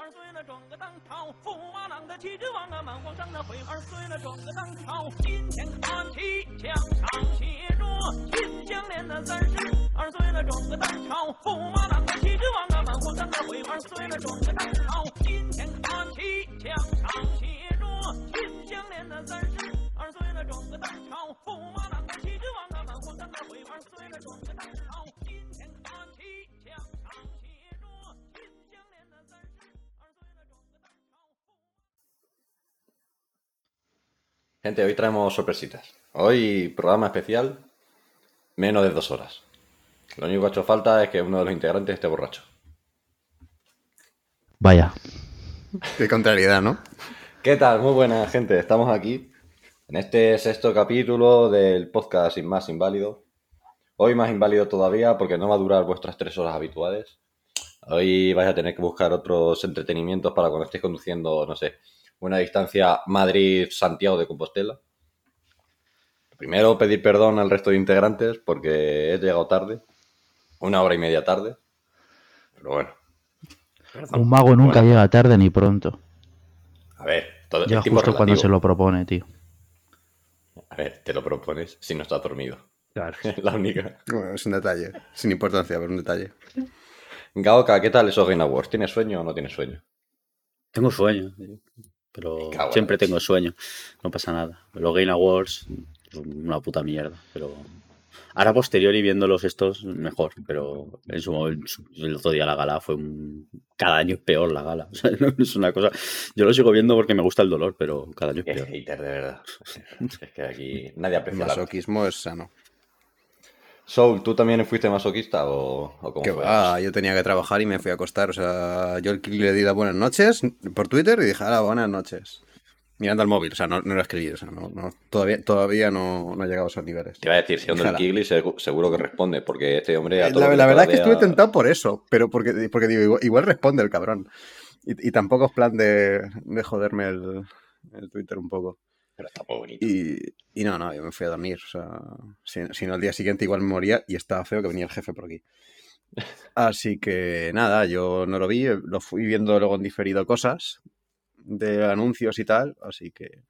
二岁了，转个当朝，驸马郎的旗帜王啊，满皇上的徽。二岁了，转个当朝，金钱看齐，墙上写着秦香莲的三十。二岁了，转个当朝，驸马郎的旗帜王啊，满皇上的徽。二岁了，转个当朝，金钱看齐，墙上写着秦香莲的三十。二岁了，转个当朝，驸马郎的旗帜王啊，满皇上的徽。二岁了，转个当朝，Gente, hoy traemos sorpresitas. Hoy programa especial, menos de dos horas. Lo único que ha hecho falta es que uno de los integrantes esté borracho. Vaya. Qué contrariedad, ¿no? ¿Qué tal? Muy buena gente, estamos aquí en este sexto capítulo del podcast Sin Más Inválido. Hoy más inválido todavía porque no va a durar vuestras tres horas habituales. Hoy vais a tener que buscar otros entretenimientos para cuando estéis conduciendo, no sé, una distancia Madrid-Santiago de Compostela. Primero, pedir perdón al resto de integrantes porque he llegado tarde, una hora y media tarde. Pero bueno, Un mago nunca Bueno. llega tarde ni pronto. a ver, todo Llega el tiempo justo es cuando se lo propone, tío. A ver, te lo propones si no estás dormido. Claro. La única. Bueno, es un detalle. Sin importancia, pero un detalle. Gaoka, ¿qué tal esos Game Awards? ¿Tienes sueño o no tienes sueño? Tengo sueño, pero siempre tengo sueño. No pasa nada. Los Game Awards, una puta mierda. Pero ahora posteriori viéndolos estos, mejor. Pero en su momento, el otro día la gala fue un... Cada año es peor la gala. O sea, no es una cosa... Yo lo sigo viendo porque me gusta el dolor, pero cada año es peor. hater, de verdad. Es que aquí nadie aprecia el masoquismo es sano. Soul, ¿tú también fuiste masoquista o, o cómo Que fue? va, yo tenía que trabajar y me fui a acostar. O sea, yo el le di las buenas noches por Twitter y dije, ahora buenas noches. Mirando al móvil, o sea, no, no lo escribí, o sea, no, no- todavía, todavía no, no he llegado a esos niveles. Te iba a decir, siendo el. Kigli segu- seguro que responde, porque este hombre... a Eh, todo La, la verdad es que estuve tentado por eso, pero porque, porque digo, igual, igual responde el cabrón. Y, y tampoco es plan de, de joderme el, el Twitter un poco. Pero está muy bonito. Y, y no, no, yo me fui a dormir. O sea, si, si no, al día siguiente igual me moría y estaba feo que venía el jefe por aquí. Así que nada, yo no lo vi, lo fui viendo luego en diferido cosas de anuncios y tal, así que.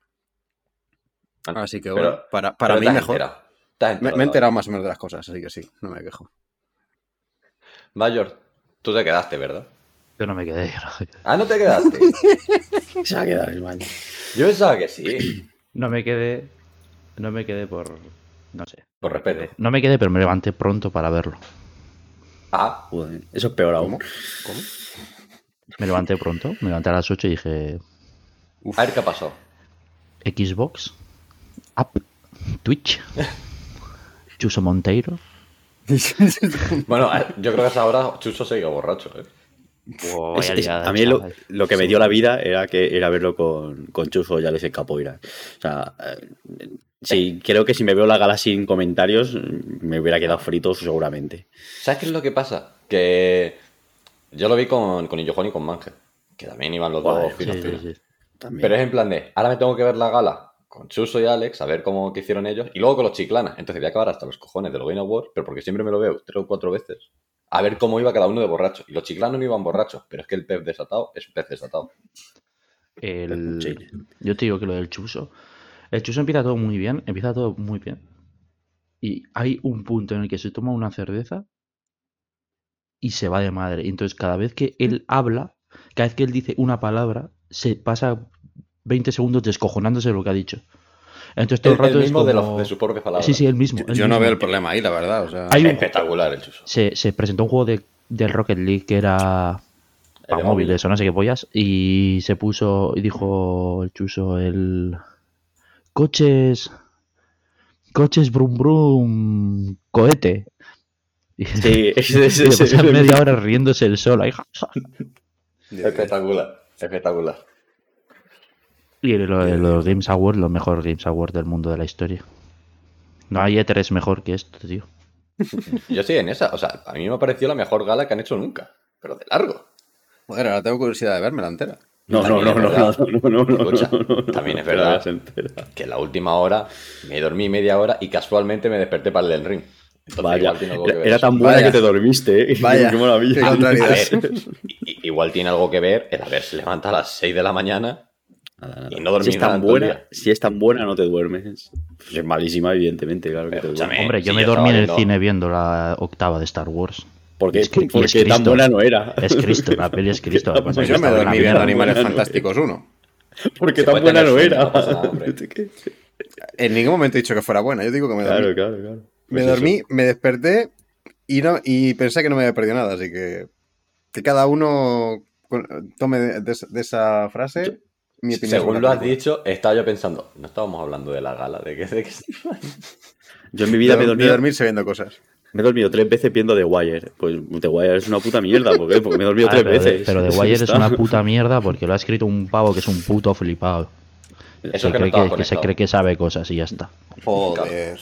Así que Pero- bueno, para, para Pero mí mejor. enterado, Me, me he enterado. enterado más o menos de las cosas, así que sí, no me quejo. Mayor, tú te quedaste, ¿verdad? Yo no me quedé. yo no me quedé. Ah, no te quedaste. Se va a quedar el baño. Yo pensaba que sí. No me quedé. No me quedé por. No sé. Por respeto. No me quedé, pero me levanté pronto para verlo. Ah, Joder, eso es peor aún. ¿Cómo? ¿Cómo? Me levanté pronto, me levanté a las 8 y dije. a ver qué ha pasado. Xbox, App, Twitch, Chuso Monteiro. Bueno, eh, yo creo que a esa hora Chuso se iba borracho, ¿eh? Es- es- a mí lo, lo que me dio la vida era que era verlo con, con Chuso y Alex en Capoeira. O sea, eh, sí, creo que si me veo la gala sin comentarios, me hubiera quedado frito seguramente. ¿Sabes qué es lo que pasa? Que yo lo vi con, con y con Mangel, que también iban los dos finos, Sí, sí, finos. sí. También. Pero es en plan de, ahora me tengo que ver la gala con Chuso y Alex, a ver cómo que hicieron ellos, y luego con los chiclanas. Entonces voy a acabar hasta los cojones de los Game Awards, pero porque siempre me lo veo tres o cuatro veces, a ver cómo iba cada uno de borracho. Y los chiclanos no iban borrachos, pero es que el pez desatado es un pez desatado. El-. Yo te digo que lo del chuso. El chuso empieza todo muy bien, empieza todo muy bien. Y hay un punto en el que se toma una cerveza y se va de madre. Y entonces cada vez que él habla, cada vez que él dice una palabra, se pasa 20 segundos descojonándose de lo que ha dicho. Entonces todo el, El, el rato mismo es de, los- de sus propias palabras. Sí, sí, el mismo. el Yo no mismo. veo el problema ahí, la verdad. O sea, Hay un- Espectacular el Chuso. se, se presentó un juego de, del Rocket League que era para de móviles o no sé qué pollas y se puso y dijo el chuso el coches coches brum brum cohete y, Sí, es- es- y media hora riéndose el sol ahí. Espectacular, espectacular. Y lo de los Games Awards los mejores Games Awards del mundo de la historia no hay E3 mejor que esto tío Yo estoy en esa, o sea, a mí me ha parecido la mejor gala que han hecho nunca, pero de largo. Joder, ahora tengo curiosidad de verme la entera. No, no, no, no, no, no, no, no, Escucha, también es verdad. que la última hora me dormí media hora y casualmente me desperté para el del ring. Entonces, Vaya, igual tiene algo que era, ver era eso. tan buena Vaya. que te dormiste, ¿eh? Vaya, Qué maravilla. qué ver, igual tiene algo que ver el haberse levantado a las 6 de la mañana Nada, nada. y no dormir si es tan buena, si es tan buena, no te duermes. Pues es malísima, evidentemente, claro que te duermes. Hombre, yo me dormí en el cine viendo la octava de Star Wars. Porque, es tan buena no era. Es Cristo, la peli es Cristo. Pues Yo me dormí viendo. Animales. Fantásticos 1. Porque tan buena no era. En ningún momento he dicho que fuera buena. Yo digo que me dormí. claro, claro, claro. Me Pues dormí, eso. me desperté y no y pensé que no me había perdido nada. Así que que cada uno tome de, de esa- de esa frase mi opinión. sobre Según lo has película. dicho, estaba yo pensando, no estábamos hablando de la gala, de que, de que- Yo en mi vida de, me he de dormido, dormirse viendo cosas. me he dormido tres veces viendo The Wire. Pues The Wire es una puta mierda. ¿Por qué? Porque me he dormido Ah, tres pero, veces. de, pero The Wire es está. una puta mierda porque lo ha escrito un pavo que es un puto flipado. Eso que no cree que, que se cree que sabe cosas y ya está. Joder.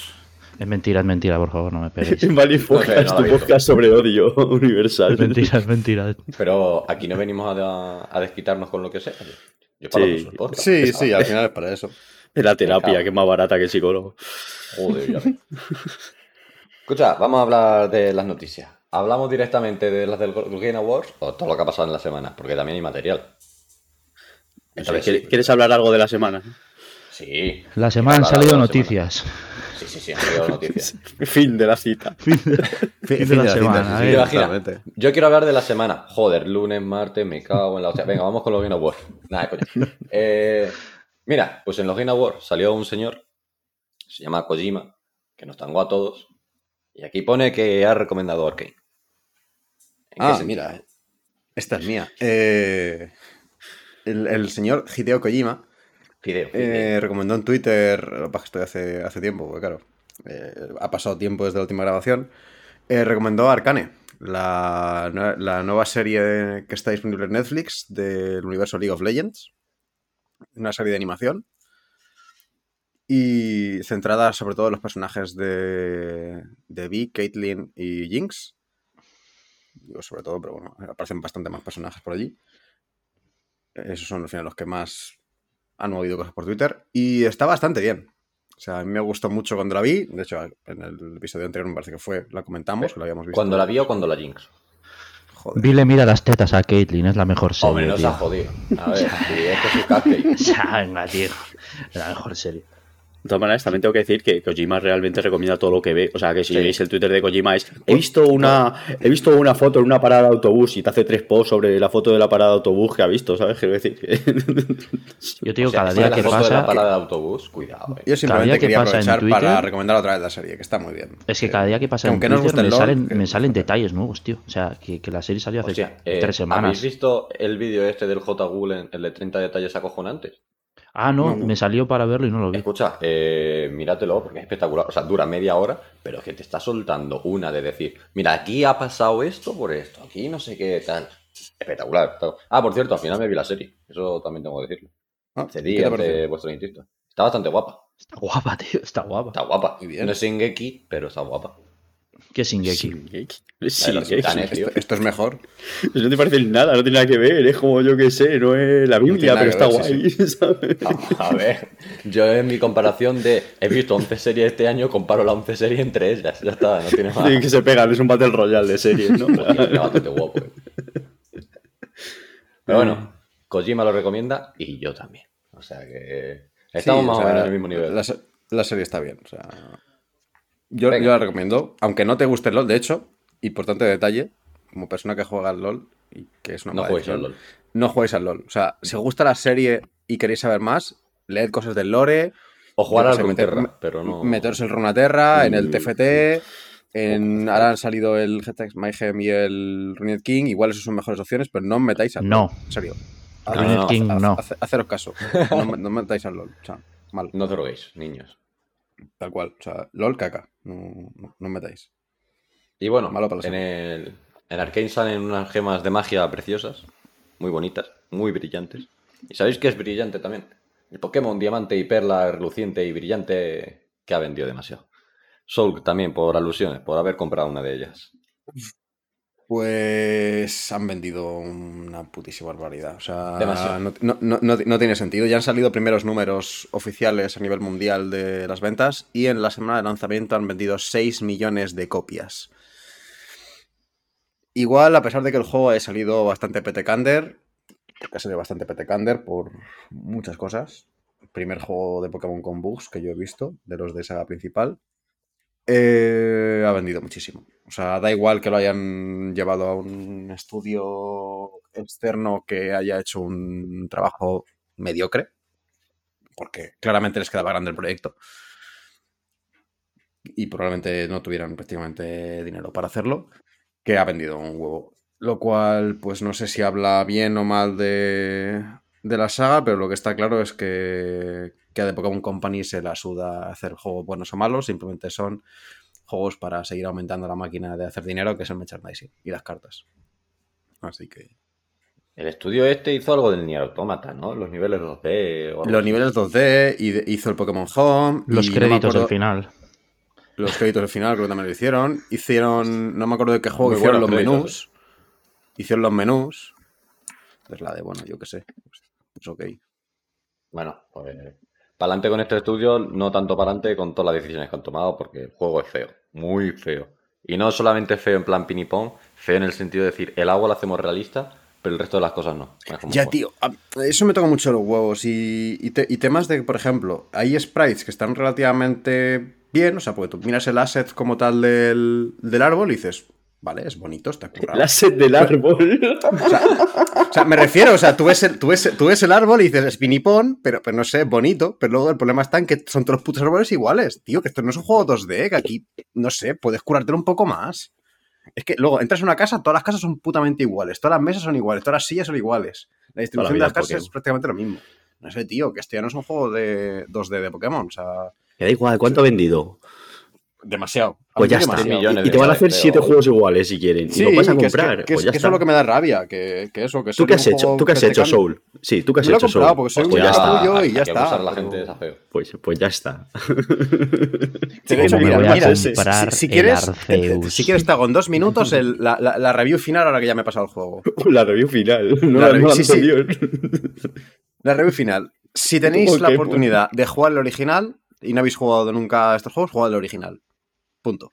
Es mentira, es mentira, por favor, no me. Vale, podcast, no lo tu podcast sobre odio universal. Es mentira, es mentira. Pero aquí no venimos a, a desquitarnos con lo que sea. Yo para Sí. podcast, Sí, sí, al final es para eso. Es la terapia, que es más barata que el psicólogo. Joder, ya ves. Escucha, vamos a hablar de las noticias. ¿Hablamos directamente de las del Game Awards o todo lo que ha pasado en la semana? Porque también hay material. ¿Quieres, hablar algo de la semana? Sí. La semana han salido noticias. semana. Sí, sí, sí, han salido noticias. Fin de la cita. Fin, de la semana, eh. Imagina, yo quiero hablar de la semana. Joder, lunes, martes, me cago en la hostia. Venga, vamos con los Game Awards. Nada, coño. Eh, mira, pues en los Game Awards salió un señor, se llama Kojima, que nos tangó a todos. Y aquí pone que ha recomendado Arkane. ¿En qué Ah, mira, esta es mía. Eh, el, el señor Hideo Kojima Fideo, fideo. eh, recomendó en Twitter, lo que estoy hace, hace tiempo, porque claro, eh, ha pasado tiempo desde la última grabación, eh, recomendó Arcane, la, la nueva serie que está disponible en Netflix del universo League of Legends, una serie de animación y centrada sobre todo en los personajes de, de Vi, Caitlyn y Jinx. Digo sobre todo, pero bueno, aparecen bastante más personajes por allí. Esos son al final los que más han movido cosas por Twitter. Y está bastante bien. O sea, a mí me gustó mucho cuando la vi. De hecho, en el episodio anterior me parece que fue, la comentamos, que la habíamos visto. ¿Cuando la vio o cuando la Jinx? Joder. Vile mira las tetas a Caitlyn, es la mejor serie. Hombre, no se tío. ha jodido. A ver, si esto es. Ya, venga, tío. Es la mejor serie. De todas maneras, también tengo que decir que Kojima realmente recomienda todo lo que ve. O sea, que si Sí. veis el Twitter de Kojima es he visto una he visto una foto en una parada de autobús y te hace tres posts sobre la foto de la parada de autobús que ha visto, ¿sabes? Quiero decir que... Yo te digo, O sea, cada día que la foto de la pasa. parada de autobús, cuidado, eh. Yo simplemente que quería pasa aprovechar Twitter- para recomendar otra vez la serie, que está muy bien. Es que cada día que pasa Aunque en Twitter guste me salen, que- me salen detalles nuevos, tío. O sea, que, que la serie salió hace O sea, eh, tres semanas. ¿Habéis visto el vídeo este del J. Gulen, el de 30 detalles acojonantes? Ah, no, No, no. me salió para verlo y no lo vi. Escucha, eh, míratelo porque es espectacular. O sea, dura media hora, pero es que te está soltando una de decir, mira, aquí ha pasado esto por esto, aquí no sé qué tal. Espectacular. Ah, por cierto, al final me vi la serie. Eso también tengo que decirlo. Ah, ¿qué Cedí te ante pareció? vuestro instinto. Está bastante guapa. Está guapa, tío, está guapa. Está guapa. Muy bien. No es Shingeki, pero está guapa. ¿Qué es Shingeki? Shingeki. Titanes. Esto, esto es mejor. Eso no te parece nada, no tiene nada que ver, es como yo que sé, no es la Biblia, pero está ver, guay, sí, ¿sabes? A ver, yo en mi comparación de he visto 11 series este año, comparo la 11 series entre ellas. Ya está, no tiene más. Sí, que se pegan, es un Battle Royale de series, ¿no? Hostia, era bastante guapo. eh. Pero bueno, Kojima lo recomienda y yo también. O sea que estamos Sí, más o menos en el mismo nivel. La, la serie está bien. O sea, yo, yo la recomiendo. Aunque no te guste el LOL, de hecho, importante detalle, como persona que juega al LOL y que es una No juegues al LOL. No juegues al LOL. O sea, si os gusta la serie y queréis saber más, leed cosas del lore. O jugar al Runeterra, pero no. Meteros el Runaterra, en el Mm. TFT. En, ahora han salido el Hextech Mayhem y el Runet King. Igual esas son mejores opciones, pero no os metáis al No. LOL. En serio. Runet King, no. Haceros caso. No, no metáis al LOL. O sea, mal. No droguéis, niños. Tal cual. O sea, LOL caca. No, no, no metáis. Y bueno, Malo para en el en Arkane salen unas gemas de magia preciosas, muy bonitas, muy brillantes. ¿Y sabéis qué es brillante también? El Pokémon Diamante y Perla reluciente y brillante que ha vendido demasiado. Soul también por alusiones, por haber comprado una de ellas. Pues han vendido una putísima barbaridad. O sea, no- no- no- no tiene sentido. Ya han salido primeros números oficiales a nivel mundial de las ventas y en la semana de lanzamiento han vendido 6 millones de copias. Igual, a pesar de que el juego haya salido bastante petecander, porque ha salido bastante petecander por muchas cosas. Primer juego de Pokémon con bugs que yo he visto, de los de saga principal. Eh, ha vendido muchísimo. O sea, da igual que lo hayan llevado a un estudio externo que haya hecho un trabajo mediocre, porque claramente les quedaba grande el proyecto y probablemente no tuvieran prácticamente dinero para hacerlo, que ha vendido un huevo. Lo cual, pues no sé si habla bien o mal de, de la saga, pero lo que está claro es que, que a The Pokémon Company se la suda hacer juegos buenos o malos, simplemente son juegos para seguir aumentando la máquina de hacer dinero, que es el merchandising y las cartas. Así que. El estudio este hizo algo del Nier Automata, ¿no? Los niveles 2D. o algo Los así. niveles 2D, y de- hizo el Pokémon Home. Los no créditos acuerdo- del final. Los créditos del final creo que también lo hicieron. Hicieron, no me acuerdo de qué juego, Muy hicieron los créditos, menús. Hicieron los menús. Es la de, bueno, yo qué sé. Pues, pues ok. Bueno, pues para adelante con este estudio, no tanto para adelante con todas las decisiones que han tomado, porque el juego es feo, muy feo. Y no solamente feo en plan pinipón, feo en el sentido de decir, el agua lo hacemos realista, pero el resto de las cosas no. Ya, tío, eso me toca mucho los huevos. Y, y te- y temas de, por ejemplo, hay sprites que están relativamente bien. O sea, porque tú miras el asset como tal del, del árbol y dices, vale, es bonito, está currado. La sed del árbol. O sea, me refiero, o sea, tú ves el, tú ves, tú ves el árbol y dices, es pinipón, pero, pero no sé, bonito. Pero luego el problema está en que son todos los putos árboles iguales. Tío, que esto no es un juego 2D, que aquí, no sé, puedes curártelo un poco más. Es que luego entras en una casa, todas las casas son putamente iguales, todas las mesas son iguales, todas las sillas son iguales. La distribución vida de las casas Pokémon. es prácticamente lo mismo. No sé, tío, que esto ya no es un juego de 2D de Pokémon, o sea, Me da igual, ¿cuánto ha vendido? Demasiado. Pues ya está. millones Y de te van a hacer dólares, siete pero- juegos iguales si quieren. Sí, y lo vas a que es que- comprar. que, es, pues ya que eso está. es lo que me da rabia, que, que eso, que ¿Tú qué has un hecho? ¿Tú qué has hecho. Soul? Sí, ¿tú qué has Yo hecho, Soul? porque soy un Pues ya ya está. tuyo y ya que está, la pero- gente feo. Pues, pues ya está. De hecho, ¿Cómo me mira, mira, comprar si, si quieres, si quieres te hago en dos minutos el- la, la- la review final ahora que ya me he pasado el juego. La review final. No La la, review- la anterior. La review final. Si tenéis la Ok, pues. oportunidad de jugar el original y no habéis jugado nunca a estos juegos, jugad el original. Punto.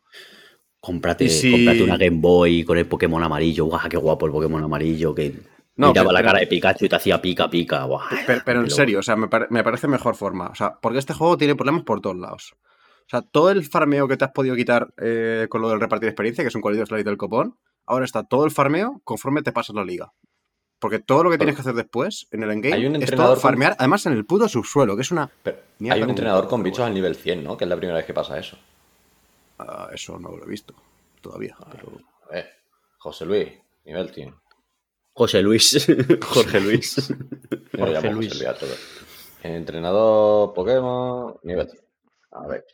Cómprate, si- cómprate una Game Boy con el Pokémon amarillo. Guau, qué guapo el Pokémon amarillo. Que No, miraba pero- la cara de Pikachu y te hacía pica, pica. Guau, Pero, pero en serio, o sea, me, pare- me parece mejor forma. O sea, porque este juego tiene problemas por todos lados. O sea, todo el farmeo que te has podido quitar eh, con lo del repartir experiencia, que es un colito slide del copón, ahora está todo el farmeo conforme te pasas la liga. Porque todo lo que tienes que hacer después en el endgame Hay un es con- farmear, además en el puto subsuelo, que es una... Pero hay un entrenador con bichos bueno. al nivel 100, ¿no? Que es la primera vez que pasa eso. Ah, eso no lo he visto todavía. pero- A ver, José Luis, nivel 100. José Luis. Jorge Luis. Yo Jorge Luis. José Luis a. Entrenador Pokémon, nivel 100. A ver.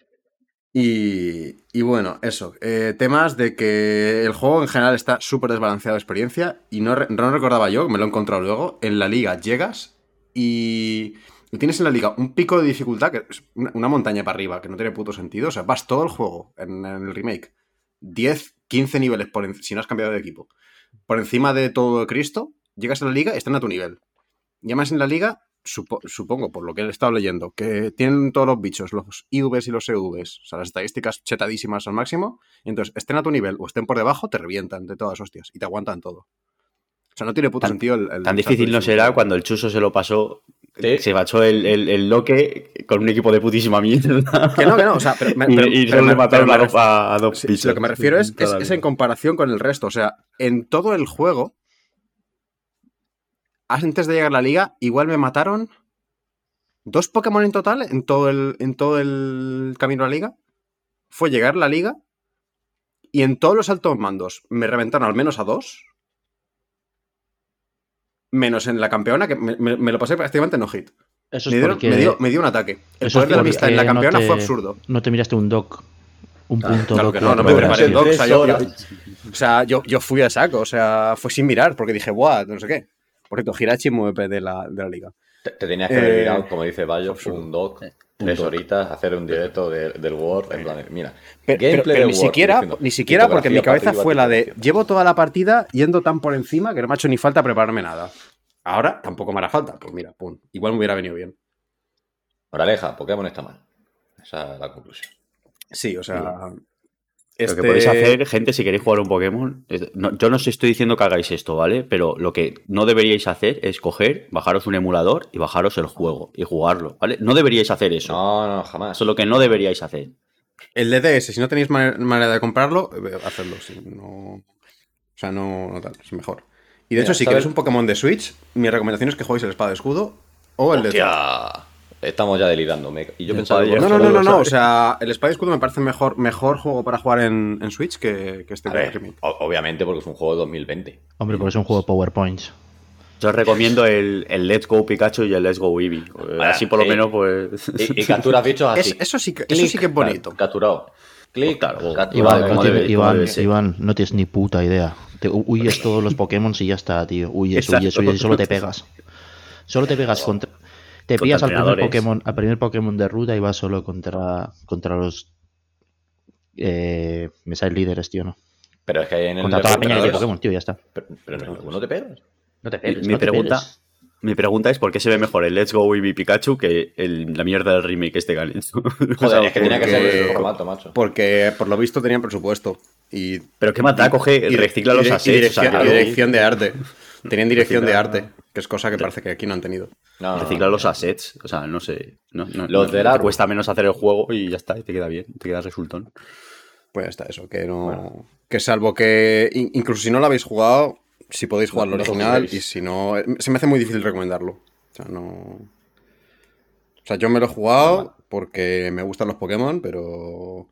Y, y bueno, eso. eh, temas de que el juego en general está súper desbalanceado de experiencia y no, re- no recordaba yo, me lo he encontrado luego, en la liga llegas y tienes en la liga un pico de dificultad, que es una, montaña para arriba, que no tiene puto sentido. O sea, vas todo el juego en, en el remake, 10, 15 niveles por en- si no has cambiado de equipo, por encima de todo Cristo, llegas a la liga y están a tu nivel. Y además en la liga, supo- supongo, por lo que he estado leyendo, que tienen todos los bichos, los IVs y los EVs, o sea, las estadísticas chetadísimas al máximo, y entonces estén a tu nivel o estén por debajo, te revientan de todas hostias y te aguantan todo. O sea, no tiene puto Tan- sentido el... el Tan difícil no será cuando el Chuso se lo pasó. Sí. Se bachó el, el, el loque con un equipo de putísima mierda. Que no, que no, o sea, pero... me- y, pero- y pero me- mataron me dos- a- a dos Sí, lo que me refiero es, es, en comparación con el resto. O sea, en todo el juego, antes de llegar a la liga, igual me mataron dos Pokémon en total en todo el, en todo el camino a la liga. Fue llegar a la liga y en todos los altos mandos me reventaron al menos a dos. Menos en la campeona, que me, me- me lo pasé prácticamente no hit. Eso Me, es dieron- porque me dio, me dio un ataque. El eso es poder de la amistad en la no campeona te- fue absurdo. no te miraste un doc. Un punto claro doc que no, no me preparé el doc. O sea, yo, yo- o sea, yo, yo fui a saco, o sea, fue sin mirar, porque dije, guau, no sé qué. Por cierto, Hirachi MVP de la, de la liga. Te, te tenías que haber Eh, mirado, como dice Bayo, un doc tres horitas, hacer un directo de- del World. En plan, mira, Pero, pero- gameplay pero ni siquiera, diciendo, ni siquiera porque en mi cabeza fue la de llevo toda la partida yendo tan por encima que no me ha hecho ni falta prepararme nada. Ahora tampoco me hará falta. Pues mira, pum. Igual me hubiera venido bien. Moraleja, Pokémon está mal. Esa es la conclusión. Sí, o sea. Este- que podéis hacer, gente, si queréis jugar un Pokémon, no- yo no os estoy diciendo que hagáis esto, ¿vale? Pero lo que no deberíais hacer es coger, bajaros un emulador y bajaros el juego y jugarlo, ¿vale? No deberíais hacer eso. No, no, jamás. Eso es lo que no deberíais hacer. El DDS, si no tenéis mane- manera de comprarlo, eh, hacedlo. si no... O sea, no, no tal, es mejor. Y de Mira, hecho, si ¿sabes? queréis un Pokémon de Switch, mi recomendación es que jueguéis el espada escudo o el de Hostia, Estamos ya delirando. me- Y yo pensaba... No, no, no, no. O sea, el Espada y Escudo me parece mejor, mejor juego para jugar en, en Switch que, que este obviamente porque es un juego de 2020. Hombre, porque es un juego de PowerPoints. Yo os recomiendo el, el Let's Go Pikachu y el Let's Go Eevee. Ah, Así por lo sí. menos, pues. Y, y capturas bichos así. Es- eso, sí que, eso sí que es bonito. ca- Capturado. Clic, Claro, capturado. Iván, Vale, no debe- Iván, no tienes ni puta idea. Te hu- huyes todos los Pokémon y ya está, tío. Huyes, Exacto. huyes, huyes y solo te pegas. Solo te pegas contra. Te pillas al primer. Pokémon, al primer Pokémon de ruta y vas solo contra, contra los. Eh, me salen líderes, tío, ¿no? Pero es que en el... Contra toda la peña pero- Pokémon, tío, ya está. Pero, pero en alguno te pegas. No te Mi, pegues. mi no te pregunta, pegues. mi pregunta es: ¿por qué se ve mejor el Let's Go Eevee Pikachu que el- la mierda del remake este que han hecho? O sea, Joder, es que tenía que porque- ser el formato, macho. Porque por lo visto tenían presupuesto. Y, Pero qué mata, coge, y- recicla y los de- y assets. o dirección, sea, y dirección de arte. Tenían dirección de arte, que es cosa que parece que aquí no han tenido. No, no, Recicla no, los assets. O sea, no sé. No, no- Los te árbol. cuesta menos hacer el juego y ya está, y te queda bien, te queda resultón. Pues ya está, eso, que no. Que salvo que. in- incluso si no lo habéis jugado, si podéis jugar No- lo no lo original, y si no. eh, Se me hace muy difícil recomendarlo. O sea, no. O sea, yo me lo he jugado porque me gustan los Pokémon, pero.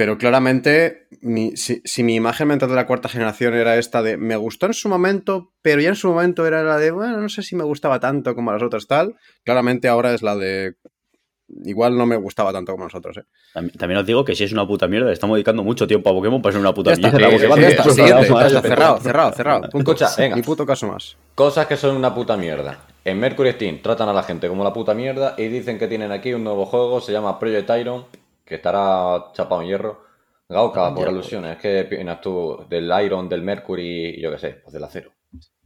Pero claramente, mi- si, si mi imagen mental de la cuarta generación era esta de me gustó en su momento, pero ya en su momento era la de, bueno, no sé si me gustaba tanto como las otras tal, claramente ahora es la de, igual no me gustaba tanto como las otras. ¿eh? También, también os digo que si es una puta mierda, estamos dedicando mucho tiempo a Pokémon para ser una puta mierda. cerrado, cerrado, cerrado. Punto. Escucha, venga. Ni puto caso más. Cosas que son una puta mierda. En Mercury Steam tratan a la gente como la puta mierda y dicen que tienen aquí un nuevo juego, se llama Project Iron, que estará chapado en hierro. Gauca, por alusiones, ¿qué opinas tú del Iron, del Mercury y yo qué sé, pues del acero?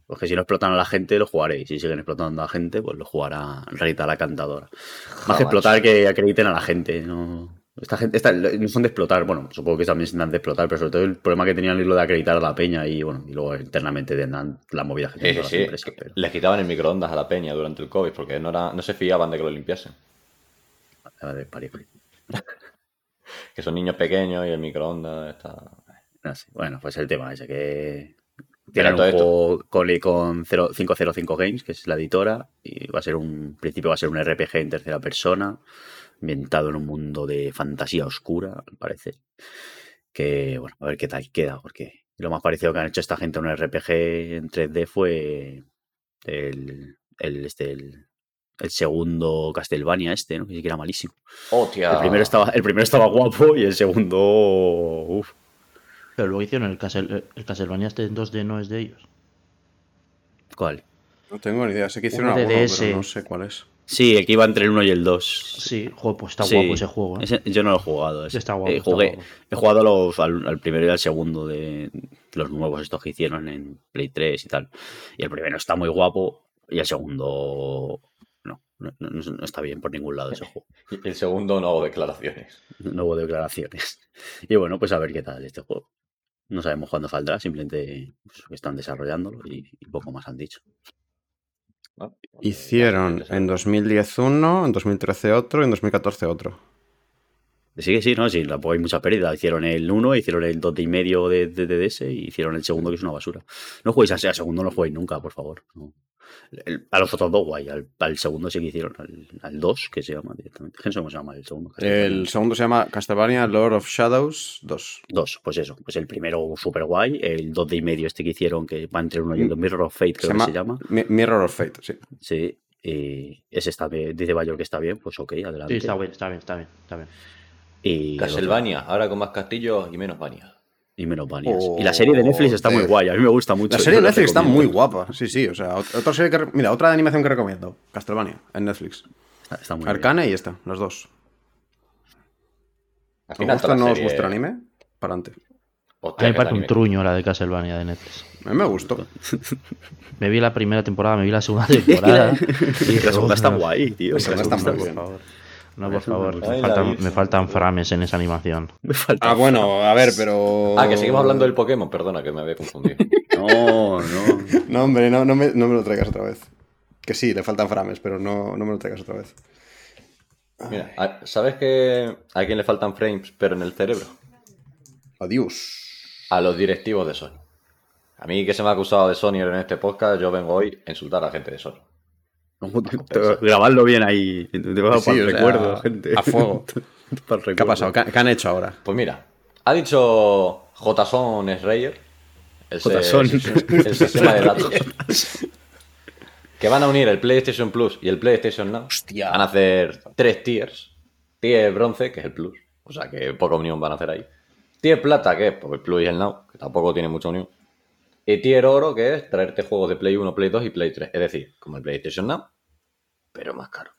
Pues que si no explotan a la gente, lo jugaréis. Si siguen explotando a la gente, pues lo jugará Rita la cantadora. Más que explotar, que acrediten a la gente. No, esta gente esta- no son de explotar. Bueno, supongo que también son de explotar, pero sobre todo el problema que tenían es lo de acreditar a la peña y bueno, y luego internamente tendrán la movida que Sí, sí, empresas. Pero, Les quitaban el microondas a la peña durante el COVID porque no, era, no se fiaban de que lo limpiasen. ver, pari, pari. Que son niños pequeños y el microondas está... Sé. Bueno, pues el tema ese que Pero tienen un juego con, con 0- 505 Games, que es la editora, y va a ser un en principio va a ser un RPG en tercera persona, ambientado en un mundo de fantasía oscura, al parecer. Que bueno, a ver qué tal queda, porque lo más parecido que han hecho esta gente a un RPG en 3D fue el, el, este, el, el segundo Castlevania este, ¿no? Que sí que era malísimo. ¡Hostia! El primero estaba, el primero estaba guapo y el segundo. Uf. Pero luego hicieron el, Castle, el Castlevania este en 2D, no es de ellos. ¿Cuál? No tengo ni idea, sé que hicieron alguno, pero no sé cuál es. Sí, el que iba entre el 1 y el 2. Sí, joder, pues está Sí, guapo ese juego. ¿eh? ese- yo no lo he jugado. ese. Está guapo, Eh, está jugué- guapo. He jugado los- al, al primero y al segundo de los nuevos estos que hicieron en Play 3 y tal. Y el primero está muy guapo y el segundo no, no, no- no está bien por ningún lado ese juego. Y el segundo no hago declaraciones. No hubo declaraciones. Y bueno, pues a ver qué tal este juego. No sabemos cuándo saldrá, simplemente pues, están desarrollándolo y, y poco más han dicho. ¿no? Hicieron en 2010 uno, en 2013 otro y en 2014 otro. Sí, que sí, no, sí, tampoco hay mucha pérdida. Hicieron el 1, hicieron el 2 y medio de, de DDS y hicieron el segundo, que es una basura. No juguéis así, al segundo no juguéis nunca, por favor. no. El- a los otros dos, guay. Al, al segundo sí que hicieron, al, al 2, que se llama directamente. ¿Qué se llama el segundo? El segundo se llama Castlevania Lord of Shadows 2. 2, pues eso. Pues el primero súper guay. El 2 y medio este que hicieron, que va entre 1 y el 2, Mirror of Fate, creo que se llama. Mi- Mirror of Fate, sí. Sí. Y ese está bien, dice Bayor que está bien, pues ok, adelante. Sí, está bien, está bien, está bien. Está bien. Y, otro- Castlevania, ahora con más castillos y menos bañas. Y menos baneas. Oh, y la serie de Netflix está muy guay, a mí me gusta mucho. La serie de Netflix está muy guapa, sí, sí. O sea, ot- otra serie que. Mira, otra de animación que recomiendo: Castlevania, en Netflix. Está, está muy Arcane y esta, los dos. ¿Os gusta no la os serie- gusta el anime? Para adelante. A mí me parece un truño la de Castlevania de Netflix. A mí me gustó. Me vi la primera temporada, me vi la segunda temporada. y La segunda está "Oh, guay, tío. La segunda está muy por bien. No, por favor, me faltan, Virgen. me faltan frames en esa animación. Me. Ah, bueno, a ver, pero. Ah, que seguimos hablando del Pokémon, perdona que me había confundido. No, no. No, hombre, no, no, me, no me lo traigas otra vez. Que sí, le faltan frames, pero no, no me lo traigas otra vez. Mira, ¿sabes que a quién le faltan frames, pero en el cerebro? Adiós. A los directivos de Sony. A mí que se me ha acusado de Sony en este podcast, yo vengo hoy a insultar a la gente de Sony. Grabarlo bien ahí. Te vas Sí, para o el sea, recuerdo, gente. a fuego. Para el ¿Qué ha pasado? ¿Qué, qué han hecho ahora? Pues mira, ha dicho JSON Schreier, el, el sistema de datos, que van a unir el PlayStation Plus y el PlayStation Now. Hostia. Van a hacer tres tiers. Tier bronce, que es el Plus, o sea que poca unión van a hacer ahí. Tier plata, que es pues, el Plus y el Now, que tampoco tiene mucha unión. Y tier oro, que es traerte juegos de Play 1, Play 2 y Play 3. Es decir, como el PlayStation Now, pero más caro.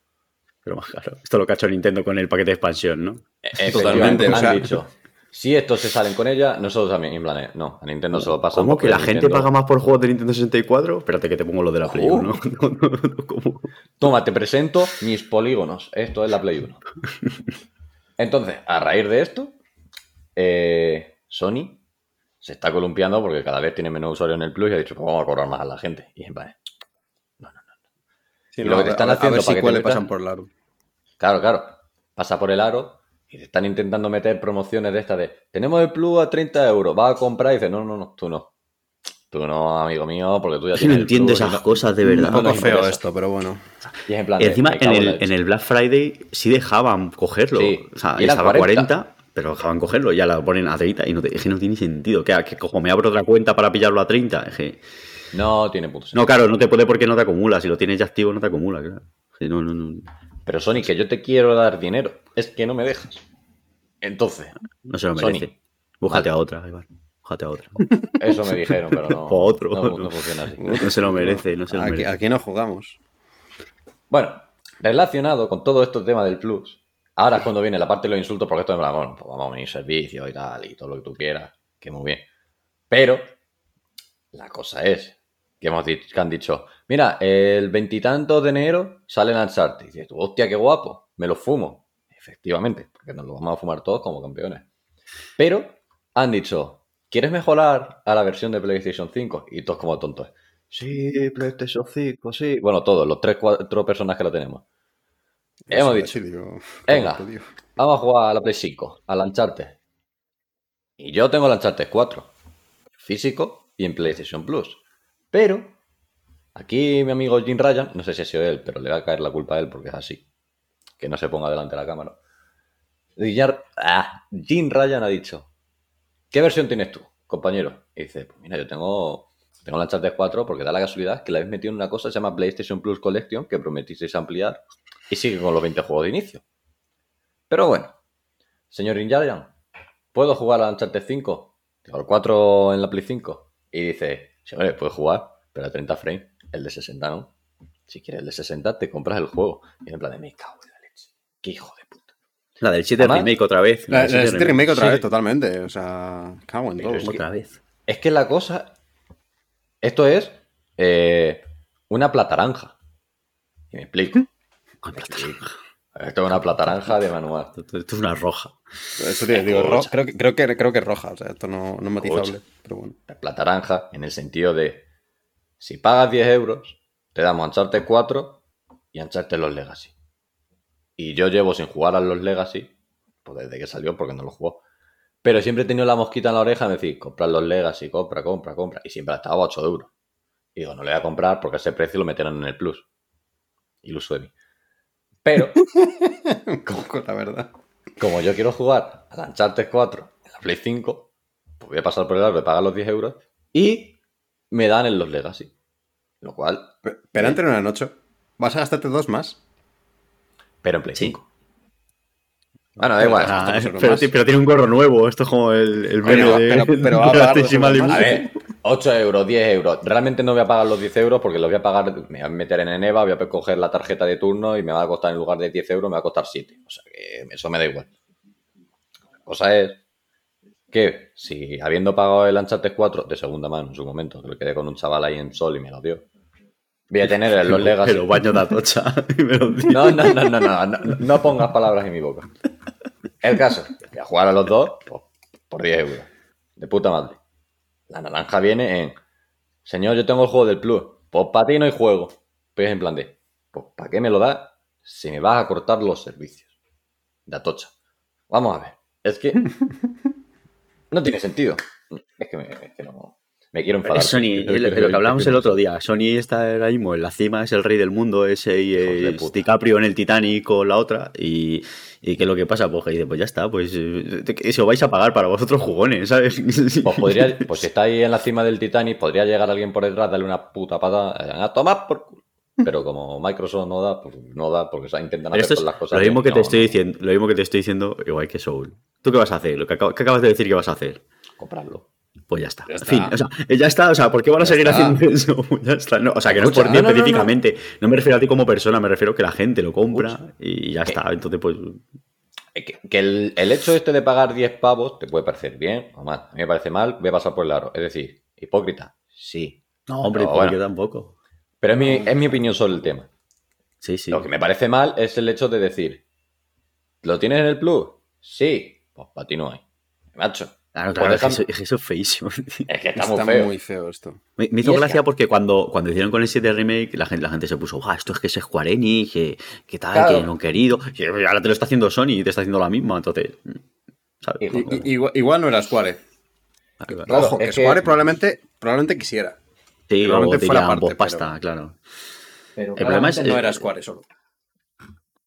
Pero más claro. Esto lo que ha hecho Nintendo con el paquete de expansión, ¿no? E- Totalmente, Han dicho, si estos se salen con ella, nosotros también. En plan, eh, no, a Nintendo se lo pasan. ¿Cómo que la gente Nintendo- paga más por juegos de Nintendo 64? Espérate que te pongo lo de la Play Oh. 1. No, no, no, ¿cómo? Toma, te presento mis polígonos. Esto es la Play 1. Entonces, a raíz de esto, eh, Sony se está columpiando porque cada vez tiene menos usuarios en el Plus y ha dicho, pues vamos a cobrar más a la gente. Y en plan, Sí, Y lo que te están a- haciendo A ver para si que te cuál le metas- pasan por el aro. Claro, claro. Pasa por el aro y te están intentando meter promociones de estas de tenemos el plus a 30 euros, vas a comprar y dices, no, no, no, tú no. Tú no, amigo mío, porque tú ya no tienes el entiendo esas no- cosas de verdad. No Un poco feo esto, pero bueno. Y es en plan Y encima en el, en el Black Friday sí dejaban cogerlo. Sí, O sea, y estaba a 40. 40, pero dejaban cogerlo. Ya la ponen a 30 y no, te- es que no tiene sentido. Que, que cojo, me abro otra cuenta para pillarlo a 30. Es que- No tiene puto sentido. no, claro, no te puede porque no te acumula. Si lo tienes ya activo, no te acumula, claro. Sí, no, no, no. Pero Sony, que yo te quiero dar dinero, es que no me dejas. Entonces, No se lo Sony. merece. Vale. a otra, Iván. Búscate a otra. eso me dijeron, pero no. O otro. No, no funciona así. No se lo merece, no se lo Aquí, merece. aquí no jugamos. Bueno, relacionado con todo este tema del plus, ahora es cuando viene la parte de los insultos, porque esto es en bueno, pues vamos a unir servicios y tal, y todo lo que tú quieras, que muy bien. Pero, la cosa es que hemos que han dicho, mira, el veintitantos de enero sale el Uncharted. Y dices tú, hostia, qué guapo, me lo fumo. Efectivamente, porque nos lo vamos a fumar todos como campeones. Pero han dicho, ¿quieres mejorar a la versión de PlayStation 5? Y todos como tontos. Sí, PlayStation 5, sí. Bueno, todos, los tres, cuatro personas que lo tenemos. Hemos dicho, digo, Venga. vamos a jugar a la Play 5, al Uncharted. Y yo tengo el Uncharted 4, físico y en PlayStation Plus. Pero, aquí mi amigo Jim Ryan, no sé si ha sido él, pero le va a caer la culpa a él porque es así. Que no se ponga delante de la cámara. Ah, Jim Ryan ha dicho, ¿qué versión tienes tú, compañero? Y dice, pues mira, yo tengo, tengo Uncharted 4 porque da la casualidad que la habéis metido en una cosa que se llama PlayStation Plus Collection que prometisteis ampliar y sigue con los 20 juegos de inicio. Pero bueno, señor Ryan, ¿puedo jugar al Uncharted 5? Tengo el 4 en la Play 5. Y dice, sí, hombre, puedes jugar, pero a 30 frames, el de 60 no. Si quieres el de 60, te compras el juego. Y en plan de, me cago en la leche. Qué hijo de puta. La del 7 Además- remake otra vez. La, del la, 7 este remake otra Sí. vez, totalmente. O sea, cago en Pero todo. es que- Otra vez. Es que la cosa. Esto es eh, una plataranja. Y me explico. Plata. Esto es una plataranja de manual. Esto esto es una roja. Eso te digo, ro- creo, que, creo, que, creo que es roja. O sea, esto no, no es matizable. Pero bueno. plataranja en el sentido de si pagas 10 euros, te damos Uncharted 4 y Uncharted los Legacy. Y yo llevo sin jugar a los Legacy, pues desde que salió, porque no lo jugó. Pero siempre he tenido la mosquita en la oreja de decir, comprar los Legacy, compra, compra, compra. Y siempre ha estado a 8 euros. Y digo, no le voy a comprar porque ese precio lo meterán en el Plus. Iluso de mí. Pero, Con la verdad. como yo quiero jugar al Uncharted 4 en la Play 5, pues voy a pasar por el de pagar los 10 euros y me dan en los Legacy. Lo cual, Pe- Pero antes no eran 8. ¿Vas a gastarte dos más? pero en Play Sí. 5. Bueno, da igual. Ah, pero, pero tiene un gorro nuevo. Esto es como el, el Coño, de, pero- pero va a de. Limón. A ver, 8 euros, 10 euros. Realmente no voy a pagar los 10 euros porque los voy a pagar, me voy a meter en Eneva, voy a coger la tarjeta de turno y me va a costar en lugar de 10 euros, me va a costar 7. O sea que eso me da igual. La cosa es que si habiendo pagado el Uncharted 4 de segunda mano en su momento, que lo quedé con un chaval ahí en Sol y me lo dio, voy a tener en los Legacy. Pero baño de atocha. y me lo dio. No, no, no, no, no, no, no pongas palabras en mi boca. El caso, voy a jugar a los dos pues, por 10 euros. De puta madre. La naranja viene en, señor, yo tengo el juego del Plus. Pues para ti no hay juego. Pues en plan de, pues ¿para qué me lo das si me vas a cortar los servicios? De Atocha. Vamos a ver. Es que no tiene sentido. Es que me, es que no, me quiero enfadar. Es Sony, es lo que hablábamos el otro día. Sony está ahora mismo en la cima, es el rey del mundo, ese y es puta. DiCaprio en el Titanic con la otra. Y, y ¿qué es lo que pasa? Pues que dice, pues ya está, pues eh, que se os vais a pagar para vosotros jugones, ¿sabes? Pues podría, pues si está ahí en la cima del Titanic, podría llegar alguien por detrás, darle una puta pata, eh, a tomar por culo. Pero como Microsoft no da, pues no da, porque se intentan hacer todas las cosas. lo mismo que te estoy no, diciendo, lo mismo que te estoy diciendo, igual que Soul. ¿Tú qué vas a hacer? Que, ¿qué acabas de decir que vas a hacer? Comprarlo. Pues ya está. Ya En está. fin, o sea, ya está. O sea, ¿por qué van a Ya seguir está. haciendo eso? ya está. No, o sea, que no es por ti no, no, no, no. específicamente. No, me refiero a ti como persona, me refiero a que la gente lo compra Escucha. y ya Que- está. Entonces, pues. Eh, Que, que el, el hecho este de pagar 10 pavos te puede parecer bien o mal. A mí me parece mal, voy a pasar por el aro. Es decir, hipócrita, sí. No, hombre, pues bueno. yo tampoco. Pero es mi, es mi opinión sobre el tema. Sí, sí. Lo que me parece mal es el hecho de decir, ¿lo tienes en el Plus? Sí. Pues para ti no hay. Macho. Claro, claro, es eso, es eso feísimo. tío. Es que está, Está muy feo. muy feo esto. Me, me hizo gracia que- porque cuando, cuando hicieron con el 7 remake, la gente, la gente se puso, "Buah, esto es que es Square Enix, que, que tal, Claro. que no han querido. Y ahora te lo está haciendo Sony y te está haciendo la misma, entonces. igual, igual no era Square. Claro, Ojo, que Square probablemente, probablemente quisiera. Sí, o probablemente fuera dirían, parte, pues pasta, claro. Pero El problema es- no era Square solo.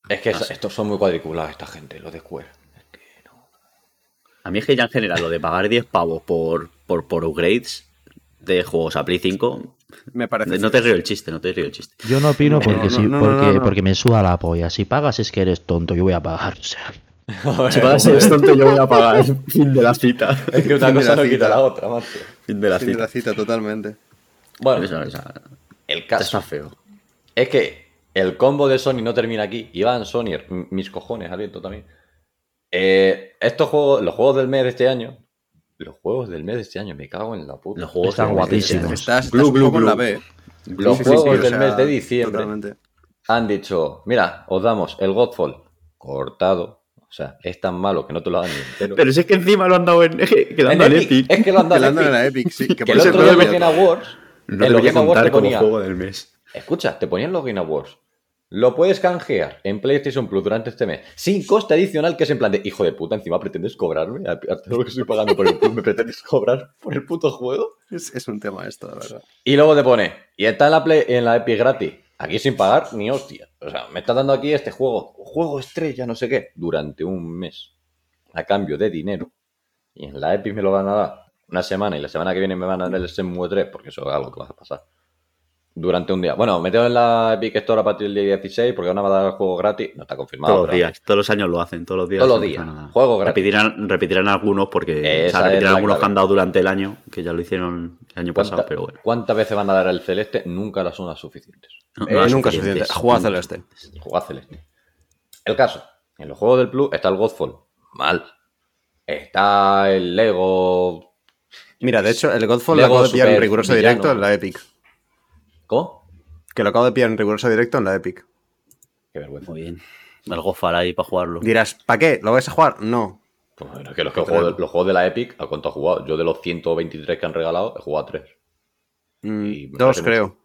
Es que Ah, sí. estos son muy cuadriculados, esta gente, los de Square. A mí es que ya en general lo de pagar 10 pavos por, por, por upgrades de juegos a Play 5, Me parece. no te río el chiste, no te río el chiste. Yo no opino No, porque, no, sí, no, no, porque, no, no. porque me suda la polla. Si pagas es que eres tonto, yo voy a pagar. O sea, Si pagas el tonto, yo voy a pagar. Fin de la cita. Es que una cosa no quita cita. la otra, macho. Fin de la Fin de cita. la cita totalmente. Bueno, Eso, o sea, el está caso feo. es que el combo de Sony no termina aquí. Y van Sony, mis cojones, aliento también. Eh, estos juegos, los juegos del mes de este año, los juegos del mes de este año, me cago en la puta. Los juegos Están guapísimos. Estás, glu, poco en la. B. Los Sí, juegos sí, del sea, mes de diciembre Totalmente. han dicho, mira, os damos el Godfall cortado. O sea, es tan malo que no te lo dan ni entero. Pero si es que encima lo han dado en. Que lo han En dado en Epic, Epic. Es que lo han dado Que en Epic. la Epic, sí. Que Que por el otro no día en los debería- Game Awards, No en los Game Awards te ponía, juego del mes. escucha, te ponían los Game Awards. Lo puedes canjear en PlayStation Plus durante este mes sin coste adicional, que es en plan de hijo de puta, encima pretendes cobrarme. Aparte de lo que estoy pagando por el Plus, ¿me pretendes cobrar por el puto juego? Es, es un tema esto, la verdad. Y luego te pone, y está en la, Play, en la Epic gratis, aquí sin pagar ni hostia. O sea, me está dando aquí este juego, juego estrella, no sé qué, durante un mes, a cambio de dinero. Y en la Epic me lo van a dar una semana y la semana que viene me van a dar el Shenmue 3, porque eso es algo que va a pasar. Durante un día. Bueno, me tengo en la Epic Store a partir del día 16 porque van a dar el juego gratis. No está confirmado. Todos los días, todos los años lo hacen, todos los días. Todos los días. Juego gratis. Repetirán, repetirán algunos porque. O sea, repetirán algunos que han dado durante el año, que ya lo hicieron el año pasado, ¿Cuánta- pero bueno. ¿Cuántas veces van a dar el celeste? Nunca las son las suficientes. No, Eh, no es nunca suficiente. suficiente. Juega Celeste. Jugad celeste. El caso, en los juegos del Plus está el Godfall. Mal. Está el Lego. Mira, de hecho, el Godfall Lego lo acabo de pillar en riguroso villano. directo en la Epic. ¿Cómo? Que lo acabo de pillar en riguroso directo en la Epic. Qué vergüenza. Muy bien. El Gofar ahí para jugarlo. Dirás, ¿para qué? ¿Lo vais a jugar? No. Pues, bueno, es que los, que juego de, los juegos de la Epic, ¿a cuánto he jugado? Yo de los 123 que han regalado, he jugado a 3. Mm, dos, creo.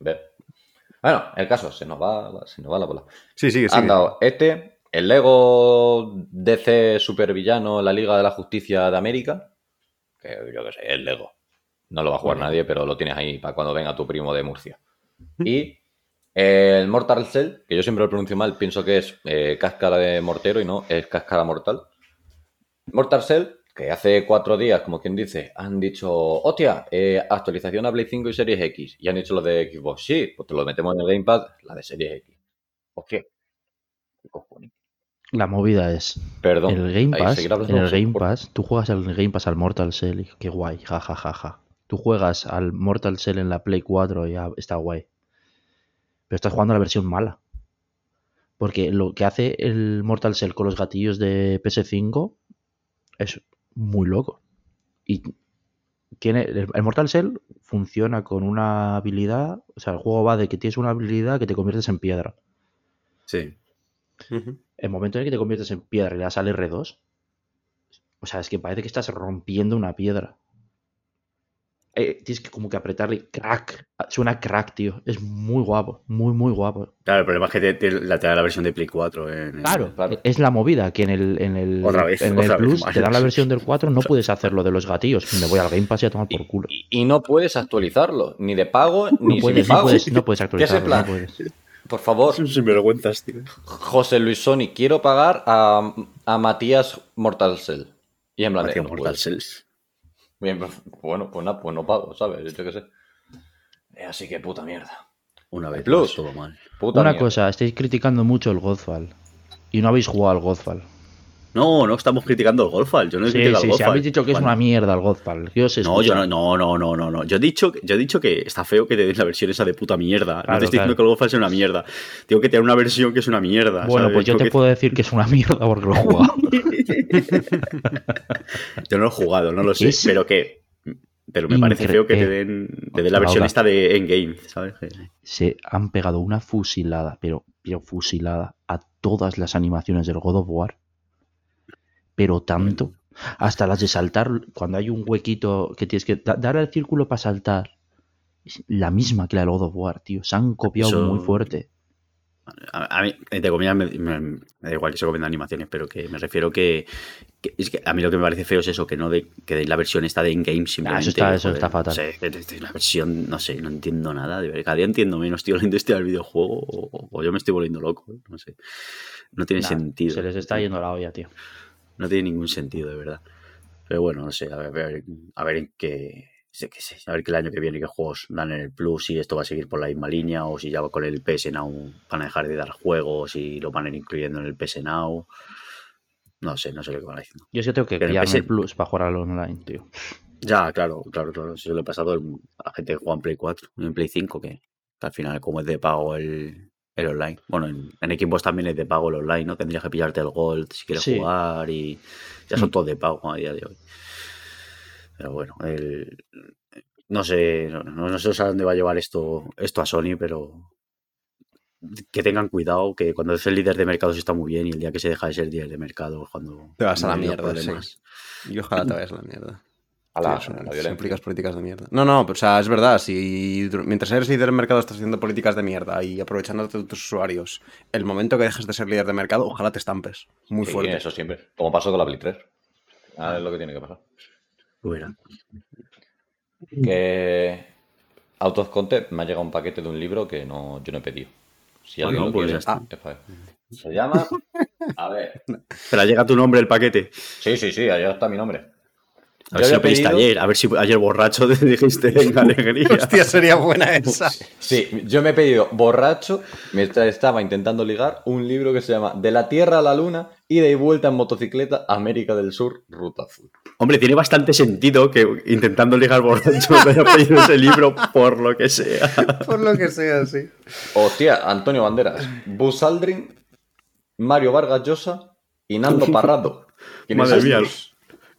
Bueno, el caso, se nos va, se nos va la bola. Sí, sigue, Han sigue. dado este, el Lego DC Supervillano, la Liga de la Justicia de América. Que yo qué sé, el Lego. No lo va a jugar nadie, pero lo tienes ahí para cuando venga tu primo de Murcia. Y el Mortal Cell, que yo siempre lo pronuncio mal, pienso que es eh, cáscara de mortero y no, es cáscara mortal. Mortal Cell, que hace cuatro días, como quien dice, han dicho, hostia, eh, actualización a Play 5 y Series X. Y han dicho lo de Xbox. Sí, pues te lo metemos en el Gamepad, la de Series X. Hostia. ¿Qué cojones? la movida es. Perdón. En el Game Pass, en el Game por- Pass, tú juegas el Game Pass al Mortal Cell y qué guay, ja, ja, ja, ja. Tú juegas al Mortal Shell en la Play 4 y ya está guay. Pero estás jugando a la versión mala. Porque lo que hace el Mortal Shell con los gatillos de PS5 es muy loco. Y tiene el, Mortal Shell funciona con una habilidad, o sea, el juego va de que tienes una habilidad que te conviertes en piedra. Sí. El momento en el que te conviertes en piedra y le das al R2, o sea, es que parece que estás rompiendo una piedra. Eh, tienes que como que apretarle crack. Suena crack, tío. Es muy guapo, muy, muy guapo. Claro, el problema es que te, te- la te da la versión de Play 4. En, Claro, claro. es la movida que en el, en el, Otra vez, en el otra Plus te dan la versión del 4, no puedes hacerlo de los gatillos. Me voy al Game Pass y a tomar por culo. Y, y no puedes actualizarlo, ni de pago, ni No puedes, sin no pago. puedes, no puedes ¿Qué es el actualizarlo. plan? no puedes. Por favor, sinvergüenzas, tío. José Luis Sony, quiero pagar a, a Matías Mortal Cell. Y en plan, de, Hacía no Mortal puedes. Bien, pues, bueno, pues nada, pues no pago, ¿sabes? Yo qué sé. Eh, Así que puta mierda. Una vez Plus. más, todo mal. Puta Una mierda. cosa, estáis criticando mucho el Godfall. Y no habéis jugado al Godfall. No, no estamos criticando el Golfal. Yo no he Sí, criticado sí, el sí, Golfal. habéis dicho que es una mierda el Godfall. Yo os No, yo no, no, no, no, no, no. Yo he dicho, yo he dicho que está feo que te den la versión esa de puta mierda. no te estoy claro. diciendo que el Golfal sea una mierda. Tengo que tener una versión que es una mierda. Bueno, ¿sabes? pues yo te que- puedo decir que es una mierda porque lo he jugado. Yo no lo he jugado, no lo sé. Es Pero que. Pero me parece incre- feo que te eh, den, te den la versión esta de Endgame, ¿sabes? Se han pegado una fusilada, pero, pero fusilada a todas las animaciones del God of War. Pero tanto. Hasta las de saltar, cuando hay un huequito que tienes que da- dar al círculo para saltar. Es la misma que la del God of War, tío. Se han copiado Eso- muy fuerte. A, a mí, entre comillas, me, me- me da igual que se comiendo animaciones, pero que me refiero que, que- es que a mí lo que me parece feo es eso, que no de, que den la versión esta de Endgame simplemente. está- eso joder, está fatal. no sé, una versión, no sé, no entiendo nada. De verdad, cada día entiendo menos, tío, la industria del videojuego, o, o yo me estoy volviendo loco, no sé. No tiene Nah, sentido. Se les está yendo la olla, tío. No tiene ningún sentido, de verdad. Pero bueno, no sé, a ver, a ver, a ver en qué. sé qué sé, a ver qué el año que viene qué juegos dan en el Plus, si esto va a seguir por la misma línea o si ya con el PS Now van a dejar de dar juegos y lo van a ir incluyendo en el PS Now. No sé, no sé lo que van haciendo. Yo es que tengo que Pero pillarme empecé- el Plus para jugar al online, tío. Ya, claro, claro, claro. Eso le he pasado a la gente que juega en Play 4 y en Play 5, que, que al final, como es de pago el, el online. Bueno, en, en Xbox también es de pago el online, ¿no? Tendrías que pillarte el Gold si quieres Sí. jugar y ya son Mm. todos de pago a día de hoy. Pero bueno, el, no sé, no, no- sé a dónde va a llevar esto, esto a Sony, pero que tengan cuidado, que cuando es el líder de mercado se está muy bien y el día que se deja de ser líder de mercado es cuando Te vas a la mierda, problemas. Y ojalá te vayas a la mierda. A la, Sí, a la violencia. implicas políticas de mierda. No, no, pero, o sea, es verdad. Si mientras eres líder de mercado estás haciendo políticas de mierda y aprovechándote de tus usuarios, el momento que dejes de ser líder de mercado, ojalá te estampes. Muy Sí, fuerte. eso siempre. Como pasó con la Play 3. Ah, es lo que tiene que pasar. Fuera. Que Out of Context me ha llegado un paquete de un libro que no, yo no he pedido. Si alguien Bueno, lo pues quiere, está. es para él. Se llama. A ver. Pero llega tu nombre el paquete. Sí, sí, sí, allá está mi nombre. A ver si lo pediste pedido- ayer. A ver si ayer borracho te dijiste venga alegría. Hostia, sería buena esa. Sí, yo me he pedido borracho mientras estaba intentando ligar un libro que se llama De la Tierra a la Luna, ida y vuelta en motocicleta, América del Sur, Ruta Azul. Hombre, tiene bastante sentido que intentando ligar borracho te haya pedido ese libro por lo que sea. Por lo que sea, sí. Hostia, Antonio Banderas, Buzz Aldrin, Mario Vargas Llosa y Nando Parrado. ¿Quiénes Madre mía.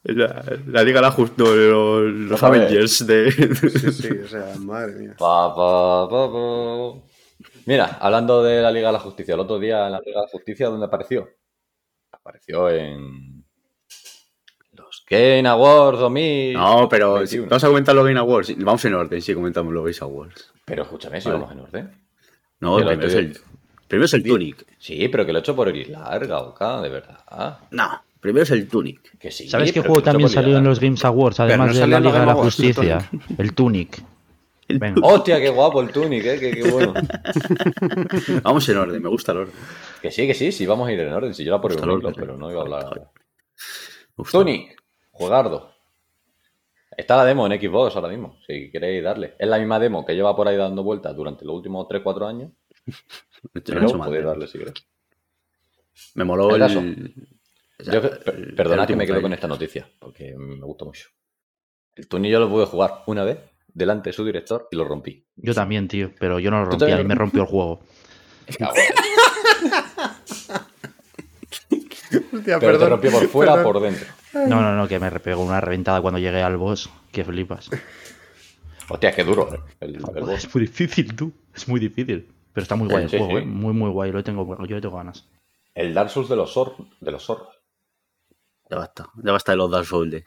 La, la Liga la Just- no, los, los. Avengers de. Sí, sí, o sea, madre mía. Pa, pa, pa, pa. Mira, hablando de la Liga de la Justicia, el otro día en la Liga de la Justicia, ¿dónde apareció? Apareció en los Game Awards 2000. No, pero si 21. vamos a comentar los Game Awards. Vamos en orden, si comentamos los Game Awards. Pero escúchame, si Vale. vamos en orden. No, primero es el, primero es el Tunic. Sí, pero que lo he hecho por ir larga, Oka, de verdad. No, primero es el Tunic. Que sí. ¿Sabes qué juego también salió en los Games Awards, además no de la Liga de la Awards, el Justicia? El Tunic. Venga. Hostia, qué guapo el Tunic, eh, qué, qué bueno. Vamos en orden, me gusta el orden. que sí, que sí, sí, vamos a ir en orden. Si yo era por el orden. pero no iba a hablar. Tunic, juegardo. Está la demo en Xbox ahora mismo, si queréis darle. Es la misma demo que lleva por ahí dando vueltas durante los últimos 3-4 años. He Pero podéis darle si queréis. Me moló El el. O sea, Yo, el- per- el perdonad que me quedo con esta noticia, porque me gusta mucho. El Tony yo lo pude jugar una vez delante de su director y lo rompí. Yo también, tío, pero yo no lo ¿Tú rompía también y me rompió el juego. Hostia, Pero te rompió por fuera o por dentro. No, no, no, que me pegó una reventada cuando llegué al boss. Que flipas. Hostia, qué duro. ¿eh? El, el boss. es muy difícil, tú. Es muy difícil. Pero está muy guay el Sí, juego, sí. ¿eh? Muy, muy guay. Lo tengo, yo le tengo ganas. El Dark Souls de los. De los zorros. Ya basta. Ya basta de los Dark Souls. eh.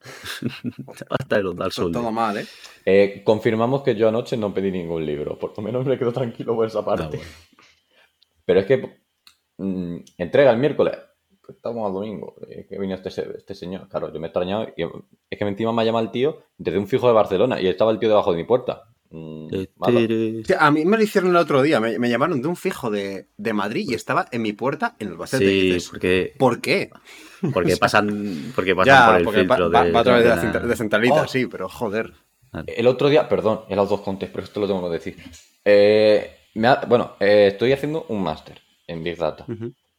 ya basta de los Dark Souls. todo mal, ¿eh? Eh, confirmamos que yo anoche no pedí ningún libro. Por lo menos me quedo tranquilo por esa parte. Bueno. Pero es que mm, entrega el miércoles. Estamos a domingo. eh, que vino este, este señor. Claro, yo me he extrañado. Y es que encima me ha llamado el tío desde un fijo de Barcelona. Y estaba el tío debajo de mi puerta. Mm, a mí me lo hicieron el otro día. Me, me llamaron de un fijo de, de Madrid y estaba en mi puerta en el Albacete. Y Sí, porque, ¿Por qué? Porque pasan, porque pasan Ya, por el porque filtro va- de, va a través de, la la- centra- de centralita, Oh. sí, pero joder. El otro día, perdón, en los dos contes, pero esto lo tengo que decir. Eh, me ha- bueno, eh, estoy haciendo un máster en Big Data.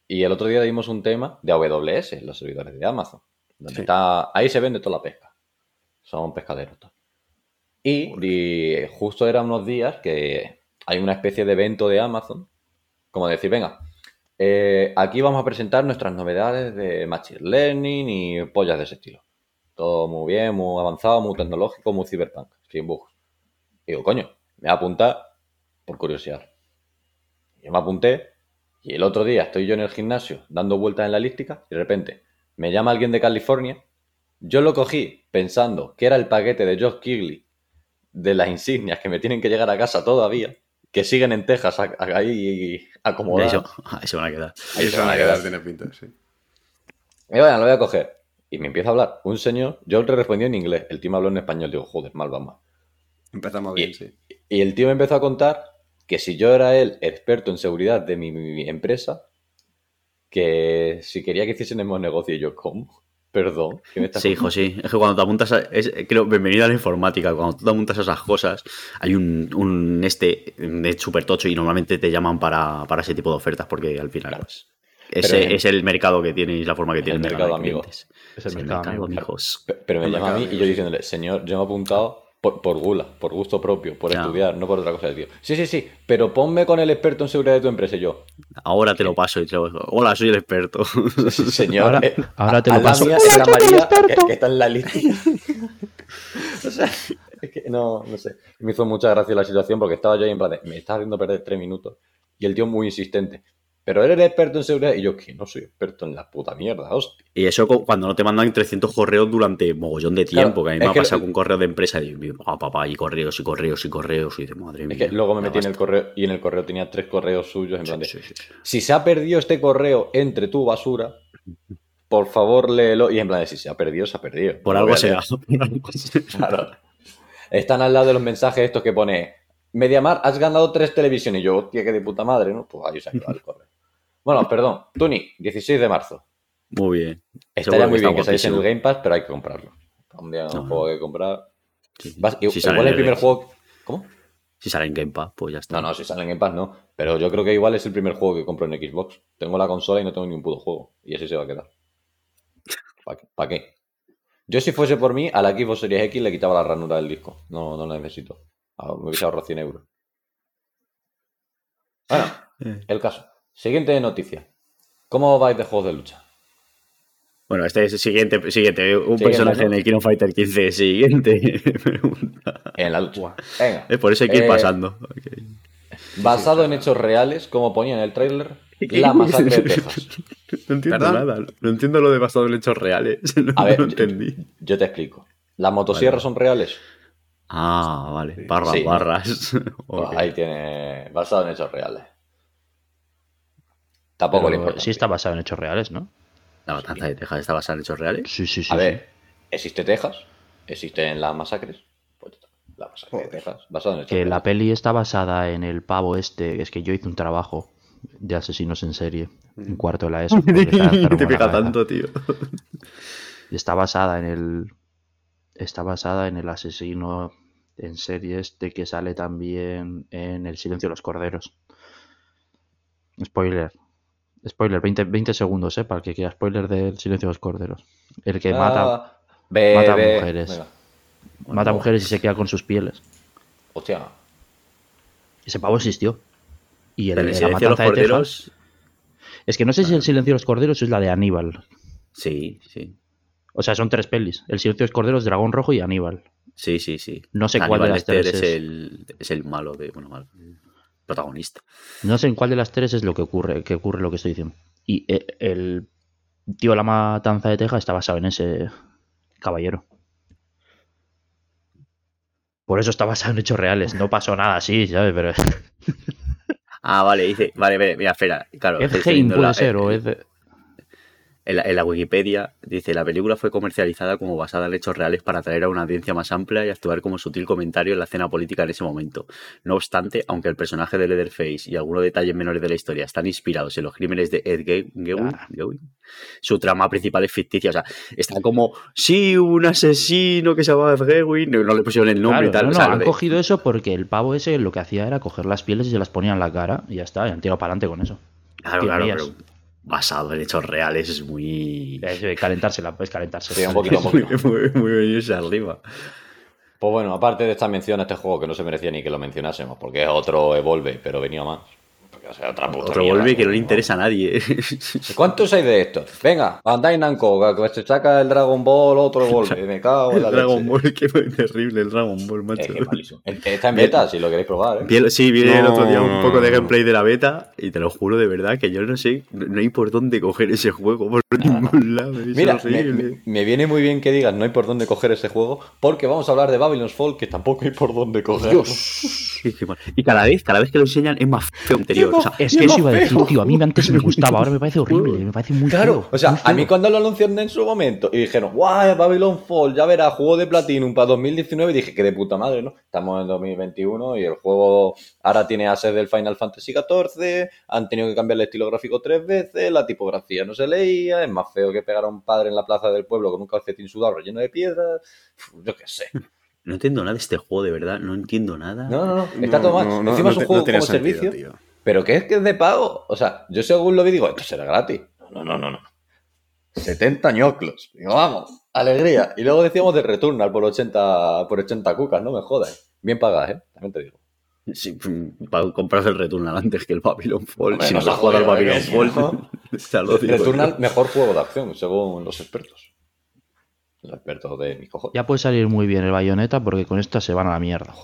Y el otro día dimos un tema de AWS, los servidores de Amazon. Donde Sí. está, ahí se vende toda la pesca. Son pescaderos. todos. Y di- justo eran unos días que hay una especie de evento de Amazon. Como decir, venga, eh, aquí vamos a presentar nuestras novedades de Machine Learning y pollas de ese estilo. Todo muy bien, muy avanzado, muy tecnológico, muy cyberpunk, sin bugs. Y digo, coño, me voy a apuntar por curiosidad. Yo me apunté y el otro día estoy yo en el gimnasio dando vueltas en la lística y de repente me llama alguien de California. Yo lo cogí pensando que era el paquete de Josh Kigley de las insignias que me tienen que llegar a casa todavía, que siguen en Texas a- a- ahí se, ahí se van a quedar. Ahí Eso se van a quedar. tiene pinta, sí. Y bueno, lo voy a coger. Y me empieza a hablar un señor. Yo le respondí en inglés. El tío me habló en español. Digo, joder, mal vamos. Empezamos Y- bien, sí. Y el tío me empezó a contar que si yo era el experto en seguridad de mi, mi- mi empresa, que si quería que hiciésemos negocio. Y yo, ¿cómo? Perdón. ¿qué me estás Sí, hijo, sí. Es que cuando te apuntas a. Es, creo, bienvenido a la informática. Cuando tú te apuntas a esas cosas, hay un, un este de súper tocho y normalmente te llaman para, para ese tipo de ofertas porque al final, Claro. pues. Ese en- es el mercado que tienes, la forma que el tiene mercado de amigo. clientes. Es el mercado amigo. amigos. Pe- Pero me El llama a mí y yo diciéndole, señor, yo me he apuntado por, por gula, por gusto propio, por Ya. estudiar, no por otra cosa. El tío, sí, sí, sí, pero ponme con el experto en seguridad de tu empresa. Y yo, Ahora te lo paso y te lo Hola, soy el experto. señor, Ahora- eh, ahora te a lo la paso. mía es la María que, que está en la lista. o sea, es que no, no sé. Me hizo mucha gracia la situación porque estaba yo ahí en plan de, me estás haciendo perder tres minutos. Y el tío muy insistente. Pero eres experto en seguridad. Y yo, que no soy experto en la puta mierda, hostia. Y eso cu- cuando no te mandan 300 correos durante mogollón de tiempo, Claro, que a mí me ha pasado lo- con correos de empresa y digo, ah, papá, y correos, y correos, y correos, y de madre mía. Es que luego me metí en el correo y en el correo tenía tres correos suyos en plan de, Sí, sí, sí. si se ha perdido este correo entre tu basura, por favor léelo. Y en plan de, si se ha perdido, se ha perdido. Por algo sea. por algo. Claro. Están al lado de los mensajes estos que pone, Mediamar, has ganado tres televisiones. Y yo, hostia, que de puta madre, ¿no? Pues ahí se ha quedado el correo. Bueno, perdón, Tuni, 16 de marzo. Muy bien. Estaría muy bien que saliese en el. Game Pass, pero hay que comprarlo. Un día un No, juego no. que comprar. Sí. Vas- Si igual el primer Game- juego... ¿Cómo? Si sale en Game Pass, pues ya está. No, no, si sale en Game Pass no. Pero yo creo que igual es el primer juego que compro en Xbox. Tengo la consola y no tengo ni un puto juego. Y así se va a quedar. ¿Para qué? ¿Pa' qué? Yo si fuese por mí, a la Xbox Series X le quitaba la ranura del disco. No, no la necesito. Ah, Me hubiese ahorrado 100 euros. Bueno, Eh. el caso. Siguiente noticia. ¿Cómo vais de juegos de lucha? Bueno, este es el siguiente, siguiente. Un Siguiente, personaje ¿no? en el Kino Fighter 15. Siguiente pregunta. En la lucha. Venga. Eh, por eso hay que ir Eh, pasando. Basado en hechos reales, como ponía en el tráiler, la masacre de Texas. No entiendo ¿Perdón? nada. No entiendo lo de basado en hechos reales. No, A ver, no yo- entendí. Yo te explico. ¿Las motosierras son reales? Ah, vale. Barras, Sí. barras. Pues ahí tiene. Basado en hechos reales. Tampoco le Pero importa. sí está basado en hechos reales, ¿no? La matanza de Texas está basada en hechos reales. Sí, sí, sí. A sí. ver, existe Texas, existen las masacres. Pues ya está, la masacre de Joder. Texas, basado en hechos Que la reales. peli está basada en el pavo este. Es que yo hice un trabajo de asesinos en serie. Un cuarto de la ESO. te la pega tanto, tío. Está basada en el. Está basada en el asesino en serie este que sale también en El silencio de los corderos. Spoiler. Spoiler, 20, 20 segundos, ¿eh? Para el que quiera spoiler del silencio de los corderos. El que mata. Ah, ve, mata ve. mujeres. Venga. Mata mujeres y se queda con sus pieles. Hostia. Ese pavo existió. Y el, el la silencio de los de Texas- corderos. Es que no sé si el silencio de los corderos es la de Aníbal. Sí, sí. O sea, son tres pelis. El silencio de los corderos, Dragón Rojo y Aníbal. Sí, sí, sí. No sé cuál de las tres es es. el, es el malo de. Bueno, malo. el protagonista. No sé en cuál de las tres es lo que ocurre, que ocurre lo que estoy diciendo. Y eh, el tío La Matanza de Texas está basado en ese caballero. Por eso está basado en hechos reales. No pasó nada así, ¿sabes? Pero Ah, vale, dice. Vale, mira, espera. Claro, leyendo puede la- ser, eh, o Ed... En la, en la Wikipedia dice, la película fue comercializada como basada en hechos reales para atraer a una audiencia más amplia y actuar como sutil comentario en la escena política en ese momento. No obstante, aunque el personaje de Leatherface y algunos detalles menores de la historia están inspirados en los crímenes de Ed Gein, Gein- Ah. Gein, su trama principal es ficticia. O sea, está como, sí, un asesino que se llamaba Ed Gein, no, no le pusieron el nombre Claro, y tal. no, o no, sea, han de- cogido eso porque el pavo ese lo que hacía era coger las pieles y se las ponía en la cara y ya está, y han tirado para adelante con eso. claro, claro, pero basado en hechos reales es muy... Es eh, calentársela, es calentarse. Sí, un poquito, un muy, poquito. muy, muy venirse arriba. Pues bueno, aparte de esta mención a este juego que no se merecía ni que lo mencionásemos, porque es otro Evolve, pero venía más. Porque, o sea, otra puta Otro golpe que no le interesa a nadie. ¿Cuántos hay de estos? Venga, Bandai Namco, que se saca el Dragon Ball, otro Evolve. Me cago en la El Dragon leche. Ball, qué terrible el Dragon Ball, macho. que es malísimo. Está en beta, si lo queréis probar, ¿eh? El- sí, vi el No, otro día un poco de gameplay de la beta y te lo juro de verdad que yo no sé, no, hay por dónde coger ese juego por ningún lado. Es Mira, me, viene muy bien que digas no hay por dónde coger ese juego, porque vamos a hablar de Babylon's Fall, que tampoco hay por dónde mal. Y cada vez, cada vez que lo enseñan es más feo que anterior. O sea, Es que eso iba a decir, tío, a mí antes me gustaba, ahora me parece horrible, me parece muy Claro, feo, o sea, a mí cuando lo anunciaron en su momento y dijeron, guau, Babylon Fall, ya verás, juego de Platinum para 2019, dije que de puta madre, ¿no? Estamos en 2021 y el juego ahora tiene assets del Final Fantasy XIV, han tenido que cambiar el estilo gráfico tres veces, la tipografía no se leía, es más feo que pegar a un padre en la plaza del pueblo con un calcetín sudado lleno de piedras, yo qué sé. no entiendo nada de este juego, de verdad, no entiendo nada. No, no, no, está todo mal. No, no, Encima no es un juego como sentido, servicio. tío. ¿Pero qué es que es de pago? O sea, yo según lo vi digo, esto será gratis. No, no, no, no. 70 ñoclos. Digo, vamos, alegría. Y luego decíamos de Returnal por 80, por 80 cucas, no me jodas. Bien pagadas, ¿eh? También te digo. Sí, para comprarse el Returnal antes que el Babylon Fall. Hombre, si no no se se juega al Babylon ¿eh? Fall, ¿no? ya lo digo Returnal, mejor juego de acción, según los expertos. Los expertos de mis cojones. Ya puede salir muy bien el bayoneta porque con esta se van a la mierda.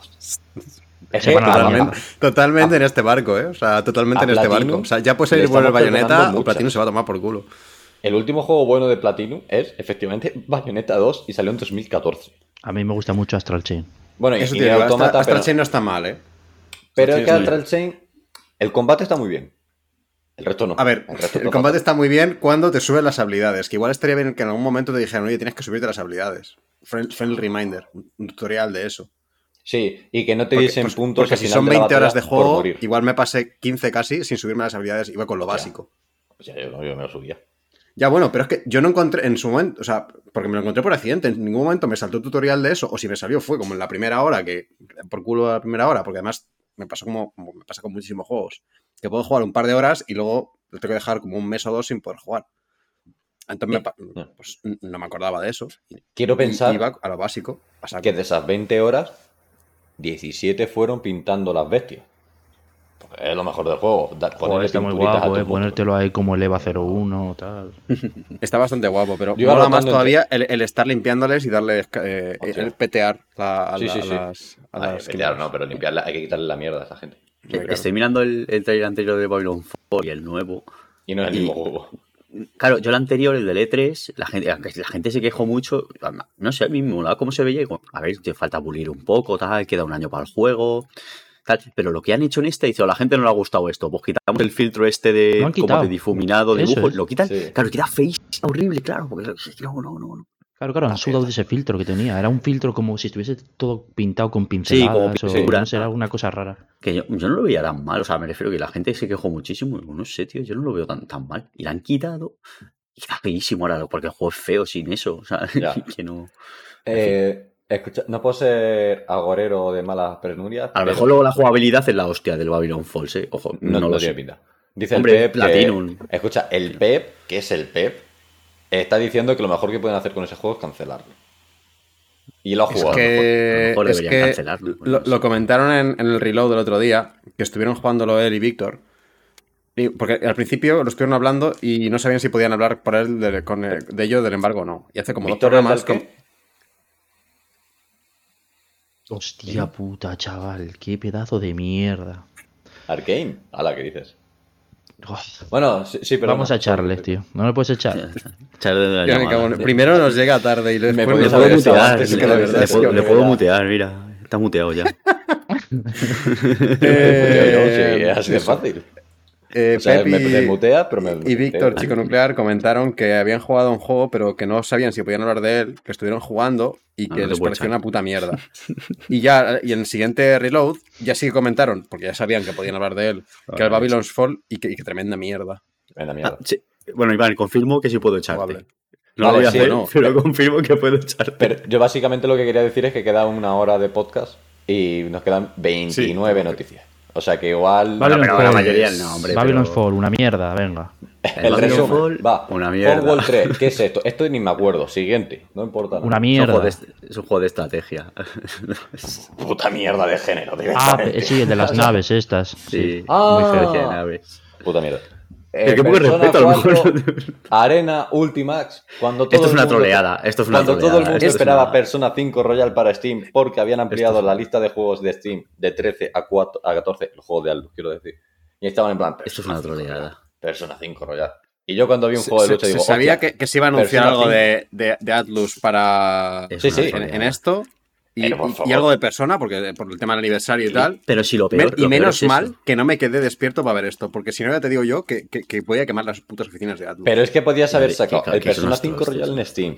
La Totalmente. totalmente en este barco, ¿eh? O sea, totalmente en este Platinum barco. O sea, ya puede salir bueno el bayoneta o. Platino se va a tomar por culo. El último juego bueno de Platinum es, efectivamente, Bayonetta 2 y salió en 2014. A mí me gusta mucho Astral Chain. Bueno, y, Eso y digo, Automata, Astral Chain no está mal, ¿eh? Pero es que. Astral Chain, el combate está muy bien. El resto no. A ver, resto el combate fatal. está muy bien cuando te suben las habilidades. Que igual estaría bien que en algún momento te dijeran, oye, tienes que subirte las habilidades. Friend- Friendly reminder, un tutorial de eso. Sí, y que no te diesen pues, puntos porque al si final son de la 20 horas de juego, igual me pasé 15 casi sin subirme las habilidades, iba con lo básico. O sea, yo, yo me lo subía. Ya bueno, pero es que yo no encontré en su momento, o sea, porque me lo encontré por accidente, en ningún momento me saltó tutorial de eso, o si me salió fue como en la primera hora, que por culo a la primera hora, porque además me pasó como, como me pasa con muchísimos juegos, que puedo jugar un par de horas y luego lo tengo que dejar como un mes o dos sin poder jugar. Entonces me pues, no me acordaba de eso. Quiero pensar iba a lo básico. a que de esas 20 horas, 17 fueron pintando las bestias. Porque es lo mejor del juego. Joder, ponerle está muy guapo, eh, ponértelo ahí como el EVA 01 tal. Está bastante guapo, pero Yo mola más todavía el, el estar limpiándoles y darles eh, el petear la- a, Sí, la- sí, a sí. las. a Ay, las pelear, no, pero limpiarla, hay que quitarle la mierda a esa gente. Estoy mirando el, el trailer anterior de Babylon Fall y el nuevo. Y no es el Y- mismo juego. Claro, yo el anterior, el del E3, la gente, aunque la gente se quejó mucho, no sé, a mí me molaba cómo se veía. A ver, te falta pulir un poco, tal, queda un año para el juego. Tal. Pero lo que han hecho en este, dice, a la gente no le ha gustado esto, pues quitamos el filtro este de, como de difuminado, dibujo, es. lo quitan, Sí. claro, queda feísimo, horrible, claro, porque no, no, no, no. Claro, claro, han sudado de ese filtro que tenía. Era un filtro como si estuviese todo pintado con Sí, pinceladas como o sé, era una cosa rara. Que yo, yo no lo veía tan mal, o sea, me refiero que la gente se quejó muchísimo, y digo, no sé, tío, yo no lo veo tan, tan mal. Y la han quitado, y está feísimo ahora, porque el juego es feo sin eso, o sea, Ya. que no... Eh, escucha, no puedo ser agorero de malas penurias. A lo mejor luego la jugabilidad es la hostia del Babylon Falls, ¿eh? Ojo, no, no, no lo tiene pinta. Dice Hombre, el Pep. que- Platinum. escucha, el Pep, que es el Pep, está diciendo que lo mejor que pueden hacer con ese juego es cancelarlo. Y lo ha Es jugado. A que, lo mejor es deberían que cancelarlo, lo, sé. lo comentaron en, en el reload del otro día, que estuvieron jugándolo él y Víctor. Y- porque al principio lo estuvieron hablando y no sabían si podían hablar por él de, con, de ello del embargo o no. Y hace como dos Víctor es programas que- que- Hostia puta, chaval. Qué pedazo de mierda. Arkane. A la que dices. Bueno, sí, sí, pero. Vamos a echarles, tío. No le puedes echar. Echarle de la llamada. Primero nos llega tarde y después Me puedo mutear, es le, que puedo, le mutear, mira. Está muteado ya. Eh, Sí, así de fácil. Eh, O sea, Pep me y- desmutea, pero me. Y Víctor, Chico Nuclear, comentaron que habían jugado un juego, pero que no sabían si podían hablar de él, que estuvieron jugando y Ah, que no les pareció una puta mierda. y ya, y en el siguiente reload, ya sí que comentaron, porque ya sabían que podían hablar de él, que el Babylon's Fall y que, y que tremenda mierda. Ah, mierda. sí. Bueno, Iván, confirmo que sí puedo echarte. No Vale, lo voy a sí, hacer, no. pero confirmo que puedo echarte. Pero yo básicamente lo que quería decir es que queda una hora de podcast y nos quedan 29 noticias. O sea que igual. Babylon pero la Fall. mayoría no, hombre, Babylon's pero- fall, una mierda, venga. El Babylon resumen. Fall, Va. una mierda. Fall 3. ¿Qué es esto? Esto ni me acuerdo. Siguiente. No importa. nada. Una Es un, juego mierda. de, es un juego de estrategia. Puta mierda de género. Ah, directamente. sí, el de las naves estas. sí, Sí. Ah. muy estrategia de naves. Puta mierda. Eh, que poco Persona respeto, a lo 4, mejor. Arena Ultimax. Cuando todo Esto es el una mundo- troleada, esto es una Cuando todo el troleada, mundo esto es esperaba una- Persona 5 Royal para Steam porque habían ampliado Esto es- la lista de juegos de Steam de 13 a, 4, a 14, el juego de Atlus, quiero decir. Y estaban en plan, Esto es una Persona 5 troleada. Persona 5 Royal. Y yo cuando vi un Se, juego de se- lucha se digo, sabía "Hostia, que, que se iba a anunciar Persona algo 5. de, de, de Atlus para Es Sí, sí. en, troleada. en esto y, Pero, y- y algo de persona, porque por el tema del aniversario y tal. Pero si lo Me- peor. y lo peor menos eso. mal que no me quedé despierto para ver esto, porque si no ya te digo yo que, que, que voy a quemar las putas oficinas de Atlus. Pero es que podías haber sacado el Persona unos 5 trozos. Royal en Steam.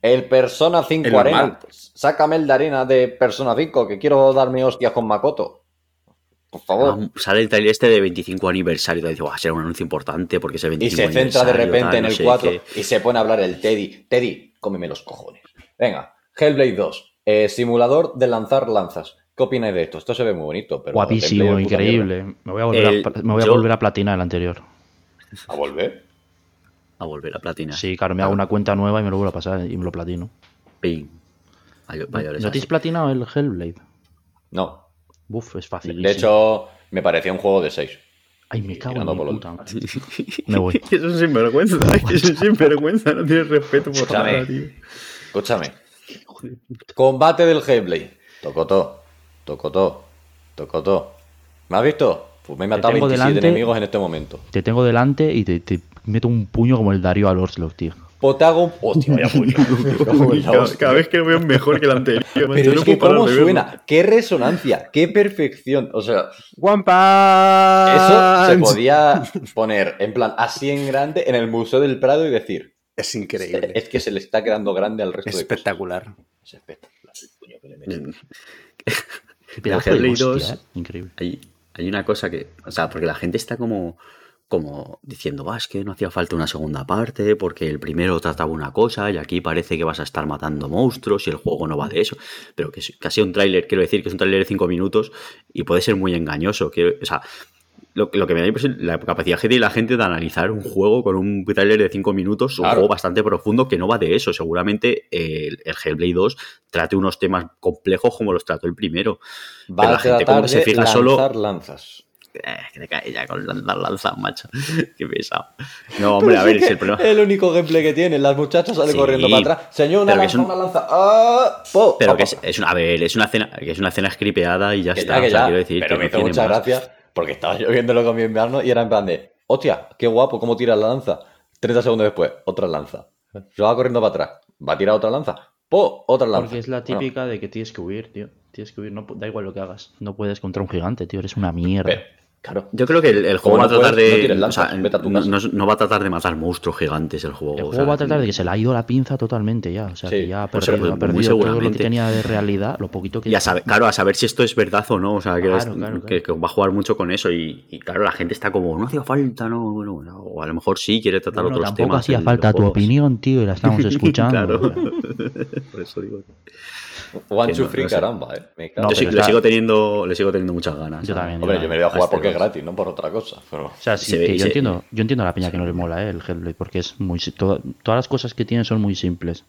El Persona 5 El Arena. normal. Pues, sácame el de Arena de Persona 5, que quiero darme hostias con Makoto. Por favor. Ah, sale el trailer este de 25 aniversario. Y dice, "Buah, será un anuncio importante porque es el Y 25 se centra de repente tal, en no el sé 4 qué". y se pone a hablar el Teddy. Teddy, cómeme los cojones. Venga, Hellblade 2. Eh, simulador de lanzar lanzas. ¿Qué opináis de esto? Esto se ve muy bonito, pero. Guapísimo, increíble. Me voy a volver, El- a, me voy a, volver a platinar el anterior. ¿A volver? A volver a platina. Sí, claro, me hago una cuenta nueva y me lo vuelvo a pasar y me lo platino. Ping. ¿No te has platinado el Hellblade? No. Buf, es fácil. De hecho, me parecía un juego de 6. Ay, me cago en por puta madre. Me voy. Es un sinvergüenza, es un sinvergüenza, no tienes respeto por Escúchame. nada, tío. Escúchame. Combate del Hellblade. Tocotó. Tocotó. Tocotó. ¿Me has visto? Pues me he matado tengo 27 delante. enemigos en este momento. Te tengo delante y te, te meto un puño como el Darío al Orslock, tío. Pues te hago un. Hostia, vaya puño. Cada, vez que lo veo es mejor que el anterior. Pero no es que cómo verlo. suena, qué resonancia, qué perfección. O sea, One eso se podía poner en plan así en grande en el Museo del Prado y decir, Es increíble. es que se le está quedando grande al resto Es de cosas. espectacular. Es espectacular el puño que le meto. Qué pedazo de Hellblade hostia, 2. Increíble. Hay, hay una cosa que. O sea, porque la gente está como. Como diciendo, va, es que no hacía falta una segunda parte, porque el primero trataba una cosa y aquí parece que vas a estar matando monstruos y el juego no va de eso. Pero que, que sido un tráiler, quiero decir, que es un tráiler de 5 minutos y puede ser muy engañoso. quiero- o sea, lo, lo que me da impresión, la capacidad que tiene la gente de analizar un juego con un tráiler de 5 minutos, un Claro. juego bastante profundo que no va de eso. Seguramente eh, el, el Hellblade 2 trate unos temas complejos como los trató el primero. Va Pero a la gente como que se fija lanzar solo lanzas. eh, que te cae ya con lanzar lanzas, macho. Qué pesado. No, hombre, a ver, es el problema. El único gameplay que tiene, las muchachas salen Sí, corriendo para atrás. Señor, una lanza, es un- una lanza. ¡Ah! ¡Po! Pero que es, es una, a ver, es una escena, que es una escena scripteada y ya Que está. ya, que o sea, ya. quiero decir pero que me no hizo tiene mucha gracia porque estaba yo viéndolo con mi invierno y era en plan de, hostia, qué guapo, cómo tira la lanza. 30 segundos después, otra lanza. Yo va corriendo para atrás. Va a tirar otra lanza. ¡Po! Otra lanza. Porque es la Bueno, típica de que tienes que huir, tío. Tienes que huir, no, da igual lo que hagas. No puedes contra un gigante, tío. Eres una mierda. pero, claro. Yo creo que el, el juego va a no tratar puedes, no de. tires o sea, no, no- no va a tratar de matar monstruos gigantes el juego. El o juego sea, va a tratar de que se le ha ido la pinza totalmente ya. O sea, Sí, que ya ha pues, perdido, pues, ha muy perdido todo lo que seguramente. tenía de realidad, lo poquito que. Y a saber, claro, a saber si esto es verdad o no. O sea, que, Claro, es- claro, que- claro. que va a jugar mucho con eso. Y, y, claro, la gente está como, no hacía falta, no, bueno, bueno, O a lo mejor sí quiere tratar Bueno, otros tampoco temas. hacía en falta tu opinión, tío, y la estamos escuchando. claro. o. Por eso digo. One, two, no- free, no sé. caramba, eh. Me No, yo sí- le, está- sigo teniendo, le sigo teniendo muchas ganas. Yo también. Hombre, yo me lo voy a jugar porque es gratis, no por otra cosa. Pero... O sea, sí, Se ve- que yo, se- entiendo, yo entiendo a la peña que no le mola eh, el Hellblade, porque es muy todo- todas las cosas que tiene son muy simples.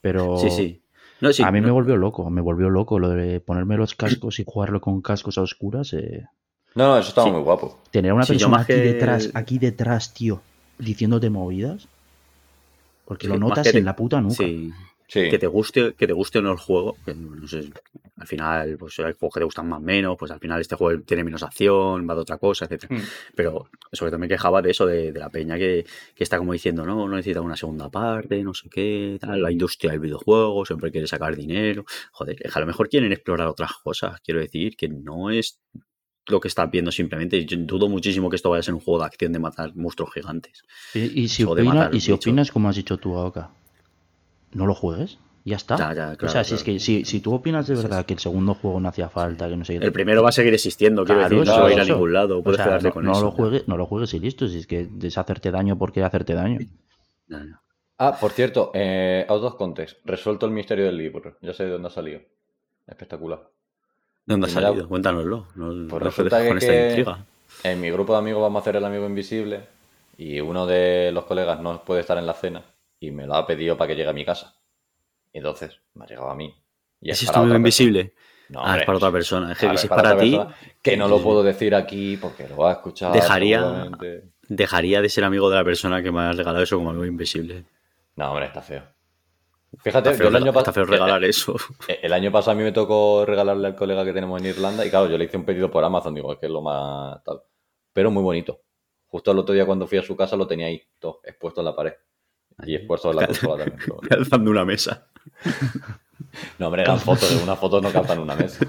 Pero Sí, sí. No, sí, a mí me volvió loco, me volvió loco lo de ponerme los cascos y jugarlo con cascos a oscuras. eh. No, no, eso estaba Sí. muy guapo. Tener a una persona aquí que- detrás, aquí detrás, tío, diciéndote movidas. Porque Sí, lo notas que en la puta nuca. Sí, Sí. que te guste que te guste o no el juego que no sé al final pues hay juegos que te gustan más o menos pues al final este juego tiene menos acción va de otra cosa etcétera. Hmm. pero sobre todo me quejaba de eso de, de la peña que, que está como diciendo no no necesita una segunda parte no sé qué tal la industria del videojuego siempre quiere sacar dinero joder a lo mejor quieren explorar otras cosas quiero decir que no es lo que estás viendo simplemente. Yo dudo muchísimo que esto vaya a ser un juego de acción de matar monstruos gigantes. Y, y si, opina- y si opinas como has dicho tú, Aoka, no lo juegues. Ya está. Ya, ya, o claro, sea, si es que si, si tú opinas de verdad sí. que el segundo juego no hacía falta, que no sé qué. el primero va a seguir existiendo quiero Claro, decir no se va a ir a ningún lado O puedes sea, quedarte no, con no eso lo juegues, no lo juegues y listo. Si es que es hacerte daño porque hacerte daño. Ah, por cierto, eh, out of context. Resuelto el misterio del libro. Ya sé de dónde ha salido. Espectacular. ¿De dónde ha salido? Cuéntanoslo. No, Pues no se resulta deja con que- esta que- intriga. En mi grupo de amigos vamos a hacer el amigo invisible y uno de los colegas no puede estar en la cena y me lo ha pedido para que llegue a mi casa. Y entonces me ha llegado a mí. Y ¿Ese es para otra invisible? No, ah, hombre, es para otra persona. Es que si es para ti, que no lo puedo decir aquí porque lo va a escuchar. Dejaría- dejaría de ser amigo de la persona que me ha regalado eso como amigo invisible. No, hombre, está feo. Fíjate, Está feo, el año está feo pasado. regalar eso. El año pasado a mí me tocó regalarle al colega que tenemos en Irlanda y claro, yo le hice un pedido por Amazon, digo, es que es lo más tal. Pero muy bonito. Justo el otro día cuando fui a su casa lo tenía ahí, todo expuesto en la pared. Y expuesto en la consola también. pero- Alzando una mesa. No, hombre, eran fotos, de unas fotos no calzan una mesa.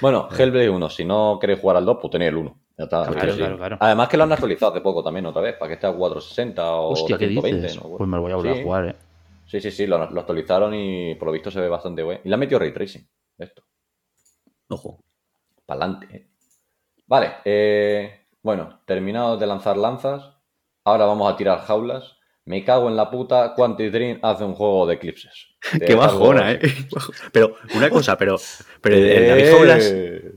Bueno, Hellblade 1, si no queréis jugar al 2, pues tenéis el 1. Ya está. Claro, Sí, claro, claro. Además que lo han actualizado hace poco también, otra vez, para que esté a 460 o Hostia, ¿qué 120. dices? ¿no? Pues me lo voy a volver Sí. a jugar, eh. Sí, sí, sí, lo, lo actualizaron y por lo visto se ve bastante bueno. Y le han metido ray tracing. Esto. Ojo. Para adelante. Vale, eh, bueno, terminado de lanzar lanzas. Ahora vamos a tirar jaulas. Me cago en la puta. Quantic Dream hace un juego de eclipses. De Qué bajona, algo- eh. Pero, una cosa, pero. Pero el David Faulas. Eh.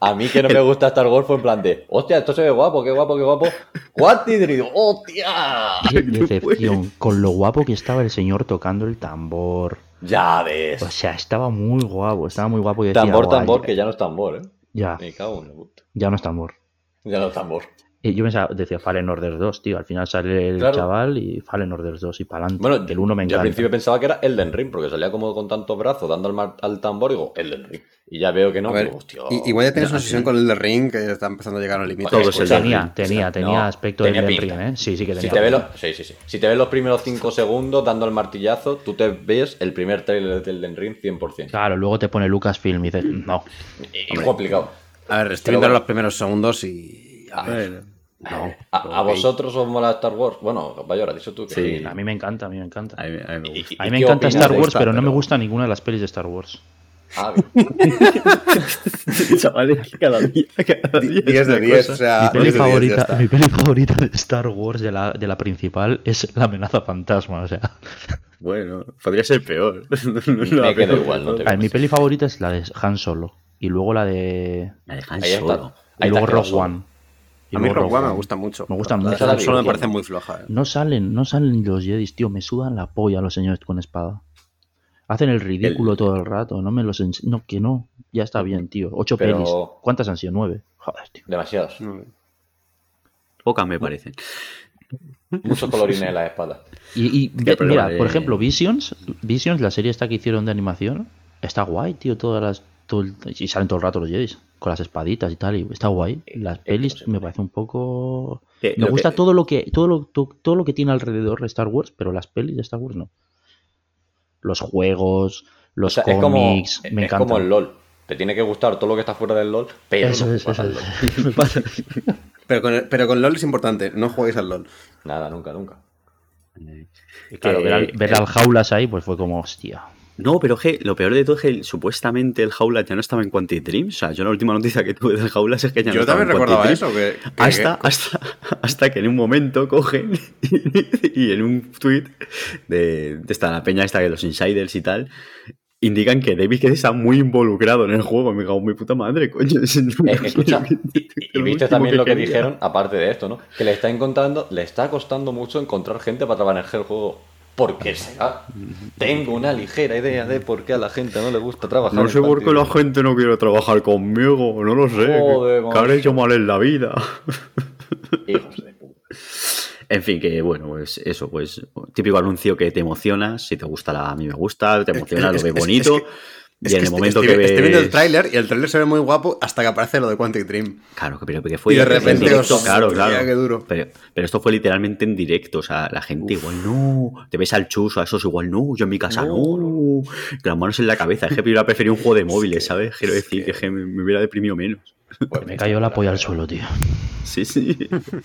A mí que no me gusta Star Wars fue en plan de, hostia, esto se ve guapo, qué guapo, qué guapo. Quantic Dream, hostia. Qué decepción. Con lo guapo que estaba el señor tocando el tambor. Ya ves. O sea, estaba muy guapo, estaba muy guapo. y decía, Tambor, "Guau, tambor, que ya no es tambor, eh. Ya, Me cago en la puta. ya no es tambor. Ya no tambor. Y yo pensaba, decía Fallen Order 2, tío. Al final sale el Claro. chaval y Fallen Order 2 y para adelante. Bueno, el uno me yo al encanta. principio pensaba que era Elden Ring, porque salía como con tantos brazos dando al, tambor y digo, Elden Ring. Y ya veo que no, ver, digo, hostia. i- igual ya tienes una sí. sesión con el de Ring que está empezando a llegar al límite. Todo Elden Tenía, tenía, No, tenía aspecto tenía de Elden pinta. Ring, ¿eh? Sí, sí que Si tenía. te, ves pinta. los, sí, sí, sí. si te ves los primeros 5 segundos dando el martillazo, tú te ves el primer trailer del Elden Ring 100%. Claro, luego te pone Lucasfilm y dices, no. Y complicado. A ver, estoy viendo bueno. los primeros segundos y. a ver, Bueno, no. ¿A, a vosotros os mola Star Wars? Bueno, vaya, has dicho tú que Sí. A mí me encanta, a mí me encanta. a mí, a mí me ¿Y- gusta. y- A mí y me qué encanta Star Wars, esta? pero no me gusta ninguna de las pelis de Star Wars. Ah, bien. Chavales, cada día, cada día. 10 es de una 10, cosa. o sea. mi, peli 10 de 10, ya favorita, mi peli favorita de Star Wars, de la, de la principal, es La amenaza fantasma. O sea, Bueno, podría ser peor. No, no, Me peor igual, no te a ver, mi peli favorita es la de Han Solo. Y luego la de. La de Han Ahí está. Solo. Y luego Rogue Solo. One. Y A mí Rogue One me gusta mucho. Me gusta La mucho. Solo me parece muy floja. eh. No salen, no salen los Jedis, tío. Me sudan la polla los señores con espada. Hacen el ridículo todo el rato. No me los ens- No, que no. Ya está bien, tío. Ocho Pero- pelis. ¿Cuántas han sido? Nueve. Joder, tío. Demasiados. Pocas me parecen. Muchos colorines en la espalda. Y, ve- mira, de- por ejemplo, Visions, Visions, la serie esta que hicieron de animación, está guay, tío, todas las todo el- y salen todo el rato los Jedis con las espaditas y tal, y está guay. Las eh, pelis no sé. me parece un poco me gusta que- todo lo que todo lo to- todo lo que tiene alrededor de Star Wars, pero las pelis de Star Wars no. Los juegos, los O sea, es como, cómics, me es encanta. como el LOL. Te tiene que gustar todo lo que está fuera del LOL, pero Eso no es, eso. LOL. Me pasa. Pero con, el- pero con LOL es importante, no jueguéis al LOL. Nada, nunca, nunca. Y claro, que- ver al, ver al jaulas ahí, pues fue como, hostia. No, pero que lo peor de todo es que supuestamente el Jaulas ya no estaba en Quantic Dream. O sea, yo la última noticia que tuve del Jaulas es que ya no Yo estaba también en Quantic recordaba Dream. eso. Que, que- Hasta, hasta, hasta que en un momento cogen y en un tweet de, de esta la peña esta de los insiders y tal, indican que David que está muy involucrado en el juego. Me cago en mi puta madre, coño. Eh, escucha, y, viste también lo que quería. dijeron, aparte de esto, ¿no? Que le está encontrando, le está costando mucho encontrar gente para trabajar el juego. ¿Por qué será? Tengo una ligera idea de por qué a la gente no le gusta trabajar. No sé por qué la gente no quiere trabajar conmigo, no lo sé. Joder, que habré hecho mal en la vida. Hijos de puta. En fin, que bueno, pues eso, pues típico anuncio que te emociona, si te gusta la, a mí me gusta, te emociona, Es- lo ves es- bonito. es que- y Es en que el estoy- momento estoy, que ves... estoy viendo el tráiler y el tráiler se ve muy guapo hasta que aparece lo de Quantic Dream. Claro, que- pero que fue Y de en repente, directo, hostia, claro, claro. qué duro. Pero, pero esto fue literalmente en directo, o sea, la gente igual no, te ves al chuso, a esos igual no, yo en mi casa no, No, con las manos en la cabeza, es que hubiera preferido un juego de móviles, ¿sabes? Quiero decir que, es que me, me hubiera deprimido menos. Pues Me cayó la polla al suelo, tío. Sí, sí.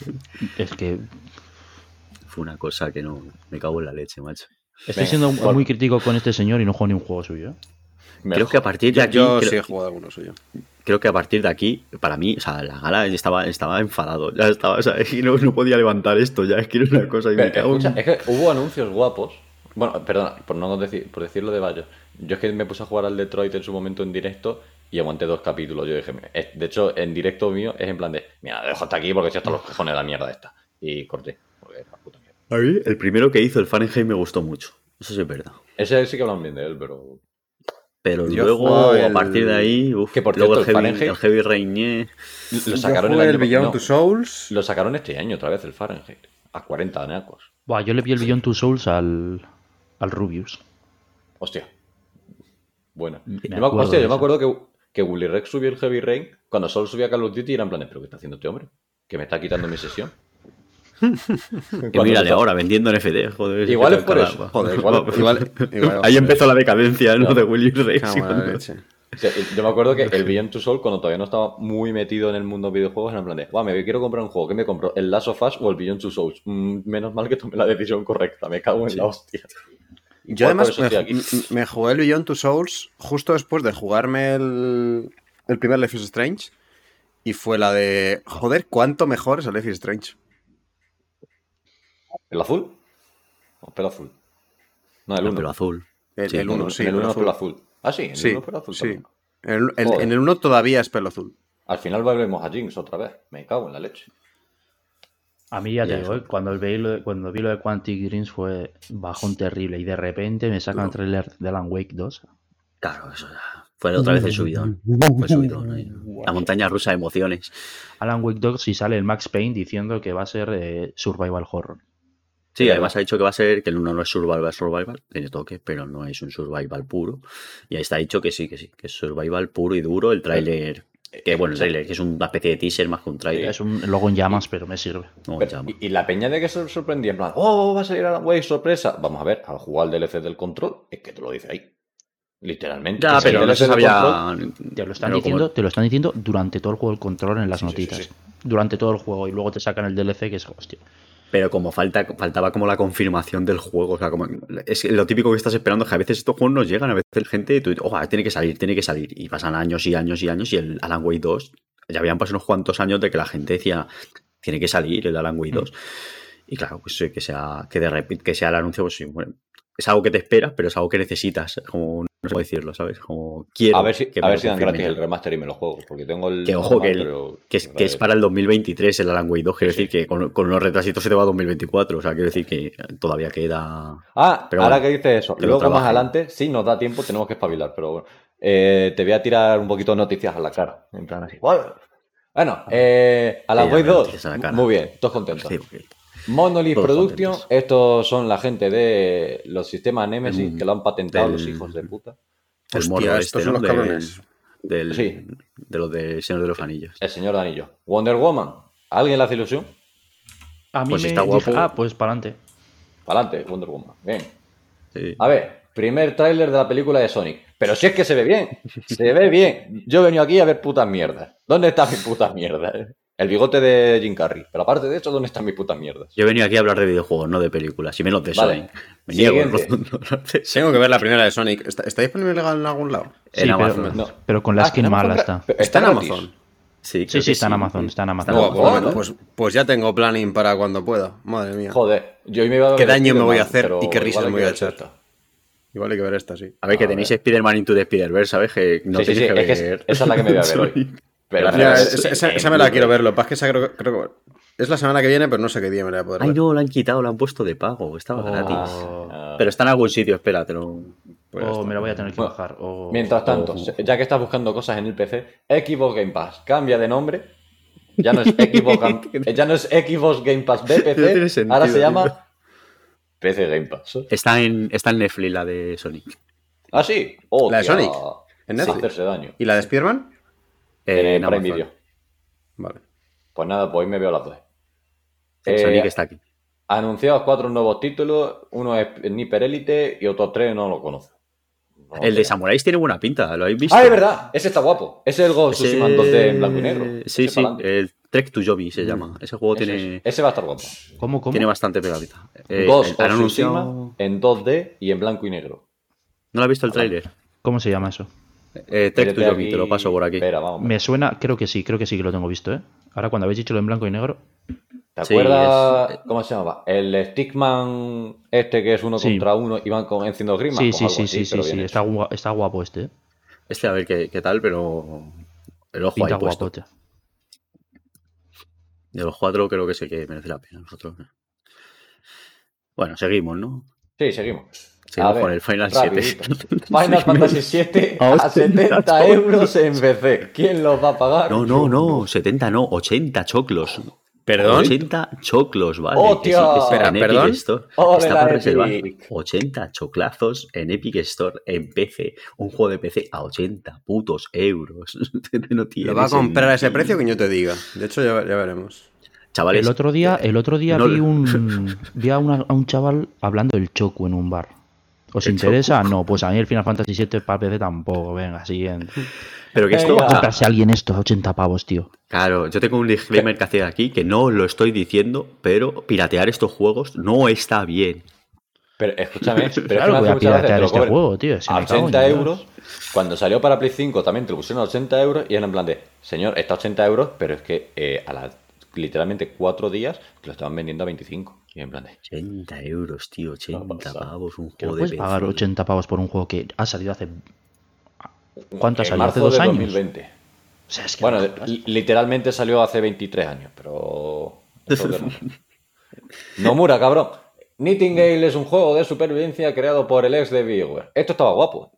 Es que Fue una cosa que no, me cago en la leche, macho. estoy Venga, siendo muy crítico con este señor y no juego ni un juego suyo. Creo que a partir de Yo, aquí, yo creo, sí he jugado alguno suyo. creo que a partir de aquí, para mí, o sea, la gala estaba, estaba enfadado, ya estaba, o sea, es que no, no podía levantar esto, ya es que era una cosa y me Pero, cago en- escucha, es que hubo anuncios guapos. Bueno, perdona, por no decir, por decirlo de Bayo. Yo es que me puse a jugar al Detroit en su momento en directo y aguanté dos capítulos. Yo dije, de hecho, en directo mío es en plan de, mira, dejo hasta aquí porque si hasta los cojones de la mierda esta. Y corté. Porque era puta mierda. A mí, el primero que hizo, el Fahrenheit, me gustó mucho. Eso sí es verdad. Ese sí que hablan bien de él, pero. Pero Yo luego, a partir de ahí, uf, Que, por luego cierto, el el Heavy, Fahrenheit- el heavy Rain, eh, Lo sacaron yo el año el Beyond no, Two Souls. Lo sacaron este año otra vez, el Fahrenheit. A 40 anacos. Buah, yo le vi el Beyond Two Souls al, al Rubius. Hostia. Bueno. Me yo, me, acuerdo hostia, de yo me acuerdo que, que Willy Rex subió el Heavy Rain cuando solo subía Call of Duty y era en plan, ¿pero qué está haciendo este hombre? Que me está quitando mi sesión. Cuando mírale ahora, vendiendo NFT, joder. Igual es por eso. Joder, Igual- igual, igual- Ahí empezó la decadencia ¿no? Claro. de la leche. O sea, yo me acuerdo que el Beyond Two Soul, cuando todavía no estaba muy metido en el mundo de videojuegos, era en plan de, "Guau, me quiero comprar un juego, ¿qué me compro? ¿El Last of Us o el Beyond Two Souls? Mm, menos mal que tomé la decisión correcta, me cago en la hostia. Yo además me, jugué el Beyond Two Souls justo después de jugarme el, el primer Life is Strange. Y fue la de, joder, cuánto mejor es el Life is Strange. ¿El azul? ¿O pelo azul? No, el El 1. pelo azul. El, Sí, el 1, sí. el el 1 es azul. pelo azul. Ah, sí, en el Sí, 1 es pelo azul sí. también. El- el- en el 1 todavía es pelo azul. Al final volvemos a Jinx otra vez. Me cago en la leche. A mí ya te digo. ¿eh? cuando, vi lo de, cuando vi lo de Quantic Dreams fue bajón terrible y de repente me sacan el trailer de Alan Wake 2. Claro, eso ya. Fue otra vez el subidón. Fue el subidón. La montaña rusa de emociones. Alan Wake 2 y sale el Max Payne diciendo que va a ser eh, survival horror. Sí, además ha dicho que va a ser que el uno no es survival, survival, tiene toque, pero no es un survival puro. Y ahí está dicho que sí, que sí, que es survival puro y duro. El tráiler, que bueno, el tráiler, que es una especie de teaser más que un tráiler. Es un logo en llamas, pero me sirve. No, Pero- llama. y, y la peña de que se sorprendía, en plan, oh, va a salir Alan Wake, sorpresa. Vamos a ver, al jugar el DLC del control, es que te lo dice ahí. Literalmente. Ya, pero no se del sabía. Te lo están como- diciendo, te lo están diciendo durante todo el juego el control en las Sí, notitas. sí. Durante todo el juego y luego te sacan el DLC que es hostia. Pero como falta, faltaba como la confirmación del juego. O sea, como, es lo típico que estás esperando es que a veces estos juegos no llegan, a veces gente, tú, oh, tiene que salir, tiene que salir. Y pasan años y años y años. Y el Alan Wake 2, ya habían pasado unos cuantos años de que la gente decía, tiene que salir el Alan Wake 2. Y claro, pues eh, que sea, que de repente, que sea el anuncio, pues sí, bueno, es algo que te esperas, pero es algo que necesitas. Como, no sé cómo decirlo, ¿sabes? Como quiero. A ver si, que a ver si dan gratis el remaster y me lo juego. Porque tengo el. Que ojo, que, el- pero- que, es, que es para el 2023 el Alan Wake 2, quiero Sí, decir que con, con unos retrasitos se te va a 2024, o sea, quiero decir que todavía queda... Ah, Pero ahora bueno, que dices eso. Luego más adelante, si nos da tiempo, tenemos que espabilar. Pero bueno, Eh, te voy a tirar un poquito de noticias a la cara. En plan así. Bueno, eh, a la Tírame Wave 2. noticias a la cara. Muy bien, todos contentos. Sí, ok. Monolith Todos Production, contentos. estos son la gente de los sistemas Nemesis Del- que lo han patentado del- los hijos de puta. El Hostia, estos este, son ¿no? los De- cabrones. del, Sí. de los de Señor de los Anillos. El señor Danillo. Wonder Woman. ¿Alguien le hace ilusión? A mí Pues me está dije, guapo. ah, pues para adelante. Para adelante, Wonder Woman. Bien. Sí. A ver, primer tráiler de la película de Sonic. Pero si es que se ve bien. Se ve bien. Yo he venido aquí a ver putas mierdas. ¿Dónde están mis putas mierdas? El bigote de Jim Carrey. Pero aparte de eso, ¿dónde están mis putas mierdas? Yo he venido aquí a hablar de videojuegos, no de películas, y menos de Vale. Sonic. Me niego. Tengo que ver la primera de Sonic. ¿Está, está disponible legal en algún lado? En Sí, Amazon. pero, No. pero con la Ah, skin en mala está. Está en gratis. Amazon. Sí, Sí, sí, que está en Amazon, está en Amazon. Pues, ¿no? pues, pues ya tengo planning para cuando pueda. Madre mía. Joder, yo hoy me iba a ¿Qué daño me voy a hacer y qué risas me voy que a echar? esta. Igual hay que ver esta, sí. A ver, que A tenéis ver. Spider-Man Into the Spider-Verse, ¿sabes? Que no Sí, sí, tenéis sí, que que ver. es- esa es la que me voy a ver hoy. Pero esa, esa- en esa me la quiero ver. Lo que pasa es que esa creo, creo que Es la semana que viene, pero no sé qué día me la voy a poder Ay, ver. no, lo han quitado, lo han puesto de pago. Estaba Oh. gratis. Ah, Pero está en algún sitio, espératelo. Pues o esto. me lo voy a tener que Bueno, bajar. O... Mientras tanto, o- se- ya que estás buscando cosas en el PC, Xbox Game Pass cambia de nombre. Ya no es Xbox, Gam- ya no es Xbox Game Pass BPC, sentido, ahora se tío. llama PC Game Pass. Está en, está en Netflix la de Sonic. ¿Ah, sí? Oh, ¿La de Sonic? ¿En Netflix? Hacerse daño. ¿Y la de? En Eh, en Prime Amazon. Video. Vale. Pues nada, pues hoy me veo las dos. El Eh, Sonic está aquí. Anunciados cuatro nuevos títulos, uno es Sniper Elite y otros tres no lo conozco. No El de. Samuráis tiene buena pinta, ¿lo habéis visto? Ah, es verdad, ese está guapo. Ese es el Ghost Ese- Tsushima en 2D en blanco y negro. Sí, Ese sí, pa'lante. el Trek to Yobi se llama. Ese juego Ese, tiene, es. Ese va a estar guapo. ¿Cómo, cómo? tiene bastante pegadita. Eh, Ghost anunciado- Tsushima en 2D y en blanco y negro. ¿No lo has visto el tráiler? ¿Cómo se llama eso? Eh, Trek to Métete Yobi, te lo paso por aquí. Espera, vamos. Me suena, creo que sí, creo que sí que lo tengo visto, ¿eh? Ahora cuando habéis dicho lo en blanco y negro, ¿Te Sí, acuerdas es- cómo se llamaba? El Stickman este que es uno Sí. contra uno y van con, enciendo grima. sí, sí, sí, así, sí, sí, está, guapo este, ¿eh? Este a ver qué, qué tal, pero el ojo Pinta ahí puesto. De los cuatro creo que sé que merece la pena. Nosotros. Bueno, seguimos, ¿no? Sí, seguimos. A ver, con el Final rapidito. 7. Final Fantasy 7 A a 70 80 euros en PC. ¿Quién los va a pagar? No, no, no, 70 no, 80 choclos. ¿Perdón? 80 choclos, vale. ¡Hostia! que sí, que Espera, en Epic ¿perdón? Store. ¡Ole, está para Epic! reservar 80 choclazos en Epic Store, en PC. Un juego de PC a 80 putos euros. no ¿Lo va a comprar a ese precio que yo te diga? De hecho, ya, ya veremos. Chavales, El otro día, el otro día no- vi, un, vi a, una- a un chaval hablando del Choco en un bar. ¿Os ¿El interesa? No, pues a mí el Final Fantasy VII para PC tampoco. Venga, siguiente. pero que esto. Venga. o sea, Comprarse a alguien esto a 80 pavos, tío. Claro, yo tengo un disclaimer que hacer aquí, que no lo estoy diciendo, pero piratear estos juegos no está bien. Pero escúchame, pero Claro, es voy que a muchas veces piratear este juego, tío. si a me cago en 80 Dios. euros. Cuando salió para Play 5 también te lo pusieron a 80 euros y era en plan de, señor, está a 80 euros, pero es que eh, a las literalmente cuatro días te lo estaban vendiendo a 25. Y en plan de, 80 euros, tío, 80 pasa. pavos, un Que juego de puedes PC. pagar 80 pavos por un juego que ha salido hace. ¿Cuánto ha salido? ¿Hace dos de años? 2020. O sea, es que Bueno, no de- literalmente salió hace 23 años, pero... de no. Nomura, cabrón. Nightingale es un juego de supervivencia creado por el ex de BioWare. Esto estaba guapo.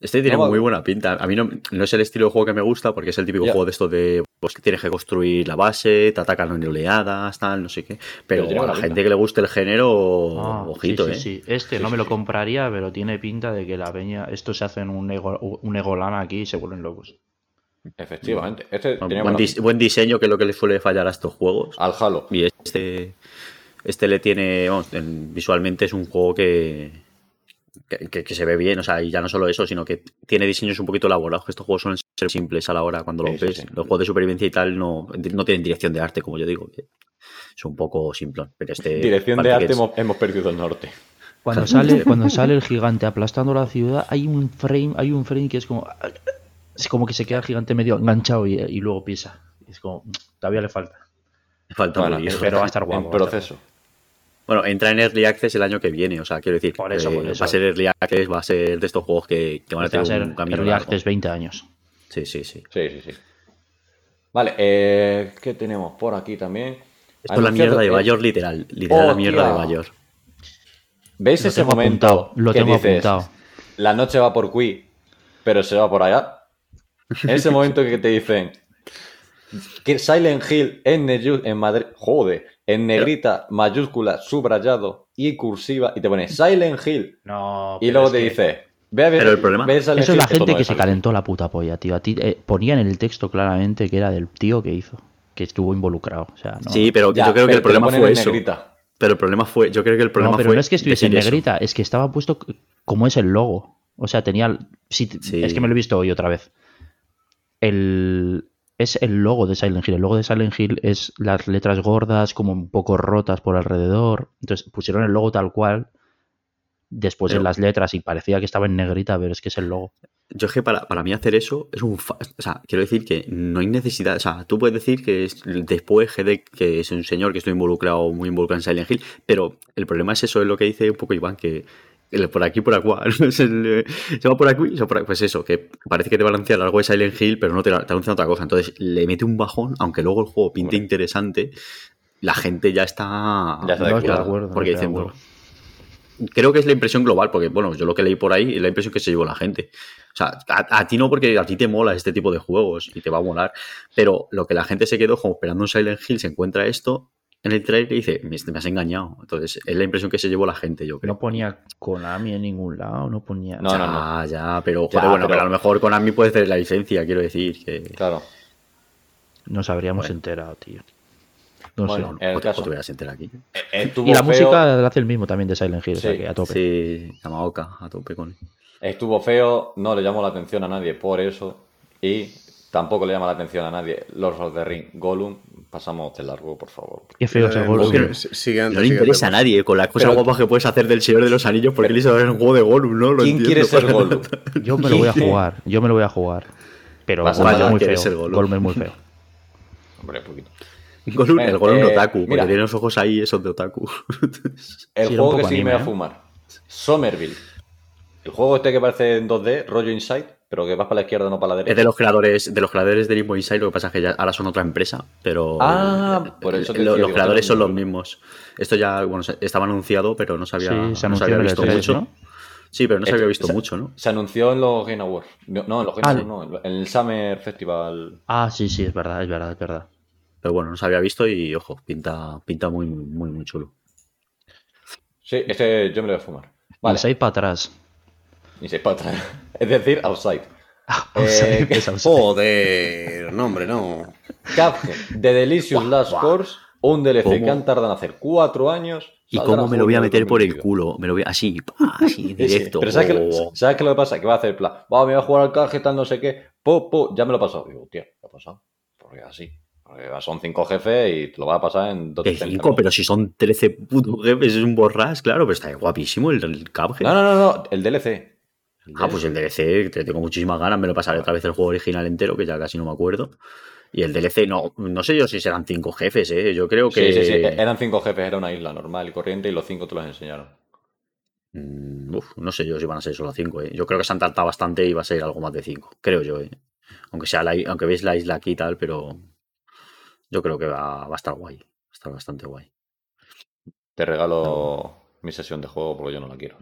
Este tiene No muy buena pinta. A mí no, no es el estilo de juego que me gusta porque es el típico juego de esto de pues, que tienes que construir la base, te atacan en oleadas, tal, no sé qué. Pero, a la gente que le guste el género, Ah, ojito, sí, ¿eh? sí, sí. Este no me lo compraría, pero tiene pinta de que la peña. Esto se hace en un, ego, un egolana aquí y se vuelven locos. Efectivamente. Este Buen, dis- pinta. buen diseño, que es lo que le suele fallar a estos juegos. Al Halo. Y este, este le tiene, vamos, visualmente es un juego que, que, que- que se ve bien, o sea, y ya no solo eso, sino que tiene diseños un poquito elaborados, que estos juegos suelen ser simples a la hora cuando Sí, los sí, ves. sí. Los juegos de supervivencia y tal no, no tienen dirección de arte, como yo digo. Es un poco simplón, pero este... Dirección de arte es- hemos, hemos perdido el norte. Cuando sale, cuando sale el gigante aplastando la ciudad, hay un frame, hay un frame que es como. Es como que se queda el gigante medio enganchado y, y luego pisa. Es como. Todavía le falta. Falta Bueno, pero va a estar guapo. En proceso. Bueno, entra en Early Access el año que viene, o sea, quiero decir, Por eso, eh, por eso. va a ser Early Access, va a ser de estos juegos que, que van a Este va a tener ser un camino Early largo. Access 20 años. Sí, sí, sí. Sí, sí, sí. Vale, eh, ¿qué tenemos por aquí también? Esto es la mierda de Bayor, literal. Literal la mierda de Bayor. ¿Veis Lo ese tengo momento apuntado, lo que tengo dices, apuntado. la noche va por Qui, pero se va por allá? Ese momento que te dicen que Silent Hill en, en Madrid, joder, en negrita, mayúscula, subrayado y cursiva, y te pone Silent Hill, No. y luego te que dice, ve a ver, Pero el problema- ve Silent Eso es la gente que se calentó la puta polla, tío. A ti eh, ponían en el texto claramente que era del tío que hizo, que estuvo involucrado. O sea, no. Sí, pero Ya, yo creo que el problema fue en eso. negrita. Pero el problema fue, yo creo que el problema no, pero fue. no es que estuviese en eso. negrita, es que estaba puesto como es el logo. O sea, tenía. el- sí, Sí. Es que me lo he visto hoy otra vez. El. Es el logo de Silent Hill. El logo de Silent Hill es las letras gordas, como un poco rotas por alrededor. Entonces pusieron el logo tal cual. Después Pero- en las letras y parecía que estaba en negrita, pero es que es el logo. Yo es que para, para mí hacer eso es un... fa- O sea, quiero decir que no hay necesidad... O sea, tú puedes decir que es- después GD, que es un señor que estoy involucrado, muy involucrado en Silent Hill, pero el problema es eso, es lo que dice un poco Iván, que el por aquí, por acá, eh, se va por aquí, se va por aquí. Pues eso, que parece que te va a anunciar algo de Silent Hill, pero no te, te anuncia otra cosa. Entonces le mete un bajón, aunque luego el juego pinte interesante, la gente ya está. Ya está de No de acuerdo. no Porque dicen. Creo que es la impresión global, porque bueno, yo lo que leí por ahí es la impresión que se llevó la gente. O sea, a, a ti no, porque a ti te mola este tipo de juegos y te va a molar, pero lo que la gente se quedó como esperando en Silent Hill, se encuentra esto en el trailer y dice, me, me has engañado. Entonces, es la impresión que se llevó la gente, yo creo. No ponía Konami en ningún lado, no ponía. No, ya, no, no. ya, pero, Ya, joder, bueno, pero- pero... a lo mejor Konami puede hacer la licencia, quiero decir. Que... Claro. Nos habríamos Bueno. enterado, tío. No Bueno, sé. en el o te, caso. o te hubieras enterado aquí. Eh, Estuvo Y la feo, música la hace el mismo también de Silent Hill, o sea Sí, que a tope. Sí, Yamaoka, a tope con. Estuvo feo, no le llamó la atención a nadie por eso. Y tampoco le llama la atención a nadie Lord of the Ring. Gollum, pasamos de largo, por favor. Qué feo es el Eh, gol. Gollum. sí, Siguiente, No le interesa a nadie con las cosas Pero- guapas que puedes hacer del Señor de los Anillos, porque él hizo ver un juego de Gollum, ¿no? Lo ¿Quién entiendo, quiere ser Gollum? Yo me lo voy a jugar, yo me lo voy a jugar. Pero Gollum es muy feo. Gollum. Gollum es muy feo. Hombre, poquito. Gollum, Eh, el Gollum eh, otaku, mira. porque tiene los ojos ahí, esos de otaku. El Sí, juego que sí anime, me va a ¿eh? fumar. Somerville. El juego este que parece en 2D, rollo Inside, pero que vas para la izquierda, no para la derecha. es de los creadores, de los creadores de Limbo Inside, lo que pasa es que ya ahora son otra empresa, pero Ah, por eso te lo- decía, los creadores son los mismos. Esto ya, bueno, estaba anunciado, pero no se había, Sí, se no se anunció había visto E3, mucho. ¿no? Sí, pero no se había visto se- mucho, ¿no? Se anunció en los Game Awards. No, no, en los Game Ah, Awards no, en el Summer Festival. Ah, sí, sí, es verdad, es verdad, es verdad. Pero bueno, no se había visto y, ojo, pinta, pinta muy, muy, muy chulo. Sí, este yo me lo voy a fumar. Vale, Inside para atrás. Ni se para atrás. Es decir, Outside. Ah, Eh, outside, es outside. Joder, no, hombre, no. Cuphead, The Delicious Last Course, un DLC ¿Cómo? que han tardado en hacer cuatro años. ¿Y cómo me lo voy a meter por el 2022. culo? Me lo voy a... Así, así, Sí, sí, directo. Pero ¿sabes, qué, Oh. ¿sabes qué lo que pasa? Que va a hacer plan, va, me voy a jugar al caje, tal, no sé qué, po, po, ya me lo he pasado. Digo, tío, ¿qué ha pasado? Porque así. Porque son cinco jefes y te lo vas a pasar en dos Que cinco, pero si son 13 putos jefes, es un borras, claro, pero está guapísimo el, el Cuphead. No, no, no, no, el DLC. Ah, pues el DLC, te tengo muchísimas ganas, me lo pasaré otra vez el juego original entero, que ya casi no me acuerdo. Y el DLC, no, no sé yo si serán cinco jefes, ¿eh? Yo creo que... Sí, sí, sí, eran cinco jefes, era una isla normal y corriente y los cinco te los enseñaron. Mm, uf, no sé yo si van a ser solo cinco, ¿eh? Yo creo que se han tratado bastante y va a ser algo más de cinco, creo yo, ¿eh? Aunque, sea la, aunque veis la isla aquí y tal, pero yo creo que va, va a estar guay, va a estar bastante guay. Te regalo mi sesión de juego porque yo no la quiero.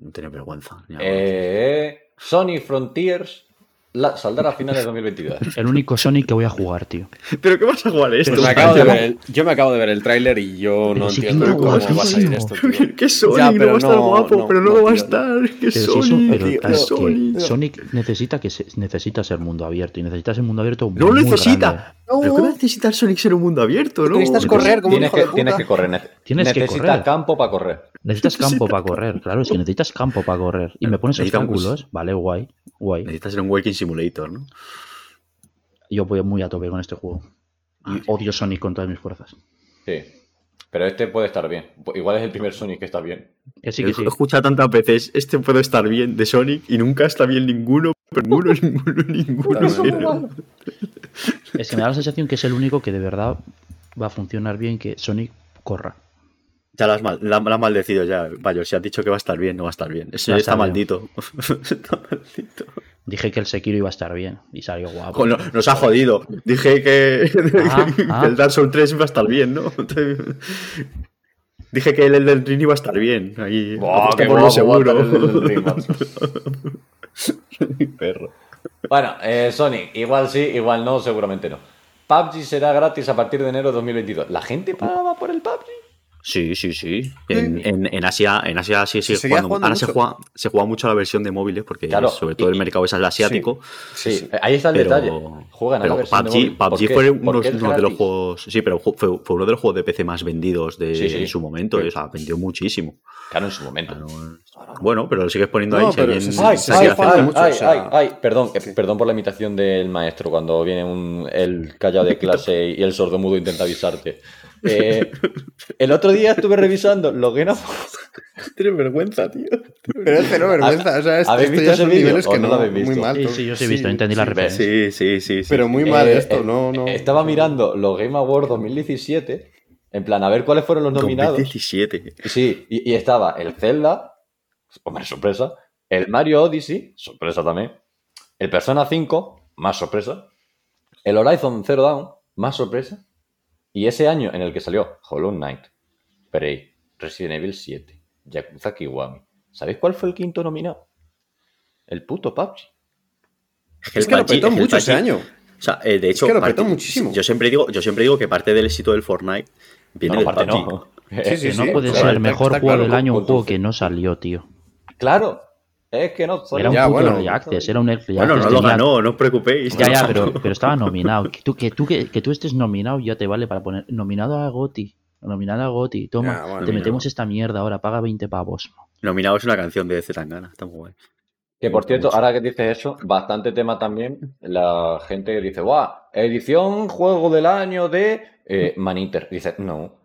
No tiene vergüenza. Eh, Sonic Frontiers la- saldrá a finales de 2022. El único Sonic que voy a jugar, tío. ¿Pero qué vas a jugar esto? Pues me acabo de ver el- yo me acabo de ver el tráiler y yo no si entiendo que no, cómo tío. va a salir esto, tío. Que Sonic Ya, no va a estar no, guapo, no, pero no, no, lo va a tío, estar. Que Pero si eso- Sonic, pero tío, es que Sonic. Sonic necesita que se, necesita ser mundo abierto y necesita ser mundo abierto No lo muy necesita. grande. ¿Pero qué va a necesitar Sonic ser un mundo abierto, no? necesitas correr como un Tienes hijo que, de puta. tienes que correr. que necesitas correr. campo para correr. Necesitas campo para correr, claro, es que necesitas campo para correr. Y me pones obstáculos, vale, guay, guay. Necesitas ser un Walking Simulator, ¿no? Yo voy muy a tope con este juego. Y odio Sonic con todas mis fuerzas. Sí. Pero este puede estar bien. Igual es el primer Sonic que está bien. Que sí, que sí. He escuchado tantas veces, este puede estar bien de Sonic y nunca está bien ninguno, pero ninguno, ninguno, ninguno. Es que me da la sensación que es el único que de verdad va a funcionar bien que Sonic corra. Ya lo has, mal, la, la has maldecido ya, Bayor. Si has dicho que va a estar bien, no va a estar bien. Está maldito. está maldito. Dije que el Sekiro iba a estar bien y salió guapo. No- nos ha jodido. Dije que, Ah, que ah. el Dark Souls 3 iba a estar bien, ¿no? Dije que el Elden Ring iba a estar bien. Ahí, Buah, qué guapo seguro. el Ring. Perro. Bueno, eh, Sonic, igual sí, igual no, seguramente no. PUBG será gratis a partir de enero de 2022. ¿La gente pagaba por el PUBG? Sí, sí, sí. En, en- en Asia, en Asia sí sigue seguía jugando. jugando Ahora se juega, se juega mucho la versión de móviles, porque Claro, sobre todo y- el mercado es el asiático. Sí, ahí está el Pero, detalle. Juegan a la versión de PUBG, móvil. ¿Por PUBG fue ¿Por uno, de los juegos. Sí, pero fue, fue uno de los juegos de PC más vendidos de, Sí, sí. en su momento. O sea, vendió muchísimo. Claro, en su momento. Claro, Bueno, pero lo sigues poniendo No, ahí. pero si se- alguien- Ay, se ay, sigue ay, haciendo- mucho, ay, o sea- ay, ay, perdón, perdón por la imitación del maestro cuando viene un, el callado de clase y el sordomudo intenta avisarte. Eh, el otro día estuve revisando los Game Awards. Tienes vergüenza, tío. Pero es cero vergüenza. O sea, esto, ¿Habéis esto visto ya ese son vídeo niveles que no no, lo habéis muy visto? mal. Sí, sí, yo sí he visto, entendí la referencia. Sí, sí, sí. sí. Pero muy mal Eh, esto, eh, no, no. Estaba mirando los Game Awards 2017, en plan, a ver cuáles fueron los nominados. 2017. Sí, y, y estaba el Zelda, hombre, sorpresa, el Mario Odyssey, sorpresa también, el Persona 5, más sorpresa, el Horizon Zero Dawn, más sorpresa, Y ese año en el que salió Hollow Knight, Prey, Resident Evil 7, Yakuza Kiwami, ¿sabéis cuál fue el quinto nominado? El puto PUBG. Es que lo petó mucho ese año. O sea, eh, de hecho, que lo parte- muchísimo. Yo siempre digo, yo siempre digo que parte del éxito del Fortnite viene No, del aparte PUBG. no. Sí, sí, Que no sí, puede ser el mejor juego del año un juego que no salió, tío. Claro, es que no soy Era un Ya, puto bueno. early access, era un early Bueno, no lo ganó, no os preocupéis. Ya, ya, pero, pero estaba nominado. Que tú, que, tú, que, que tú estés nominado ya te vale para poner nominado a Goti. Nominado a Goti. Toma, Ya, bueno, te metemos esta mierda ahora, paga 20 pavos. Nominado es una canción de Zetangana, está muy guay. Que por cierto, ahora que dices eso, bastante tema también, la gente que dice, ¡guau! Edición juego del año de eh, Maniter. Dice, no.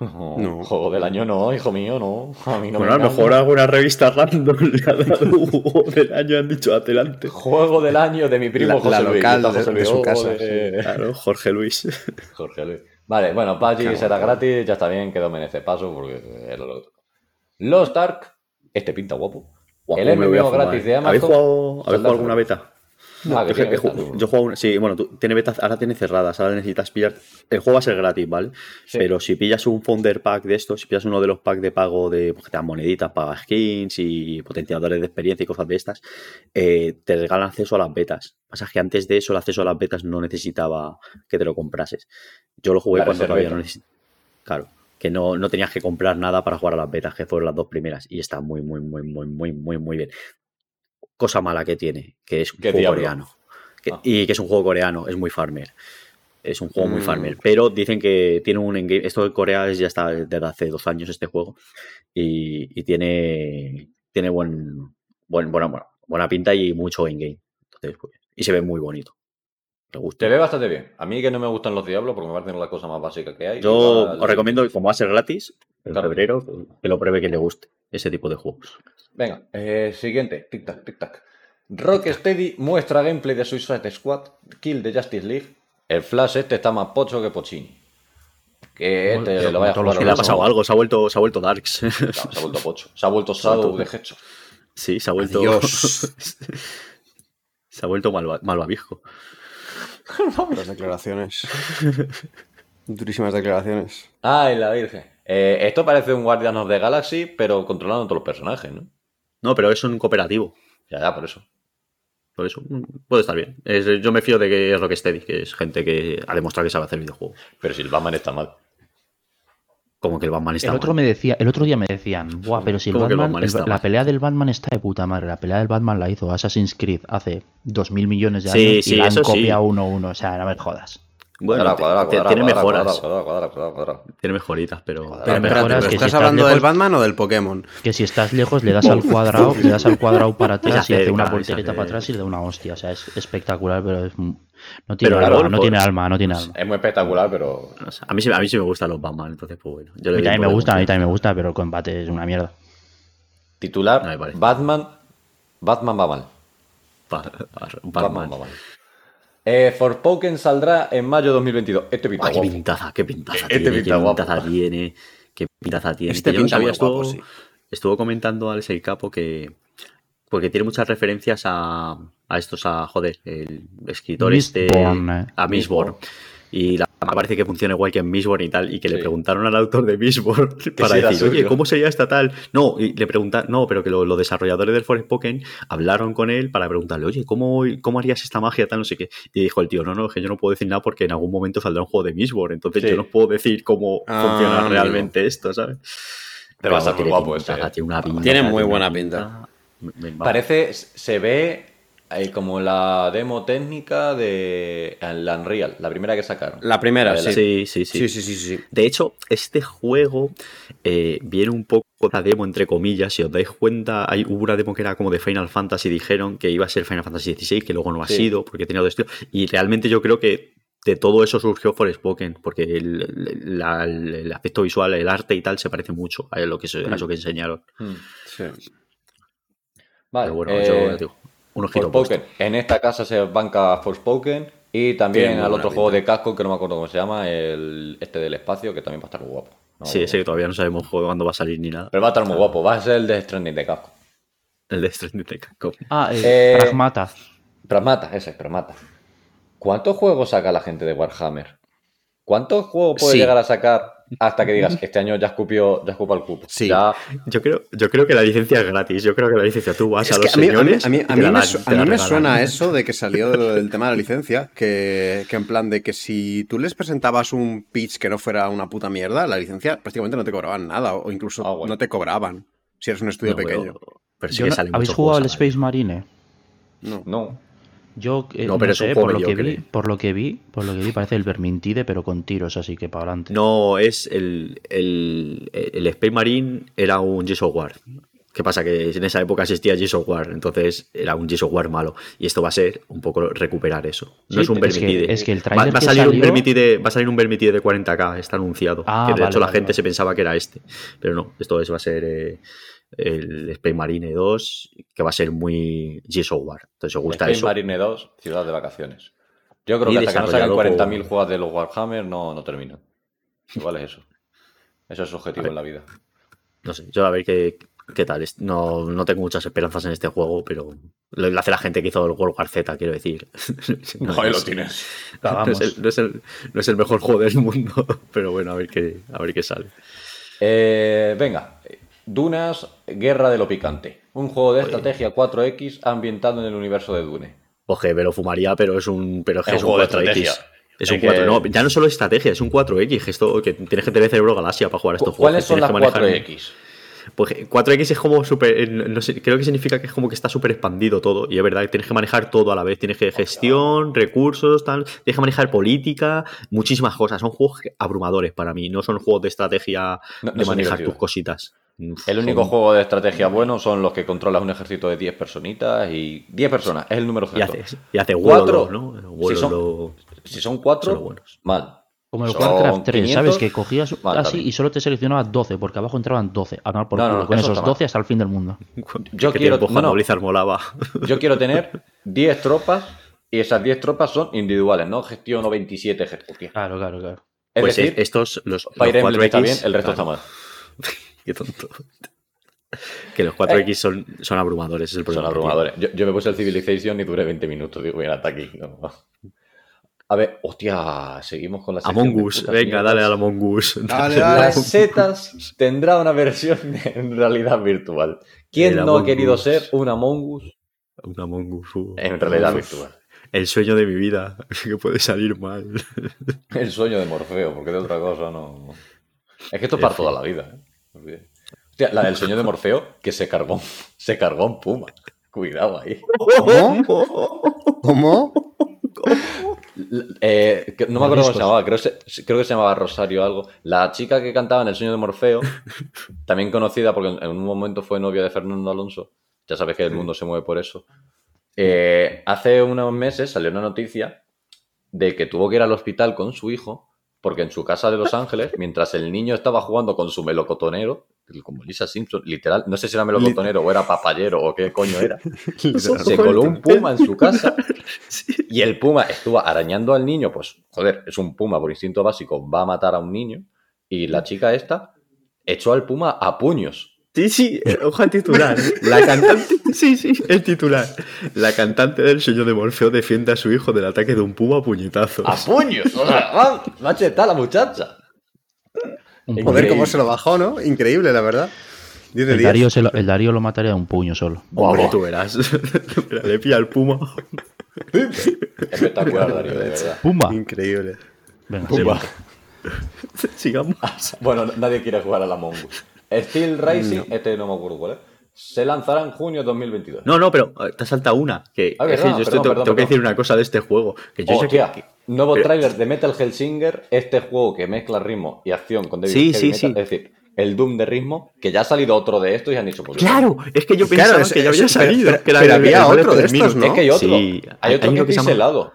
No, No. juego del año no, hijo mío, no. A mí no bueno, a lo mejor alguna revista random le ha dado un juego del año han dicho adelante. Juego del año de mi primo La- José la Luis. local de- José de Luis, su oh, casa, de- Claro, Jorge Luis. Jorge Luis. Vale, bueno, PUBG Qué será gratis, ya está bien, quedó merece paso porque era lo otro. Lost Ark, este pinta guapo. Guapo, El MMO gratis de ¿Habéis Amazon. jugado, ¿habéis jugado alguna Ryan. Ah, que Yo, juego una- sí, bueno, tú, tiene betas, ahora tiene cerradas, ahora necesitas pillar. El juego va a ser gratis, ¿vale? Sí. Pero si pillas un Founder Pack de estos, si pillas uno de los packs de pago de pues, que te dan moneditas, pagas skins y potenciadores de experiencia y cosas de estas, eh, te regalan acceso a las betas. Pasa que antes de eso, el acceso a las betas no necesitaba que te lo comprases. Yo lo jugué cuando todavía no necesitaba. Claro, que no, no tenías que comprar nada para jugar a las betas, que fueron las dos primeras. Y está muy, muy, muy, muy, muy, muy, muy bien. Cosa mala que tiene, que es un ¿Qué juego diablo? coreano. Que- Ah. Y que es un juego coreano, es muy farmer. Es un juego muy Mm. farmer. Pero dicen que tiene un endgame. Esto de Corea es ya está desde hace dos años este juego. Y, y tiene, tiene buen, buen, buena, buena, pinta y mucho endgame. Entonces, pues, y se ve muy bonito. Me gusta. Te ve bastante bien. A mí que no me gustan los diablos porque me parecen la cosa más básica que hay. Yo os recomiendo, como va a ser gratis, en Claro. febrero, que lo pruebe que le guste ese tipo de juegos. Venga, eh, siguiente. Tic-tac, tic-tac. Rocksteady muestra gameplay de Suicide Squad, Kill de Justice League. El Flash este está más pocho que Pochini. Que este Pero lo vaya a jugar Que le ha pasado algo, se ha vuelto, se ha vuelto Darks. Claro, se ha vuelto pocho. Se ha vuelto Shadow de Hedgehog. Sí, se ha vuelto. Adiós. se ha vuelto malva- malvavisco. Las declaraciones. Durísimas declaraciones. Ay, la Virgen. Eh, esto parece un Guardian of the Galaxy, pero controlando todos los personajes, ¿no? No, pero es un cooperativo. Ya, ya, por eso. Por eso mm, puede estar bien. Es- yo me fío de que es Rocksteady, que es gente que ha demostrado que sabe hacer videojuegos. Pero si el Batman está mal. Como que el Batman está El otro, mal. me decía, el otro día me decían, Buah, pero si el ¿Cómo que el Batman, Batman el- está la mal? pelea del Batman está de puta madre. La pelea del Batman la hizo Assassin's Creed hace 2.000 millones de años sí, y la han sí. copiado uno a uno. O sea, no me jodas. Bueno, Cuadra, tiene cuadra, mejoras. cuadra, cuadra, cuadra, cuadra. Tiene mejoritas, pero. Pero Pero Pero espérate, mejoras ¿pero que si ¿estás estás hablando del Batman o del Pokémon? Que si estás lejos le das al cuadrado, le das al cuadrado para atrás y hace una voltereta para acerca y le da una hostia. O sea, es espectacular, pero es, no tiene Pero alma, no pues, tiene alma, no tiene alma. Es muy espectacular, pero. a, mí, sí- a mí sí me gustan los Batman, entonces, pues bueno. Yo A mí también me gusta, a mí también me gusta, pero el combate es una mierda. Titular: No. Batman. Batman va mal. Batman, Batman. Eh, Forspoken saldrá en mayo de 2022. Este pinta qué pintaza, qué pintaza Este tiene, pinta qué guapo. pintaza tiene, qué pintaza tiene. Este Que yo no pinta sabía, muy guapo, estuvo, sí. estuvo comentando Alex el Capo que porque tiene muchas referencias a, a estos, a joder, el escritor este, Mistborn, eh. a Mistborn. Y la, me parece que funciona igual que en Mistborn y tal, y que le preguntaron al autor de Mistborn para decir, oye. ¿cómo sería esta tal? No, y le preguntaron, no, pero que lo- los desarrolladores del Forspoken hablaron con él para preguntarle, oye, ¿cómo, ¿cómo harías esta magia tal? No sé qué. Y dijo el tío, no, no, es que yo no puedo decir nada porque en algún momento saldrá un juego de Mistborn, entonces Sí. yo no puedo decir cómo Ah, funciona amigo. realmente esto, ¿sabes? Pero va a estar muy guapo ese, eh. Tiene una pinta. Tiene muy buena pinta. Me- me- Parece, se ve eh, como la demo técnica de la Unreal, la primera que sacaron. La primera, La la- sí. Sí, sí, sí. Sí, sí, sí. De hecho, este juego eh, viene un poco de la demo, entre comillas. Si os dais cuenta, hay, hubo una demo que era como de Final Fantasy. Dijeron que iba a ser Final Fantasy XVI, que luego no ha Sí. sido, porque tenía otro estilo. Y realmente yo creo que de todo eso surgió Forspoken, porque el, el- la- el aspecto visual, el arte y tal, se parece mucho a lo que, se- a eso que enseñaron. Hmm. sí. Vale, Pero bueno, eh, yo digo, un ojito Forspoken. puesto. En esta casa se banca Forspoken y también al otro juego de casco que no me acuerdo cómo se llama, el este del espacio, que también va a estar muy guapo. No, Sí, ese que todavía no sabemos cuándo va a salir ni nada. Pero va a estar muy guapo, va a ser el de Stranding de casco. El de Stranding de Capcom. Ah, el Eh, Pragmata. Pragmata, ese, Pragmata. ¿Cuántos juegos saca la gente de Warhammer? ¿Cuántos juegos puede Sí. llegar a sacar hasta que digas, este año ya escupió, ya escupa el cupo? Sí. Ya, Yo creo, yo creo que la licencia es gratis. Yo creo que la licencia tú vas Es a que los a mí, a mí- señores. a mí- a mí dan, a mí me suena eso de que salió del, tema de la licencia, que, que en plan de que si tú les presentabas un pitch que no fuera una puta mierda, la licencia prácticamente no te cobraban nada, o incluso Ah, bueno. no te cobraban si eres un estudio No, pequeño. Pero sí Yo que no- ¿Habéis jugado al. Space Marine? No. no. Yo eh, No, no, pero sé, juego por lo que vi, por lo que vi, por lo que vi parece el Vermintide pero con tiros, así que para adelante. No, es el, el, el Space Marine era un Gears of War. ¿Qué pasa? Que en esa época existía Gears of War, entonces era un Gears of War malo. Y esto va a ser un poco recuperar eso. No Sí, es un es que- Vermintide. es que el va, va a salir un Vermintide, va a salir un Vermintide de 40k, está anunciado. Ah, que de vale, hecho la vale, gente vale. se pensaba que era este. Pero no, esto es, va a ser eh, el Space Marine 2, que va a ser muy Gears of War. Entonces, os gusta Space eso. Marine 2, ciudad de vacaciones. Yo creo Y que hasta que no salgan desarrollado 40.000 por- juegos de los Warhammer no, no terminan. Igual es eso. Eso es su objetivo en la vida. No sé, yo a ver qué, qué tal. No, no tengo muchas esperanzas en este juego, pero lo, hace la gente que hizo el World War Z, quiero decir. No, lo es- tienes. No Cagamos. es, el, no, es el- no es el mejor juego del mundo, pero bueno, a ver qué, a ver qué sale. Eh, venga, Dunas, Guerra de lo Picante. Un juego de estrategia 4X ambientado en el universo de Dune. Oje, me lo fumaría, pero es un, pero es que Es un un juego de 4X. estrategia. Es un que- 4, no, ya no solo estrategia, es un 4X, que esto que tienes que tener cerebro galaxia para jugar a estos juegos. ¿Cuáles que son las tienes que manejar- 4X? Pues 4X es como súper. eh, no sé, creo que significa que es como que está súper expandido todo. Y es verdad, tienes que manejar todo a la vez. Tienes que gestión, recursos, tal. Tienes que manejar política, muchísimas cosas. Son juegos abrumadores para mí. No son juegos de estrategia No- no de manejar tus cositas. El único son- juego de estrategia bueno son los que controlas un ejército de 10 personitas y 10 personas, es el número Y justo. hace, y hace Cuatro. Wololo, ¿no? Si son- Si son son 4, los buenos. mal. Como el Son Warcraft 3, 500, ¿sabes? Que cogías vale, así también. y solo te seleccionaba 12, porque abajo entraban 12. A tomar por No, no, culo, no, con eso esos está mal. 12 hasta el fin del mundo. Yo quiero- tiempo no, cuando no. Blizzard molaba. Yo quiero tener 10 tropas y esas 10 tropas son individuales, no gestiono 27 ejércitos. Claro, claro, claro. Es pues decir, es- estos, los, los Fire Emblem 4X. está bien, el resto claro, está mal. Qué tonto. Que los 4X son, son abrumadores, es el Son problema. que abrumadores. Yo, yo me puse el Civilization y duré 20 minutos. Digo, mira, hasta aquí. no. A ver, hostia, seguimos con la tiene. sección Among Us, venga, dale al Among Us. Dale, dale. Las setas tendrá una versión en realidad virtual. ¿Quién El no ha querido Us. ser un Among Us Un Among Us. uh. en realidad virtual? El sueño de mi vida, que puede salir mal. El sueño de Morfeo, porque de otra cosa no. Es que esto es para toda la vida. ¿eh? Hostia, la del sueño de Morfeo, que se cargó, se cargó un puma. Cuidado ahí. ¿Cómo? ¿Cómo? Eh, que- no me acuerdo cómo se llamaba, creo, que se- creo que se llamaba Rosario algo. La chica que cantaba en El sueño de Morfeo, también conocida porque en en un momento fue novia de Fernando Alonso. Ya sabes que el mundo se mueve por eso. Eh, hace unos meses salió una noticia de que tuvo que ir al hospital con su hijo porque en su casa de Los Ángeles, mientras el niño estaba jugando con su melocotonero, como Lisa Simpson, literal, no sé si era melocotonero o era papayero o qué coño era, se coló un puma en su casa y el puma estuvo arañando al niño, pues joder, es un puma por instinto básico, va a matar a un niño y la chica esta echó al puma a puños. Sí, sí, eh, ojo al titular. La cantante, sí, sí, el titular. La cantante del sueño de Morfeo defiende a su hijo del ataque de un puma a puñetazos. ¡A puños! O sea, macheta la muchacha. Un Joder, cómo se lo bajó, ¿no? Increíble, la verdad. 10 de el, 10. Darío se lo, el Darío lo mataría de un puño solo. Hombre, tú verás. Le pilla al puma. Espectacular, Darío, de verdad. ¡Pumba! Increíble. Venga, Pumba. Sigamos. Bueno, nadie quiere jugar a la Among Steel Racing, este no me acuerdo cuál es. Se lanzará en junio de 2022. No, no, pero eh, te has saltado una. Que, Ah, es que verdad, yo estoy- perdón, tengo perdón, que decir una cosa de este juego. Que yo sé que- nuevo pero- tráiler de Metal Hellsinger, este juego que mezcla ritmo y acción con David Sí, Heavy sí, Metal, sí. es decir, el Doom de ritmo, que ya ha salido otro de estos y han dicho, pues, Claro, es que yo Claro, pensaba es- que ya había salido. pero- pero había otro de estos, ¿no? Es que hay otro, Sí, hay hay otro uno que que se llama-.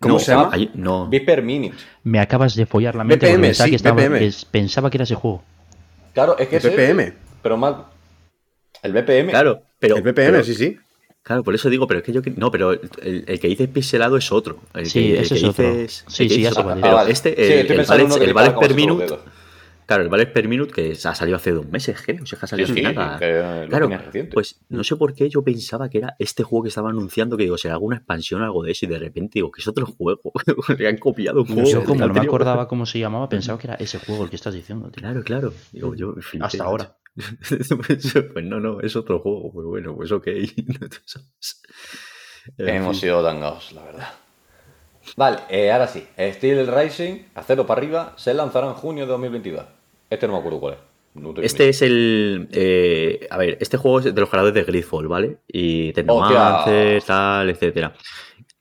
¿Cómo No, se llama? hay- no. Viper Minute. Me acabas de follar la mente BPM, porque pensaba, sí, que estaba- BPM. que pensaba que era ese juego. Claro, es que El BPM. ese, pero más... El BPM. Claro, pero. El BPM, pero- sí, sí. Claro, por eso digo, pero es que yo. No, pero el, el que dice pixelado es otro. El Sí, que, el ese que es otro. dices- Sí, el sí, ya dices sé otro. cuál es. Pero Ah, este, Sí, el, el el per minute. Claro, el Valor per Minute que ha salido hace dos meses, creo. O sea, que ha salido sí, hace nada. que Claro. Pues no sé por qué yo pensaba que era este juego que estaba anunciando, que digo, será alguna expansión o algo de eso, y de repente digo, que es otro juego. Le han copiado un juego. Yo como no me acordaba cómo se llamaba, pensaba que era ese juego el que estás diciendo, tío. Claro, claro. Digo, yo flipé, Hasta ahora. pues, pues no, no, es otro juego. Pues bueno, pues ok. Hemos sido tangados, la verdad. Vale, eh, ahora sí. Steel Rising, a cero para arriba, se lanzará en junio de 2022. Este no me acuerdo cuál es. No Este es el. eh, a ver, este juego es de los creadores de Gridfall, ¿vale? Y Technomancer, tal, etcétera.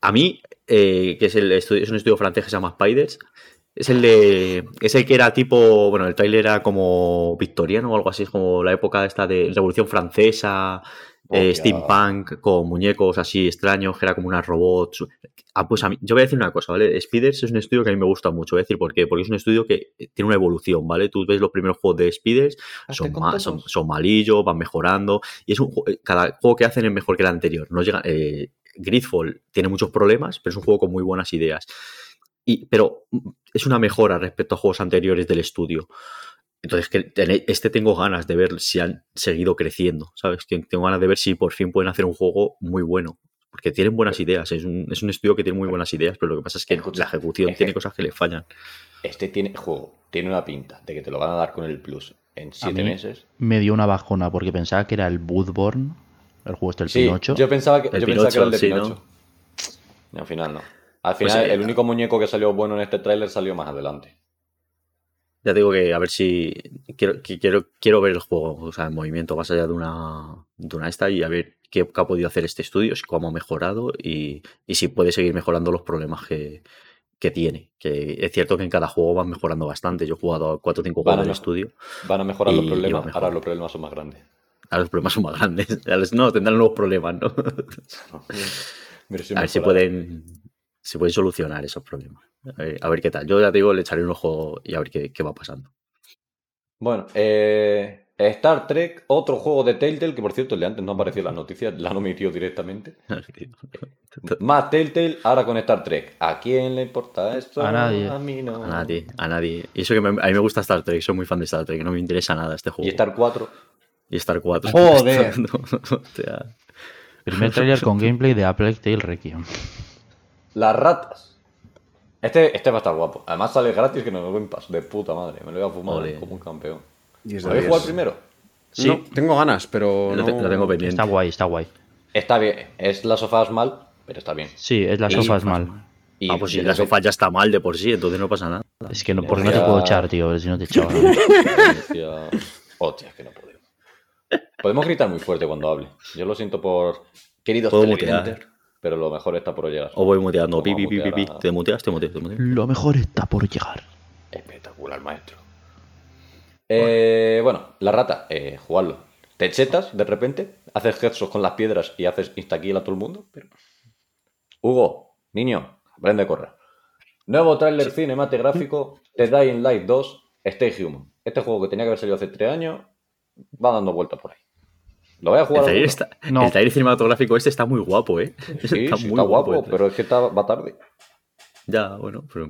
A mí, eh, que es, el estudio, es un estudio francés que se llama Spiders, es el de. Es el que era tipo. Bueno, el trailer era como victoriano o algo así, es como la época esta de Revolución Francesa, eh, steampunk, con muñecos así extraños, que era como unas robots. Ah, pues a mí, yo voy a decir una cosa, ¿vale? Spiders es un estudio que a mí me gusta mucho, voy a decir por qué, porque es un estudio que tiene una evolución, ¿vale? Tú ves los primeros juegos de Spiders, son, ma- con son, son malillos, van mejorando, y es un eh, cada juego que hacen es mejor que el anterior. No llega, eh, Gridfall tiene muchos problemas, pero es un juego con muy buenas ideas. Y, pero mm, es una mejora respecto a juegos anteriores del estudio. Entonces, que este tengo ganas de ver si han seguido creciendo, ¿sabes? Que Tengo ganas de ver si por fin pueden hacer un juego muy bueno. Porque tienen buenas ideas, es un, es un estudio que tiene muy buenas ideas, pero lo que pasa es que Escucha, la ejecución tiene cosas que le fallan. Este tiene juego, tiene una pinta de que te lo van a dar con el plus en siete mí- meses. Me dio una bajona porque pensaba que era el Bloodborne, el juego este del Sí, Pinocho. yo pensaba que, El yo pensaba que era el de Pinocho, Pinocho. Y al final no. Al Pues, final, eh, el único muñeco que salió bueno en este tráiler salió más adelante. Ya digo que a ver si quiero, que quiero, quiero ver el juego, o sea, en movimiento más allá de una, de una esta y a ver qué, qué ha podido hacer este estudio, cómo ha mejorado y, y si puede seguir mejorando los problemas que, que tiene. Que es cierto que en cada juego van mejorando bastante. Yo he jugado a 4 o 5 Van a juegos del estudio. Van a mejorar los problemas, ahora los problemas son más grandes. Ahora los problemas son más grandes. No, tendrán nuevos problemas, ¿no? A ver si pueden, si pueden solucionar esos problemas. A ver, a ver qué tal. Yo ya te digo, le echaré un ojo y a ver qué, qué va pasando. Bueno, eh, Star Trek, otro juego de Telltale, que por cierto el de antes no apareció en las noticias, la han omitido directamente. Más Telltale, ahora con Star Trek. ¿A quién le importa esto? A nadie. A mí no. A nadie, a nadie. Y eso que me- a mí me gusta Star Trek, soy muy fan de Star Trek, no me interesa nada este juego. Y Star 4. Y Star 4. Joder. Primer trailer con gameplay de Apple Tale Requiem. Las ratas. Este, este va a estar guapo. Además sale gratis que no me lo Game Pass. De puta madre. Me lo voy a fumar Ole. como un campeón. ¿Habéis diez. jugado el primero? Sí. No, tengo ganas, pero lo, no... te- lo tengo pendiente. Está guay, está guay. Está bien. Es la sofás mal, pero está bien. Sí, es la sofás mal. Y ah, pues si la repente- sofá ya está mal de por sí, entonces no pasa nada. Es que no, porque no te puedo echar, tío, a ver si no te echaba. Hostia, Hostia, es que no podemos. Podemos gritar muy fuerte cuando hable. Yo lo siento por queridos televidentes, mutear. Pero lo mejor está por llegar. O voy muteando. Pi, pi, pi, pi, mutear pi. a- Te muteas, te muteas, te muteas. Lo mejor está por llegar. Espectacular, maestro. Eh, bueno, la rata, eh, jugarlo. Te chetas de repente, haces headshot con las piedras y haces insta-kill a todo el mundo. Pero... Hugo, niño, aprende a correr. Nuevo tráiler cinematográfico de Dying Light 2, Stay Human. Este juego que tenía que haber salido hace tres años va dando vueltas por ahí. ¿Lo voy a El jugar? trailer, alguno? está- No. el trailer cinematográfico este está muy guapo, ¿eh? Sí, sí, está, muy guapo, el trailer. pero es que está, va tarde. Ya, bueno, pero.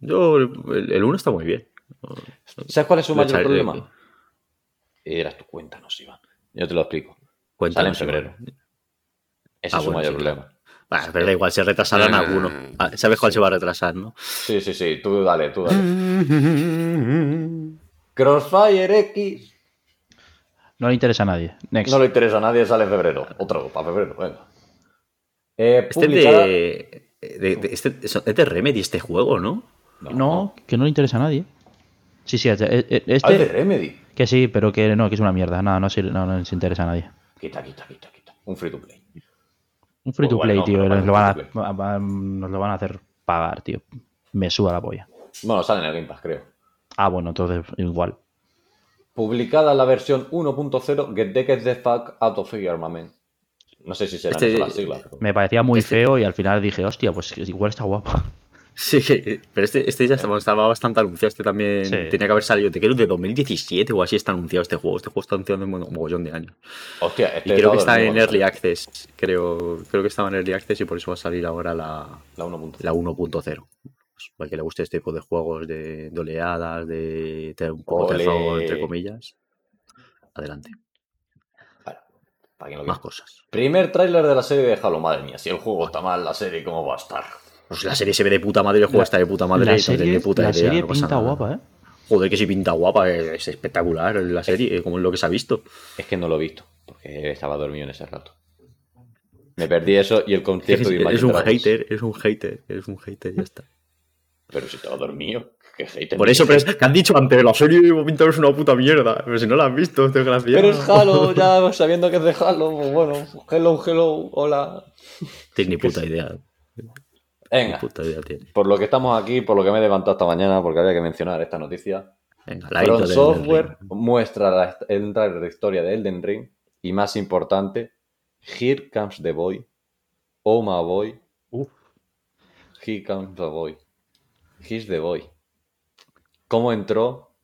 Yo, el, el uno está muy bien. ¿Sabes cuál es su mayor problema? Eras tu cuéntanos, Iván. Yo te lo explico. Sale en febrero. Iván. Ese Ah, es su bueno, mayor sí, problema. Pero da igual, se retrasarán Ah, alguno. Ah, ¿Sabes cuál se va a retrasar, no? Sí, sí, sí, tú dale, tú dale. Crossfire X. No le interesa a nadie. Next. No le interesa a nadie, sale en febrero. Otro, para febrero, venga. Eh, Este de, de- de- este- es de Remedy este juego, ¿no? No, que no le interesa a nadie. Sí, sí, este, Ah, es de este- Remedy. que sí, pero que no, que es una mierda. No, no, no, no les interesa a nadie. Quita, quita, quita, quita. Un free to play. Un free to Pues play, tío. Nos lo, van a, nos lo van hacer pagar, tío. Me suda la polla. Bueno, sale en el Game Pass, creo. Ah, bueno, entonces igual. Publicada la versión 1.0, Get the Get the Fuck Out of Here, Armament. No sé si serán Este- las siglas. pero- Me parecía muy Este- feo y al final dije, hostia, pues igual está guapa. Sí, pero este, este ya estaba, estaba bastante anunciado. Este también Sí. tenía que haber salido. Te creo de 2017 o así está anunciado este juego. Este juego está anunciado en un mogollón de años. Hostia, Y este creo que es está en. Early Access. Creo, creo que estaba en Early Access y por eso va a salir ahora la, La 1.0. la 1.0. pues, al que le guste este tipo de juegos de, de oleadas, de tener un poco de terror, entre comillas, adelante. Para quien lo Más cosas. Primer tráiler de la serie de Halo, madre mía. Si el juego está mal, la serie, ¿cómo va a estar? Pues la serie se ve de puta madre, el juego La- está de puta madre. la no serie, puta la idea, serie no pinta nada. guapa, ¿eh? Joder, que si pinta guapa, es, es espectacular la serie, como es lo que se ha visto. Es que no lo he visto, porque estaba dormido en ese rato. Me perdí eso y el concierto de Eres, Imagine un hater, eres un hater, eres un hater, ya está. Pero si estaba dormido. Qué hater. Por eso, pero es que han dicho antes, la serie de Pintar es una puta mierda. Pero si no la has visto, desgraciado. Pero es Halo, ya sabiendo que es de Halo, pues bueno, hello, hello, hola. Tienes ni puta idea. Ni Venga, puta idea tiene. por lo que estamos aquí, por lo que me he levantado esta mañana, porque había que mencionar esta noticia. Venga, la From Software muestra la, el trailer de historia de Elden Ring y más importante, Here Comes the Boy, Oh my boy, Uf. Here Comes the Boy, He's the Boy. ¿Cómo entró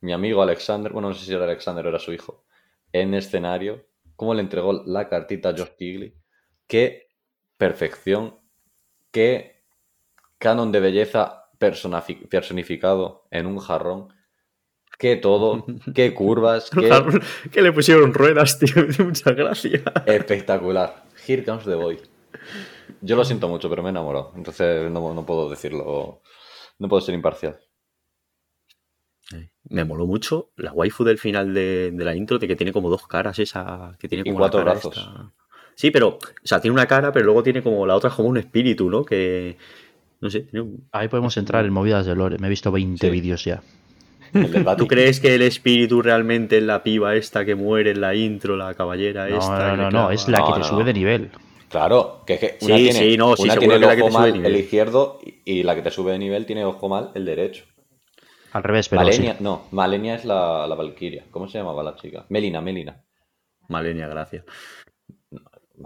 mi amigo Alexander, bueno, no sé si era Alexander o era su hijo, en escenario? ¿Cómo le entregó la cartita a Josh Kigley? ¿Qué perfección? ¿Qué canon de belleza personificado en un jarrón? ¿Qué todo? ¿Qué curvas? ¿Qué que le pusieron ruedas, tío. Muchas gracias. espectacular? Here comes the boy. Yo lo siento mucho, pero me he enamorado. Entonces no, no puedo decirlo. No puedo ser imparcial. Me moló mucho la waifu del final de, de la intro, de que tiene como dos caras, esa. Que tiene Y como cuatro brazos. esta. Sí, pero. O sea, tiene una cara, pero luego tiene como. La otra es como un espíritu, ¿no? Que. No sé, tiene un- Ahí podemos entrar en movidas de lore. Me he visto 20 Sí. vídeos ya. ¿Tú crees que el espíritu realmente es la piba esta que muere en la intro, la caballera No, esta? no, no, no, es la No, que te no, sube de nivel. Claro, que es que una Sí, tiene, sí, no, sí, una tiene el que la que ojo mal el izquierdo y, y la que te sube de nivel tiene ojo mal el derecho. Al revés, pero Malenia, sí. no, Malenia es la, la Valkyria. ¿Cómo se llamaba la chica? Melina, Melina. Malenia, gracias.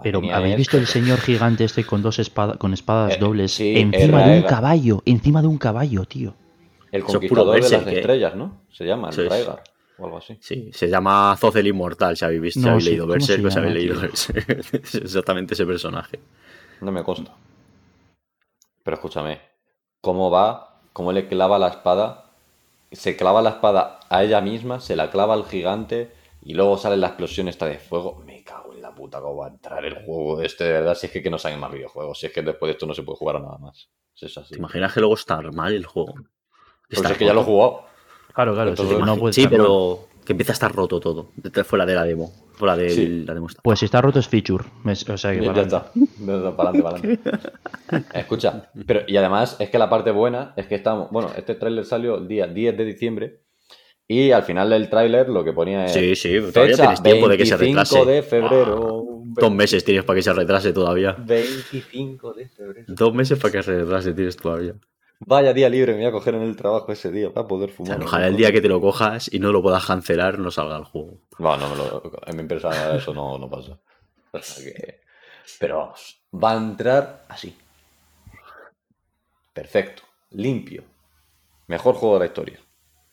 Pero ¿habéis es- visto el señor gigante este con dos espadas, con espadas Eh, dobles sí, encima de un caballo? Encima de un caballo, tío. El conquistador de las estrellas, ¿no? Se llama, el. Raegar, o algo así. Sí, se llama Zozel Inmortal, si habéis visto, si No, habéis sí, leído ¿cómo Berserk, se habéis llama, leído tío? Berserk. Es exactamente ese personaje. No me consta. Pero escúchame, ¿cómo va? ¿Cómo le clava la espada? Se clava la espada a ella misma, se la clava al gigante y luego sale la explosión esta de fuego. Me cago en la puta, ¿cómo va a entrar el juego de este? De verdad, si es que, que no salen más videojuegos, si es que después de esto no se puede jugar a nada más. Si es así. ¿Te imaginas que luego está mal el juego? Pues es que ya lo he jugado. Claro, claro. Sí, no puede Sí, pero que empieza a estar roto todo. Desde fuera de la demo. Fuera de Sí. la demo. está. Pues si está roto es feature. O sea que Ya, para está. Ya está, para adelante, para adelante. Escucha, pero y además es que la parte buena es que estamos. Bueno, este tráiler salió el día 10 de diciembre y al final del tráiler lo que ponía es. Sí, sí, todavía fecha tienes tiempo de que se 25 retrase. de febrero. Dos meses tienes para que se retrase todavía. 25 de febrero. Dos meses para que se retrase tienes todavía. Vaya día libre me voy a coger en el trabajo ese día para poder O fumar. sea, ojalá el día que te lo cojas y no lo puedas cancelar no salga el juego. No, no, me lo- en mi empresa eso no, no pasa. O sea que- Pero vamos, va a entrar así. Perfecto, limpio. Mejor juego de la historia.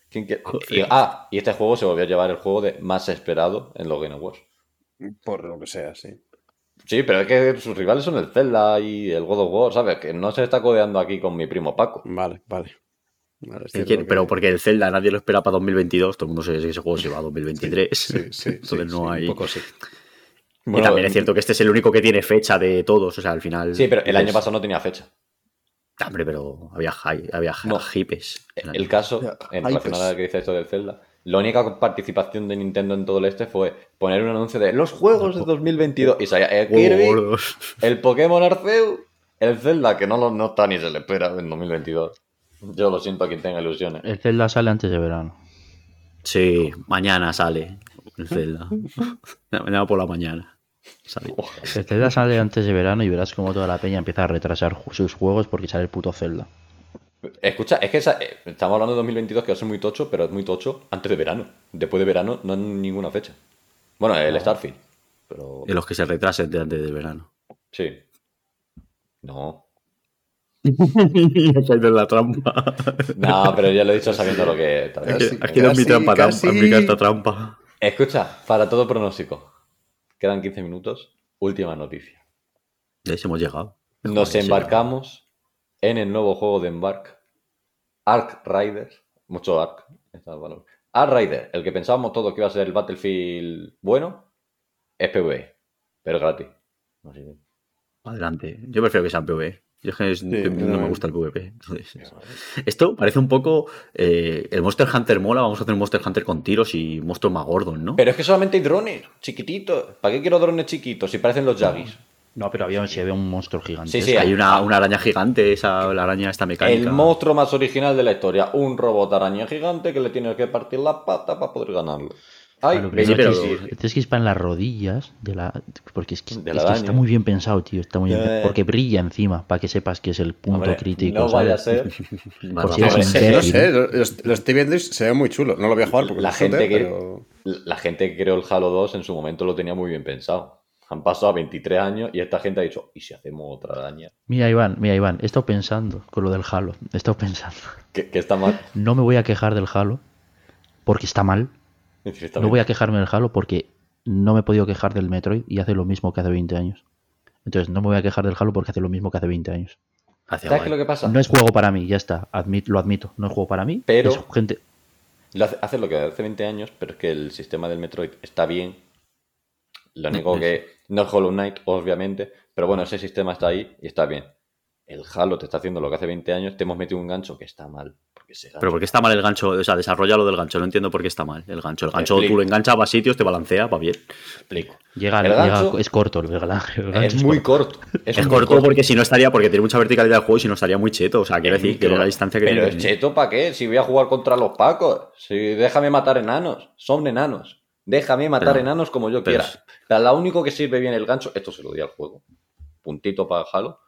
¿Quién quiere? Y, ah, y este juego se volvió a llevar el juego de más esperado en los Game Awards. Por lo que sea, sí. Sí, pero es que sus rivales son el Zelda y el God of War, ¿sabes? Que no se está codeando aquí con mi primo Paco. Vale, vale. Vale, que- Pero porque el Zelda nadie lo espera para 2022, todo el mundo sabe que ese juego se va a 2023. Sí, sí, Entonces sí, no sí, hay. Un poco sí. y también es cierto que este es el único que tiene fecha de todos, o sea, al final. Sí, pero el año pasado no tenía fecha. Hombre, pero había, hi- había No. hipes. El caso, en relación a lo que dice esto del Zelda, la única participación de Nintendo en todo el este fue poner un anuncio de los juegos de 2022 y salía el Huevo Kirby, el Pokémon Arceus, el Zelda, que no, lo, no está ni se le espera en 2022. Yo lo siento a quien tenga ilusiones. El Zelda sale antes de verano. Sí, mañana sale el Zelda. mañana por la mañana. Sale. El Zelda sale antes de verano y verás como toda la peña empieza a retrasar sus juegos porque sale el puto Zelda. Escucha, es que esa- eh, estamos hablando de 2022 que va a ser muy tocho, pero es muy tocho antes de verano. Después de verano no hay ninguna fecha. Bueno, el Starfield. Pero De los que se retrasen de antes del verano. sí. No. He caído en la trampa. No, pero ya lo he dicho sabiendo lo que. Casi, Aquí no es mi trampa, casi. aplica esta trampa. Escucha, para todo pronóstico. Quedan 15 minutos. Última noticia. Ese hemos llegado. Nos embarcamos en el nuevo juego de Embark, Ark Riders, mucho Ark. Ark Rider, el que pensábamos todos que iba a ser el Battlefield bueno, es PvE, pero gratis. Así que- Adelante. Yo prefiero que sean PvE. Yo es que no me gusta el PvP. entonces- Esto parece un poco. eh, el Monster Hunter mola. Vamos a hacer un Monster Hunter con tiros y monstruos más gordos, ¿no? Pero es que solamente hay drones, chiquititos. ¿Para qué quiero drones chiquitos si parecen los Yagis? No, pero había, se ve un monstruo gigante. Sí, sí, Hay una, una araña gigante, esa la araña esta mecánica. El monstruo más original de la historia, un robot araña gigante que le tienes que partir la pata para poder ganarlo. Ay, Claro, pero pero- que tienes, que, tienes que ir para en las rodillas de la. Porque es que, De es la que daño. está muy bien pensado, tío. Está muy bien ya. Porque brilla encima, para que sepas que es el punto Hombre, crítico. no vaya a ser. Por si eres No sé, lo, estoy viendo y se ve muy chulo. No lo voy a jugar porque La es un gente que- pero- La gente que creó el Halo 2 en su momento lo tenía muy bien pensado. Han pasado 23 años y esta gente ha dicho, ¿y si hacemos otra daña? Mira, Iván, mira, Iván. He estado pensando con lo del Halo. He estado pensando. Que, que está mal. No me voy a quejar del Halo porque está mal. No voy a quejarme del Halo porque no me he podido quejar del Metroid y hace lo mismo que hace 20 años. Entonces no me voy a quejar del Halo porque hace lo mismo que hace 20 años. Hacia ¿Sabes qué lo que pasa? No es juego para mí, ya está. admit- lo admito. No es juego para mí. Pero- es gente. Lo hace, hace lo que hace 20 años, pero es que el sistema del Metroid está bien. Lo único que no es Hollow Knight, obviamente, pero bueno, ese sistema está ahí y está bien. El Halo te está haciendo lo que hace 20 años, te hemos metido un gancho que está mal. Porque ese gancho- Pero ¿por qué está mal el gancho? O sea, desarrolla lo del gancho. No entiendo por qué está mal el gancho. El gancho explico. tú lo enganchas, va a sitios, te balancea, va bien. explico. Llega, El llega- gancho- es corto el, el gancho Es muy corto. Es, muy corto porque si no estaría, porque tiene mucha verticalidad el juego y si no estaría muy cheto. O sea, quiero decir que la distancia que Pero tiene. es cheto, ¿para qué? Si voy a jugar contra los pacos. Si déjame matar enanos. Son enanos. Déjame matar Pero- enanos como yo pero quiera. La, la único que sirve bien el gancho, esto se lo di al juego. Puntito para Halo.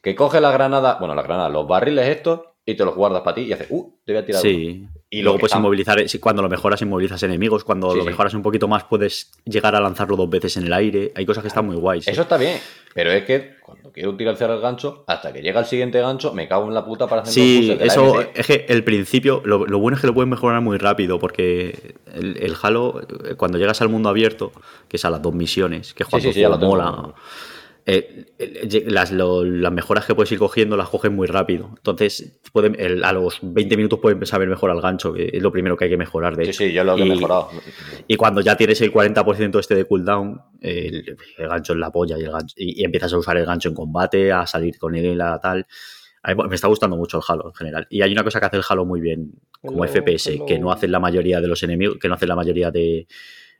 Que coge la granada, bueno, la granada, los barriles estos, y te los guardas para ti y haces, uh, te voy a tirar. Sí. Y luego puedes está- inmovilizar, si- cuando lo mejoras, inmovilizas enemigos. Cuando Sí, lo sí. mejoras un poquito más, puedes llegar a lanzarlo dos veces en el aire. Hay cosas que están muy guays. sí. Eso está bien, pero es que cuando quiero utilizar el gancho, hasta que llega el siguiente gancho, me cago en la puta para hacer Sí, eso es que el principio, lo, lo bueno es que lo puedes mejorar muy rápido, porque el, el Halo, eh, cuando llegas al mundo abierto, que es a las dos misiones, que es cuando tengo. Eh, eh, las, lo- las mejoras que puedes ir cogiendo las coges muy rápido. Entonces, pueden- el- a los 20 minutos puedes saber mejorar el gancho, que es lo primero que hay que mejorar, de Sí, hecho. sí, yo lo que he Y- mejorado. Y cuando ya tienes el 40% este de cooldown, el, el gancho es la polla y, el gancho- y, y empiezas a usar el gancho en combate, a salir con él, a tal. A mí me está gustando mucho el Halo en general. Y hay una cosa que hace el Halo muy bien como Hello, FPS, hello. que no hacen la mayoría de los enemigos, que no hacen la mayoría de,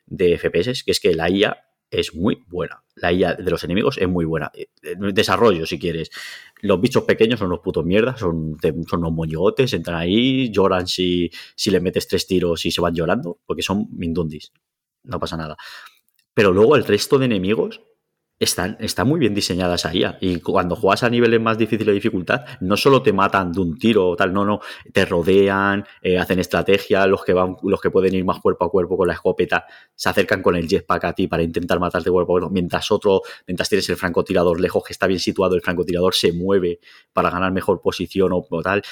de FPS, que es que la IA es muy buena. La IA de los enemigos es muy buena. Eh, eh, Desarrollo, si quieres. Los bichos pequeños son unos putos mierdas, son, son unos moñotes, entran ahí, lloran si, si le metes tres tiros y se van llorando, porque son mindundis. No pasa nada. Pero luego el resto de enemigos están, están muy bien diseñadas ahí. Y cuando juegas a niveles más difíciles de dificultad, no solo te matan de un tiro o tal, no, no, te rodean, eh, hacen estrategia, los que van, los que pueden ir más cuerpo a cuerpo con la escopeta, se acercan con el jetpack a ti para intentar matarte cuerpo a cuerpo, mientras otro, mientras tienes el francotirador lejos, que está bien situado, el francotirador se mueve para ganar mejor posición o, o tal.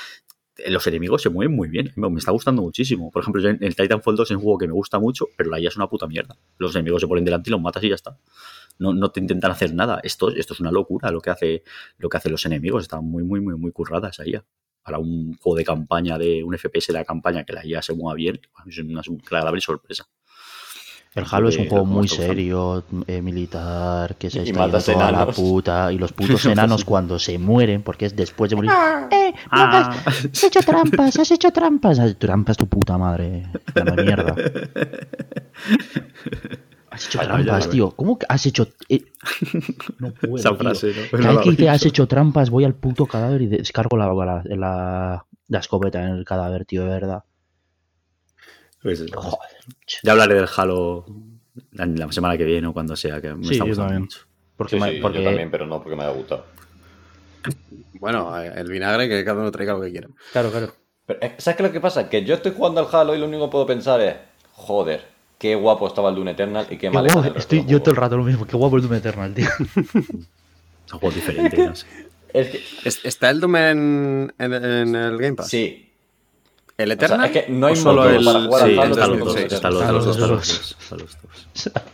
Los enemigos se mueven muy bien, me está gustando muchísimo. Por ejemplo, el Titanfall 2 es un juego que me gusta mucho, pero la IA es una puta mierda. Los enemigos se ponen delante y los matas y ya está no, no te intentan hacer nada. Esto, esto es una locura lo que hace lo que hacen los enemigos. Están muy, muy, muy, muy curradas ahí. Para un juego de campaña, de un FPS de la campaña que la IA se mueva bien, es una agradable sorpresa. El Halo es un juego muy serio, eh, militar, que se Y está toda la puta. Y los putos enanos cuando se mueren, porque es después de morir. ¡Eh! no Ah. Has hecho trampas, has hecho trampas. Has hecho trampas tu puta madre. La mierda. Has hecho ya trampas, tío. ¿Cómo que has hecho.? eh, No puedo. Esa tío. frase, ¿no? Cada No vez la que dice has hecho trampas, voy al puto cadáver y descargo la, la, la, la escopeta en el cadáver, tío, de verdad. Pues, Joder. ya hablaré del Halo la, la semana que viene o cuando sea, que me Sí, está yo gustando mucho. Porque, Sí, me- sí, porque yo también, pero no porque me haya gustado. Bueno, el vinagre que cada uno traiga lo que quiera. Claro, claro. Pero, eh, ¿Sabes qué es lo que pasa? Que yo estoy jugando al Halo y lo único que puedo pensar es, joder, qué guapo estaba el Doom Eternal y qué Qué mal guapo, está el resto estoy yo todo el rato lo mismo. Qué guapo el Doom Eternal, tío. Son juegos diferentes, no sé. Es que, ¿Es- ¿Está el Doom en, en- en el Game Pass? sí. ¿El O sea, Eternal? es que no hay ¿O solo el- para jugar Sí, sin los dos, Eternal. los dos.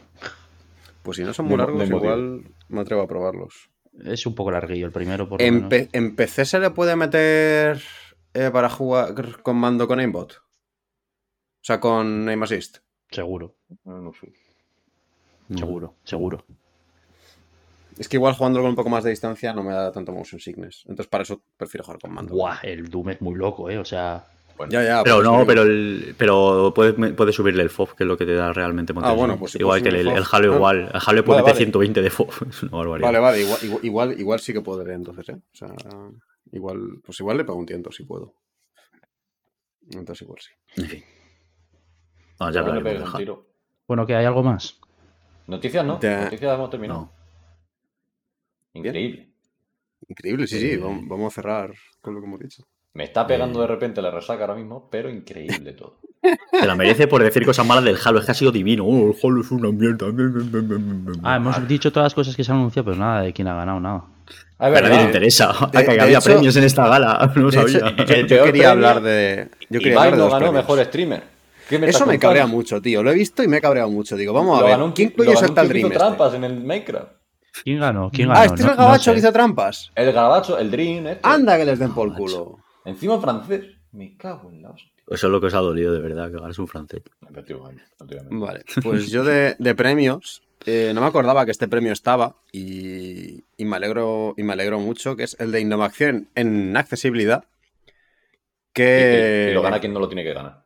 Pues si no son muy largos, igual me atrevo a probarlos. Es un poco larguillo el primero, por lo ¿En, menos. P- en PC se le puede meter eh, para jugar con mando con aimbot? O sea, con aim assist. Seguro, No, no sé. seguro, seguro. Es que igual jugándolo con un poco más de distancia no me da tanto motion sickness. Entonces para eso prefiero jugar con mando. Buah, el Doom es muy loco, ¿eh? O sea, Bueno, Ya, ya. Pero por eso no, pero, el, pero puedes, puedes subirle el FOV, que es lo que te da realmente motion Ah, bueno, pues si Igual que el, el. Halo Ah. igual. El Halo puede Vale, meter vale. 120 de FOV. Es una barbaridad. Vale, vale, igual, igual, igual, igual sí que podré entonces, ¿eh? O sea, igual, pues igual le pego un tiento si puedo. Entonces igual sí. En fin. No, ya no le hablaremos pegues del un Halo. tiro. bueno, que hay algo más. Noticias no. Ya. Noticias hemos terminado. No. Increíble. Increíble, sí, sí. Eh. Vamos, vamos a cerrar con lo que hemos dicho. Me está pegando Eh. de repente la resaca ahora mismo, pero increíble todo. Se la merece por decir cosas malas del Halo. Es que ha sido divino. Oh, el Halo es una mierda. Ah, hemos dicho todas las cosas que se han anunciado, pero nada de quién ha ganado, nada. Ah, a nadie le verdad. interesa. De- que había hecho- premios en esta gala. No De hecho, sabía. yo, El yo peor quería premio, hablar de. Yo quería Ibai hablar de no ganó premios. mejor streamer. ¿Qué me Eso me cabrea mucho, tío. Lo he visto y me he cabreado mucho. Digo, vamos a Lo ver. un ¿Quién coño lo es el tal Dream? hizo este? trampas en el Minecraft. ¿Quién ganó? ¿Quién ganó? Ah, este es el no gabacho sé. que hizo trampas. El garabacho, el Dream, este. Anda que les den por Gabacho. culo. Encima en francés. Me cago en la hostia. Eso es lo que os ha dolido, de verdad, que ganes un francés. Vale, pues yo de, de premios eh, no me acordaba que este premio estaba y, y me alegro y me alegro mucho, que es el de innovación en accesibilidad. Y- Que y, y lo gana quien no lo tiene que ganar.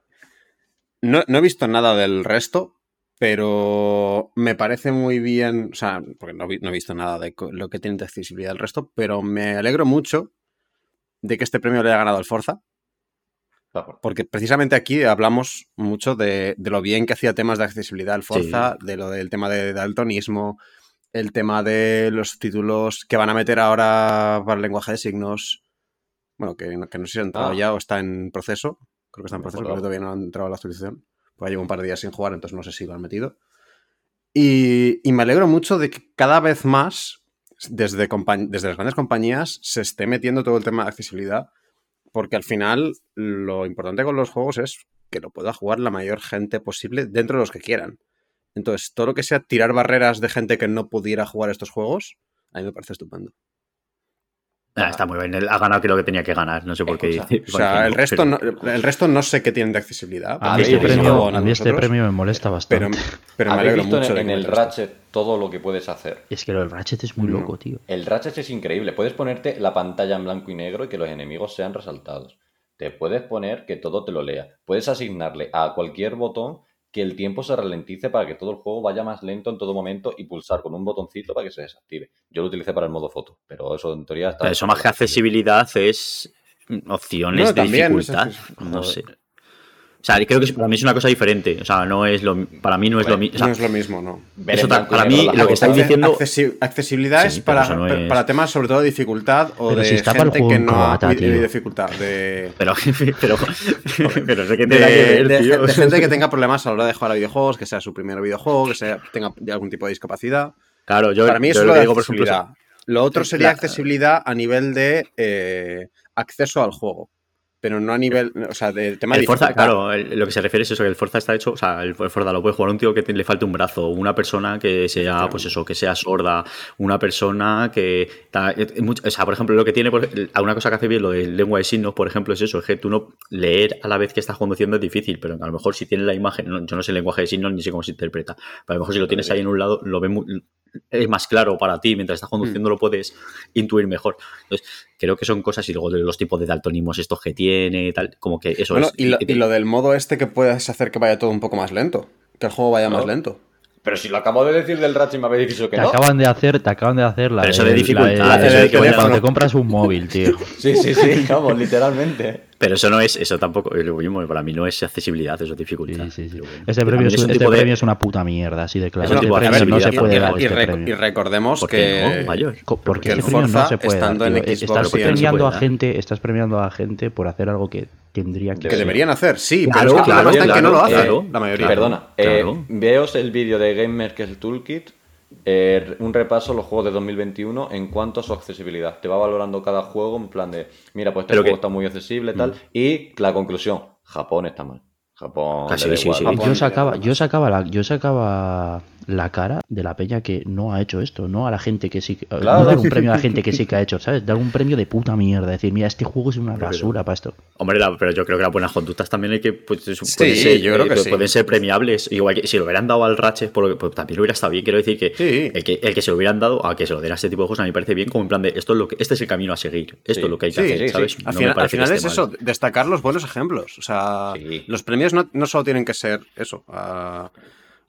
No, no he visto nada del resto, pero me parece muy bien, o sea, porque no, vi- no he visto nada de lo que tiene de accesibilidad el resto, pero me alegro mucho de que este premio le haya ganado al Forza, Claro. porque precisamente aquí hablamos mucho de, de lo bien que hacía temas de accesibilidad el Forza, de lo del tema de daltonismo, el tema de los títulos que van a meter ahora para el lenguaje de signos. Bueno, que, no- que no sé si ha entrado Ah. ya o está en proceso. Creo que está en proceso, todavía no ha entrado la actualización. Pues llevo un par de días sin jugar, entonces no sé si lo han metido. Y, y me alegro mucho de que cada vez más, desde, desde las grandes compañías, se esté metiendo todo el tema de accesibilidad. Porque al final, lo importante con los juegos es que lo pueda jugar la mayor gente posible dentro de los que quieran. Entonces, todo lo que sea tirar barreras de gente que no pudiera jugar estos juegos, a mí me parece estupendo. Ah, está muy bien. Él ha ganado creo que tenía que ganar. No sé por qué. O sea, el resto, pero- no, el resto no sé qué tienen de accesibilidad. A mí, este premio, a mí este premio me molesta Pero, bastante. pero me ¿Habéis alegro visto mucho en, de en el. Ratchet todo lo que puedes hacer? Es que el Ratchet es muy No. loco, tío. El Ratchet es increíble. Puedes ponerte la pantalla en blanco y negro y que los enemigos sean resaltados. Te puedes poner que todo te lo lea. Puedes asignarle a cualquier botón que el tiempo se ralentice para que todo el juego vaya más lento en todo momento y pulsar con un botoncito para que se desactive. Yo lo utilicé para el modo foto, pero eso en teoría está... Pero eso más que accesibilidad es opciones No, de también dificultad. No sé. O sea, creo que para mí es una cosa diferente. O sea, no es lo para mí no es lo mismo. no es lo mismo, no. Eso para mí, lo que estáis diciendo- Accesi- accesibilidad Sí, es para, eso no es- para temas sobre todo de dificultad o Pero de si está para el gente juego que no ha de dificultad. De, Pero, pero, pero sé que de, tiene que ver, de- tío. de gente que tenga problemas a la hora de jugar a videojuegos, que sea su primer videojuego, que sea, tenga algún tipo de discapacidad. Claro, yo, Para mí eso es lo que digo, por ejemplo. Lo otro es sería la- accesibilidad a nivel de eh, acceso al juego, pero no a nivel, o sea, del tema de El Forza, dificultad. claro, el- lo que se refiere es eso, que el Forza está hecho, o sea, el Forza lo puede jugar un tío que te- le falte un brazo, una persona que sea, pues eso, que sea sorda, una persona que... ta- eh, o sea, por ejemplo, lo que tiene, por- una cosa que hace bien lo de lengua de signos, por ejemplo, es eso, es que tú no leer a la vez que estás conduciendo es difícil, pero a lo mejor si tienes la imagen, no- yo no sé el lenguaje de signos ni sé cómo se interpreta, pero a lo mejor si lo tienes ahí en un lado, lo ve muy- es más claro para ti, mientras estás conduciendo lo puedes intuir mejor. Entonces, creo que son cosas y luego de los tipos de daltonismos estos que tiene y tal, como que eso Bueno, es... y, lo, y lo del modo este que puedes hacer que vaya todo un poco más lento, que el juego vaya más lento. Pero si lo acabo de decir del Ratchet me habéis dicho que Te no. acaban de hacer, te acaban de hacer la Pero eso de- de la dificultad, de- cuando te compras un móvil, tío. Sí, sí, sí, vamos, literalmente. Pero eso no es, eso tampoco, para mí no es accesibilidad, eso es dificultad. Sí, sí, sí. Este También premio es, un este premio es una puta mierda, así de claro. Este premio no se accesibilidad. puede y, dar y este rec- premio. y recordemos ¿Por que no, mayor? Porque el este premio Forza, no se puede dar, estando en tío. Xbox Estás premiando no a gente, estás premiando a gente por hacer algo que tendría que, deberían hacer, sí, Claro, pero es que el claro, en que no lo claro, hacen, claro, la mayoría. claro. Perdona, eh, claro. veos el vídeo de Gamer que es el Toolkit, eh, un repaso a los juegos de 2021 en cuanto a su accesibilidad. Te va valorando cada juego en plan de, mira, pues este Pero juego que- está muy accesible tal. Mm. Y la conclusión, Japón está mal. Japón... Ah, sí, sí, sí. Japón Yo sacaba, yo sacaba la, yo sacaba la cara de la peña que no ha hecho esto, no a la gente que sí. que- Claro. No dar un premio a la gente que sí que ha hecho, ¿sabes? Dar un premio de puta mierda. Decir, mira, este juego es una basura para esto. Hombre, la- pero yo creo que las buenas conductas también hay que. Pues, Sí, pueden ser, yo creo que eh, sí. Pueden ser premiables. Igual que si lo hubieran dado al Ratchet, por lo que- pues, también hubiera estado bien. Quiero decir que, Sí. el que el que se lo hubieran dado a que se lo den a este tipo de juegos, a mí me parece bien, como en plan de esto es lo que, este es el camino a seguir. Esto Sí. es lo que hay que Sí, hacer, sí, sí. ¿sabes? Al No me final, al que final es eso, destacar los buenos ejemplos. O sea, Sí. los premios no, no solo tienen que ser eso, a-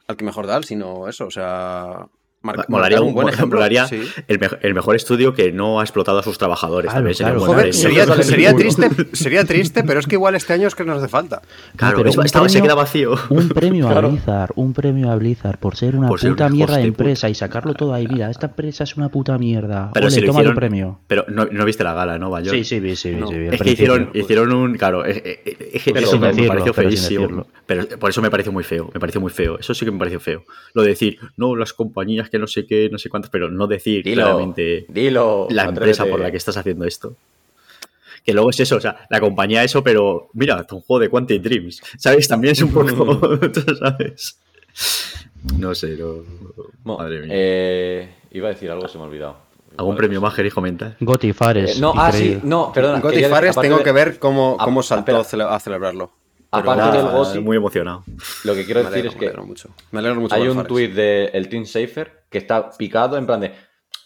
al que mejor da, sino eso, o sea, mar- Molaría, un, un buen ejemplo. molaría sí. el, mej- el mejor estudio que no ha explotado a sus trabajadores. Claro, también sería claro. un buen Joder, premio. sería, sería triste, sería triste, pero es que igual este año es que nos hace falta. Claro, pero es- un estaba- se premio- queda vacío. Un premio Claro. a Blizzard, un premio a Blizzard por ser una Por ser puta un mierda de puta. empresa y sacarlo todo ahí. Mira, esta empresa es una puta mierda. Pero Ole, si toma hicieron. premio. Pero no, no viste la gala, ¿no, Bayor? Sí, sí, vi, sí, No. sí, vi, Es que hicieron, hicieron un. Claro, es, es- Pero eso me, pareció feísimo. Pero por eso me pareció muy feo. Me pareció muy feo. Eso sí que me pareció feo. Lo de decir, no, las compañías que no sé qué, no sé cuántas, pero no decir Dilo, claramente dilo. la empresa atrévete. por la que estás haciendo esto. Que luego es eso, o sea, la compañía eso, pero mira, un juego de Quantic Dreams, ¿sabes? También es un poco, sabes. No sé, no... Bueno, Madre mía. eh, iba a decir algo, se me ha olvidado. ¿Algún premio más queréis comentar? Goti Fares. Eh, no, ah, sí, no, perdona. Quería- Fares tengo de- que ver cómo, Ah, cómo saltó a cele- a celebrarlo. Aparte del GOTY, muy emocionado. lo que quiero Me decir alegro, es me que alegro mucho. Me alegro mucho hay un tuit del Team Safer que está picado en plan de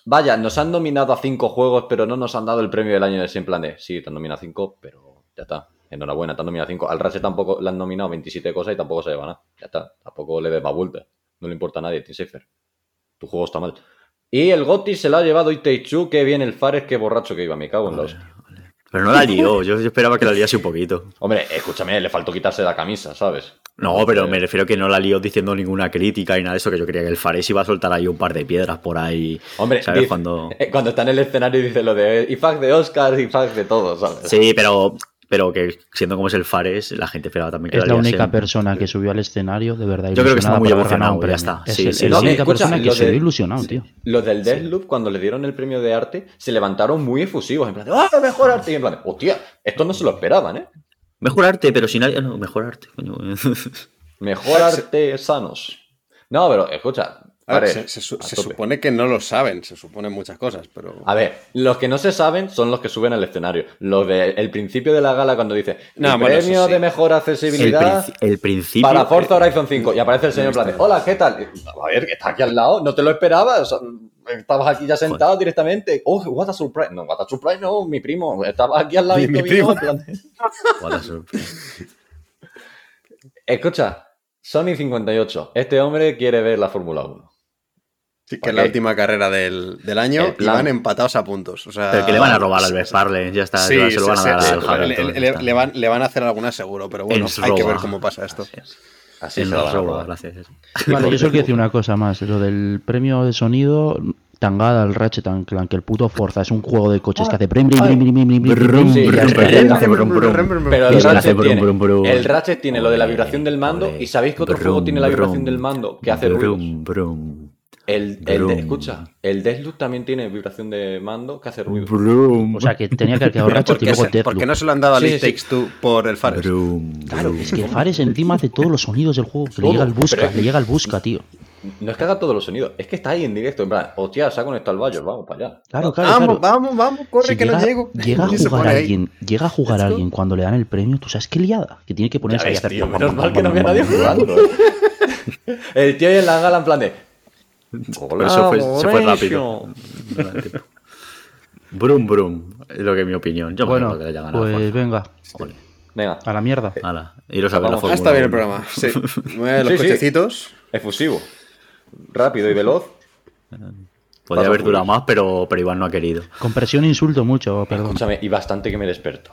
vaya, nos han nominado a cinco juegos, pero no nos han dado el premio del año de ese en plan de sí, te han nominado a cinco, pero ya está. Enhorabuena, te han nominado a cinco. Al Ratchet tampoco le han nominado 27 cosas y tampoco se lleva nada. Ya está. Tampoco le des más vuelta. No le importa a nadie, Team Safer. Tu juego está mal. Y el Gotti se lo ha llevado Iteichu, que bien el Fares, qué borracho que iba, me cago en la hostia. Pero no la lió, yo, yo esperaba que la liase un poquito. Hombre, escúchame, le faltó quitarse la camisa, ¿sabes? No, pero me refiero que no la lió diciendo ninguna crítica y nada de eso, que yo creía que el Fares iba a soltar ahí un par de piedras por ahí. Hombre, ¿sabes? dice- Cuando... eh, cuando está en el escenario dice lo de y fuck de Oscar y fuck de todo, ¿sabes? Sí, pero, pero que siendo como es el Fares, la gente esperaba también que Es la única persona que subió al escenario, de verdad. Yo creo que está muy emocionado, ya premio. está. Es Sí, el- sí, es la sí. única Escucha, persona que lo se ilusionado, tío. Los del Deathloop, cuando le dieron el premio de arte, se levantaron muy efusivos, en plan de ¡Ah, mejor arte! Y en plan de, hostia, esto no se lo esperaban, ¿eh? Mejor arte, pero si nadie. No, mejor arte, coño. Mejor artesanos. No, pero escucha, A ver, se, se su- a se tope. supone que no lo saben, se suponen muchas cosas, pero... A ver, los que no se saben son los que suben al escenario. Los del principio de la gala cuando dice No, el bueno, premio sí. de mejor accesibilidad el principio. para Forza eh, Horizon 5. Y aparece el señor de, hola, ¿qué tal? A ver, que está aquí al lado, no te lo esperabas. Estabas aquí ya sentado directamente. Oh, what a surprise. No, what a surprise, no, mi primo. Estaba aquí al lado Mi- y mi primo. en plan what a surprise. Escucha, Sony 58. Este hombre quiere ver la Fórmula 1. Sí, que ¿Por es la última carrera del, del año El y plan. van empatados a puntos. O sea, Pero que le van a robar al Verstappen, ya está. Sí, se lo van a dar sí, al sí, Hamilton. le, van, le van a hacer alguna seguro, pero bueno, hay que ver cómo pasa esto. Así se va robo, gracias. Vale, yo solo quiero decir una cosa más. Lo del premio de sonido, tangada al Ratchet Clank, que el puto Forza es un juego de coches que hace brim, Pero el Ratchet, tiene, el Ratchet tiene lo de la vibración del mando y ¿sabéis que otro juego tiene la vibración del mando? Que hace ruido. El, el de- escucha, el Deathloop también tiene vibración de mando que hace ruido. Brum. O sea, que tenía que haber quedado ¿Por Ratchet y qué, luego se- por qué Deathloop. no se lo han dado a Sí, sí. Takes Two por el Fares? Brum, Claro, brum. es que Fares encima hace todos los sonidos del juego, que le llega al busca, pero le llega al busca, tío. No es que haga todos los sonidos, es que está ahí en directo, en plan, hostia, se ha conectado el Bayor, vamos para allá. Claro, claro, vamos, claro. vamos, vamos, corre Si que llega, no llego. llega a se jugar ahí. alguien, llega a jugar go. alguien cuando le dan el premio, tú sabes qué liada, que tiene que ponerse ahí a hacer tío, menos mal que no había nadie jugando. El tío ahí en la gala en plan de... Eso fue, se fue rápido. Brum, brum. Es lo que es mi opinión. Yo me Bueno, que le haya ganado pues Forza. venga, Ole. Venga, a la mierda. Iros a ver la Vamos. Fórmula Ah, está bien el 1. programa. Sí. Los Sí, sí. cochecitos. efusivo, rápido y veloz. Podría haber durado más, pero, pero Iván no ha querido. Con presión insulto mucho, perdón. Escúchame, y bastante que me desperto.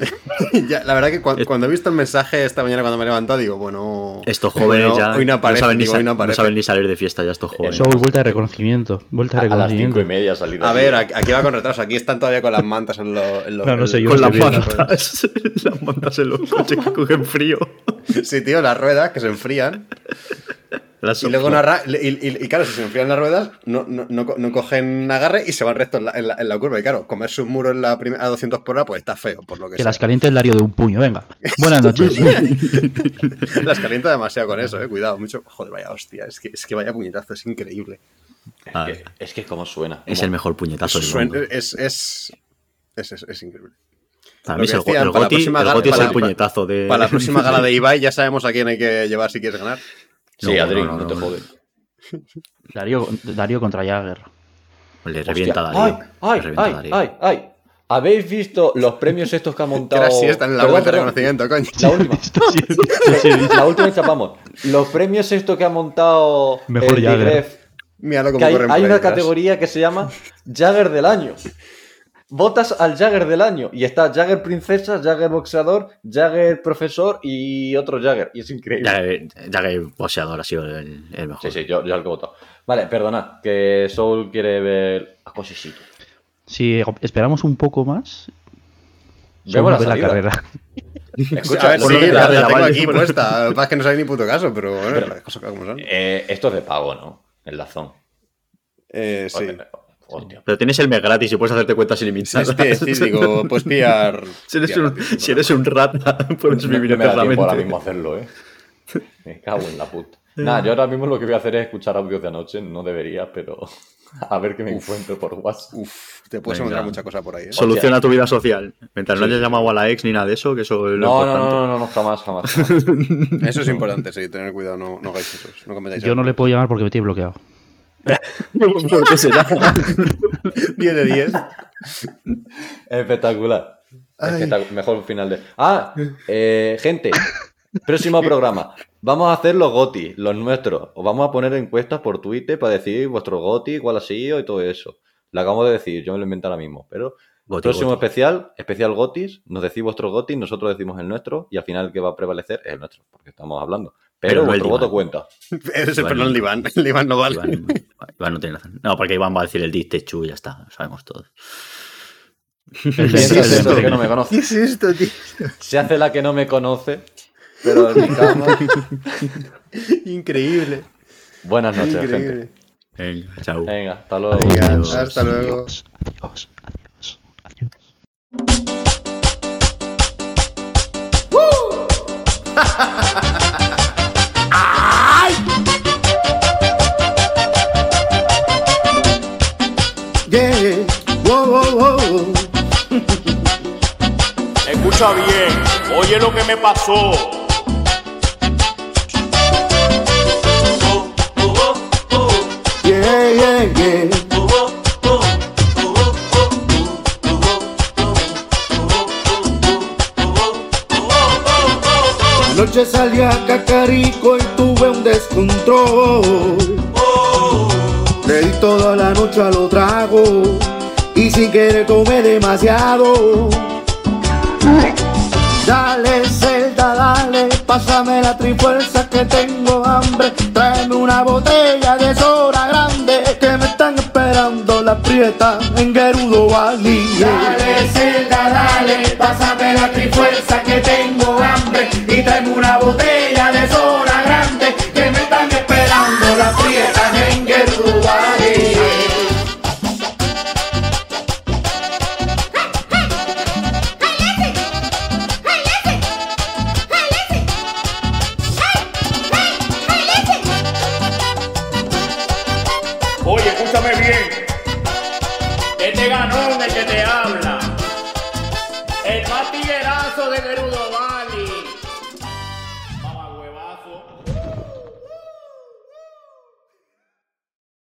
Ya, la verdad que cuando, cuando he visto el mensaje esta mañana cuando me he levantado, digo, bueno. Estos jóvenes bueno, ya Hoy no no, saben ni digo, hoy no no saben ni salir de fiesta ya estos jóvenes. Soul, vuelta de reconocimiento. Vuelta de A, a las cinco reconocimiento. y media salida. A ver, aquí aquí va con retraso. Aquí están todavía con las mantas en los. en los- No, no sé, yo Con no las mantas, las mantas en los coches que cogen frío. Sí, tío, las ruedas que se enfrían. La Y luego no y, y- y claro, si se enfrían las ruedas, no, no, no, co- no cogen agarre y se van recto en la, en la- en la curva. Y claro, comerse un muro en la a 200 por hora, pues está feo, por lo que, Que sea. las caliente el Darío de un puño, venga. Buenas noches. Las calienta demasiado con eso, eh. Cuidado, mucho. Joder, vaya hostia. Es que, es que vaya puñetazo, es increíble. Ah, Que- es que como suena. es como- el mejor puñetazo del mundo. es, es, es, es- es increíble. Para mí es el, decían, el para la Goti, próxima el gala- Goti es para el la- puñetazo de... Para la próxima gala de Ibai ya sabemos a quién hay que llevar si quieres ganar. Sí, No, Adri, no, no, no, te no. jodes. Darío, Darío contra Jagger. Le revienta a Hostia. Darío. ¡Ay, Le revienta a ay, Darío. ay, ay! ¿Habéis visto los premios estos que ha montado? ahora sí está en la web de reconocimiento, coño. La última. La última y chapamos. Los premios estos que ha montado Mejor el Jagger. Digref, Míralo que como hay, hay una categoría que se llama Jagger del año. Votas al Jagger del año. Y está Jagger princesa, Jagger boxeador, Jagger profesor y otro Jagger. Y es increíble. El boxeador ha sido el, el mejor. Sí, sí, yo, yo el que he votado. Vale, perdonad, que Soul quiere ver a cosicito. Si esperamos un poco más, Vemos la salida. carrera. Escucha, a ver, sí, la, la- la la- tengo la- aquí la- puesta. Lo que pasa es que no sabe ni puto caso, pero bueno, Pero- las cosas como son. eh, esto es de pago, ¿no? El Dazón. Eh, sí. Hostia. Pero tienes el mes gratis y puedes hacerte cuentas ilimitadas. Es que, sí, digo, puedes pillar. si, eres pillar un, gratis, si eres un rata, puedes No vivir me da tiempo ahora mismo a hacerlo, ¿eh? Me cago en la puta. Nada, yo ahora mismo lo que voy a hacer es escuchar audios de anoche. No debería, pero a ver qué me encuentro por WhatsApp. Uf, te puedes Venga. encontrar mucha cosa por ahí. ¿eh? Soluciona tu vida social. Mientras no hayas llamado a la ex ni nada de eso, que eso es lo No, no, importante. no, no, no, jamás, jamás. jamás. Eso es importante, sí, tener cuidado, no, no hagáis eso. No cometáis Yo no le puedo llamar porque me tiene bloqueado. ¿Por qué será? 10 de 10. Espectacular. Espectac- Mejor final de. Ah, eh, gente. Próximo programa. Vamos a hacer los GOTI, los nuestros. Os vamos a poner encuestas por Twitter para decir vuestro GOTI, cuál ha sido y todo eso. Lo acabamos de decir, yo me lo inventé ahora mismo. Pero Goti, próximo Goti. especial, especial GOTIS, nos decís vuestros GOTIS, nosotros decimos el nuestro y al final el que va a prevalecer es el nuestro, porque estamos hablando. Pero, Pero no voto Iván. cuenta. Eres el Iván. perdón de Iván. El Iván no vale. Iván, Iván no tiene razón. No, porque Iván va a decir el diste chu y ya está. Lo sabemos todos. Sí, es esto que no me conoce. ¿Qué es esto, tío? Se hace la que no me conoce, pero en mi cama. Increíble. Buenas noches, gente. Venga, chao. Venga, hasta luego. Venga, Adiós. hasta luego. Adiós, adiós, adiós, adiós. Oye lo que me pasó. Anoche salí a Cacarico y tuve un descontrol. Le di toda la noche a los tragos y sin querer tomé demasiado. Dale, Zelda, dale, pásame la trifuerza que tengo hambre. Tráeme una botella de soda grande que me están esperando la prieta en Gerudo Valley. Dale, Zelda, dale, pásame la trifuerza que tengo hambre. Y tráeme una botella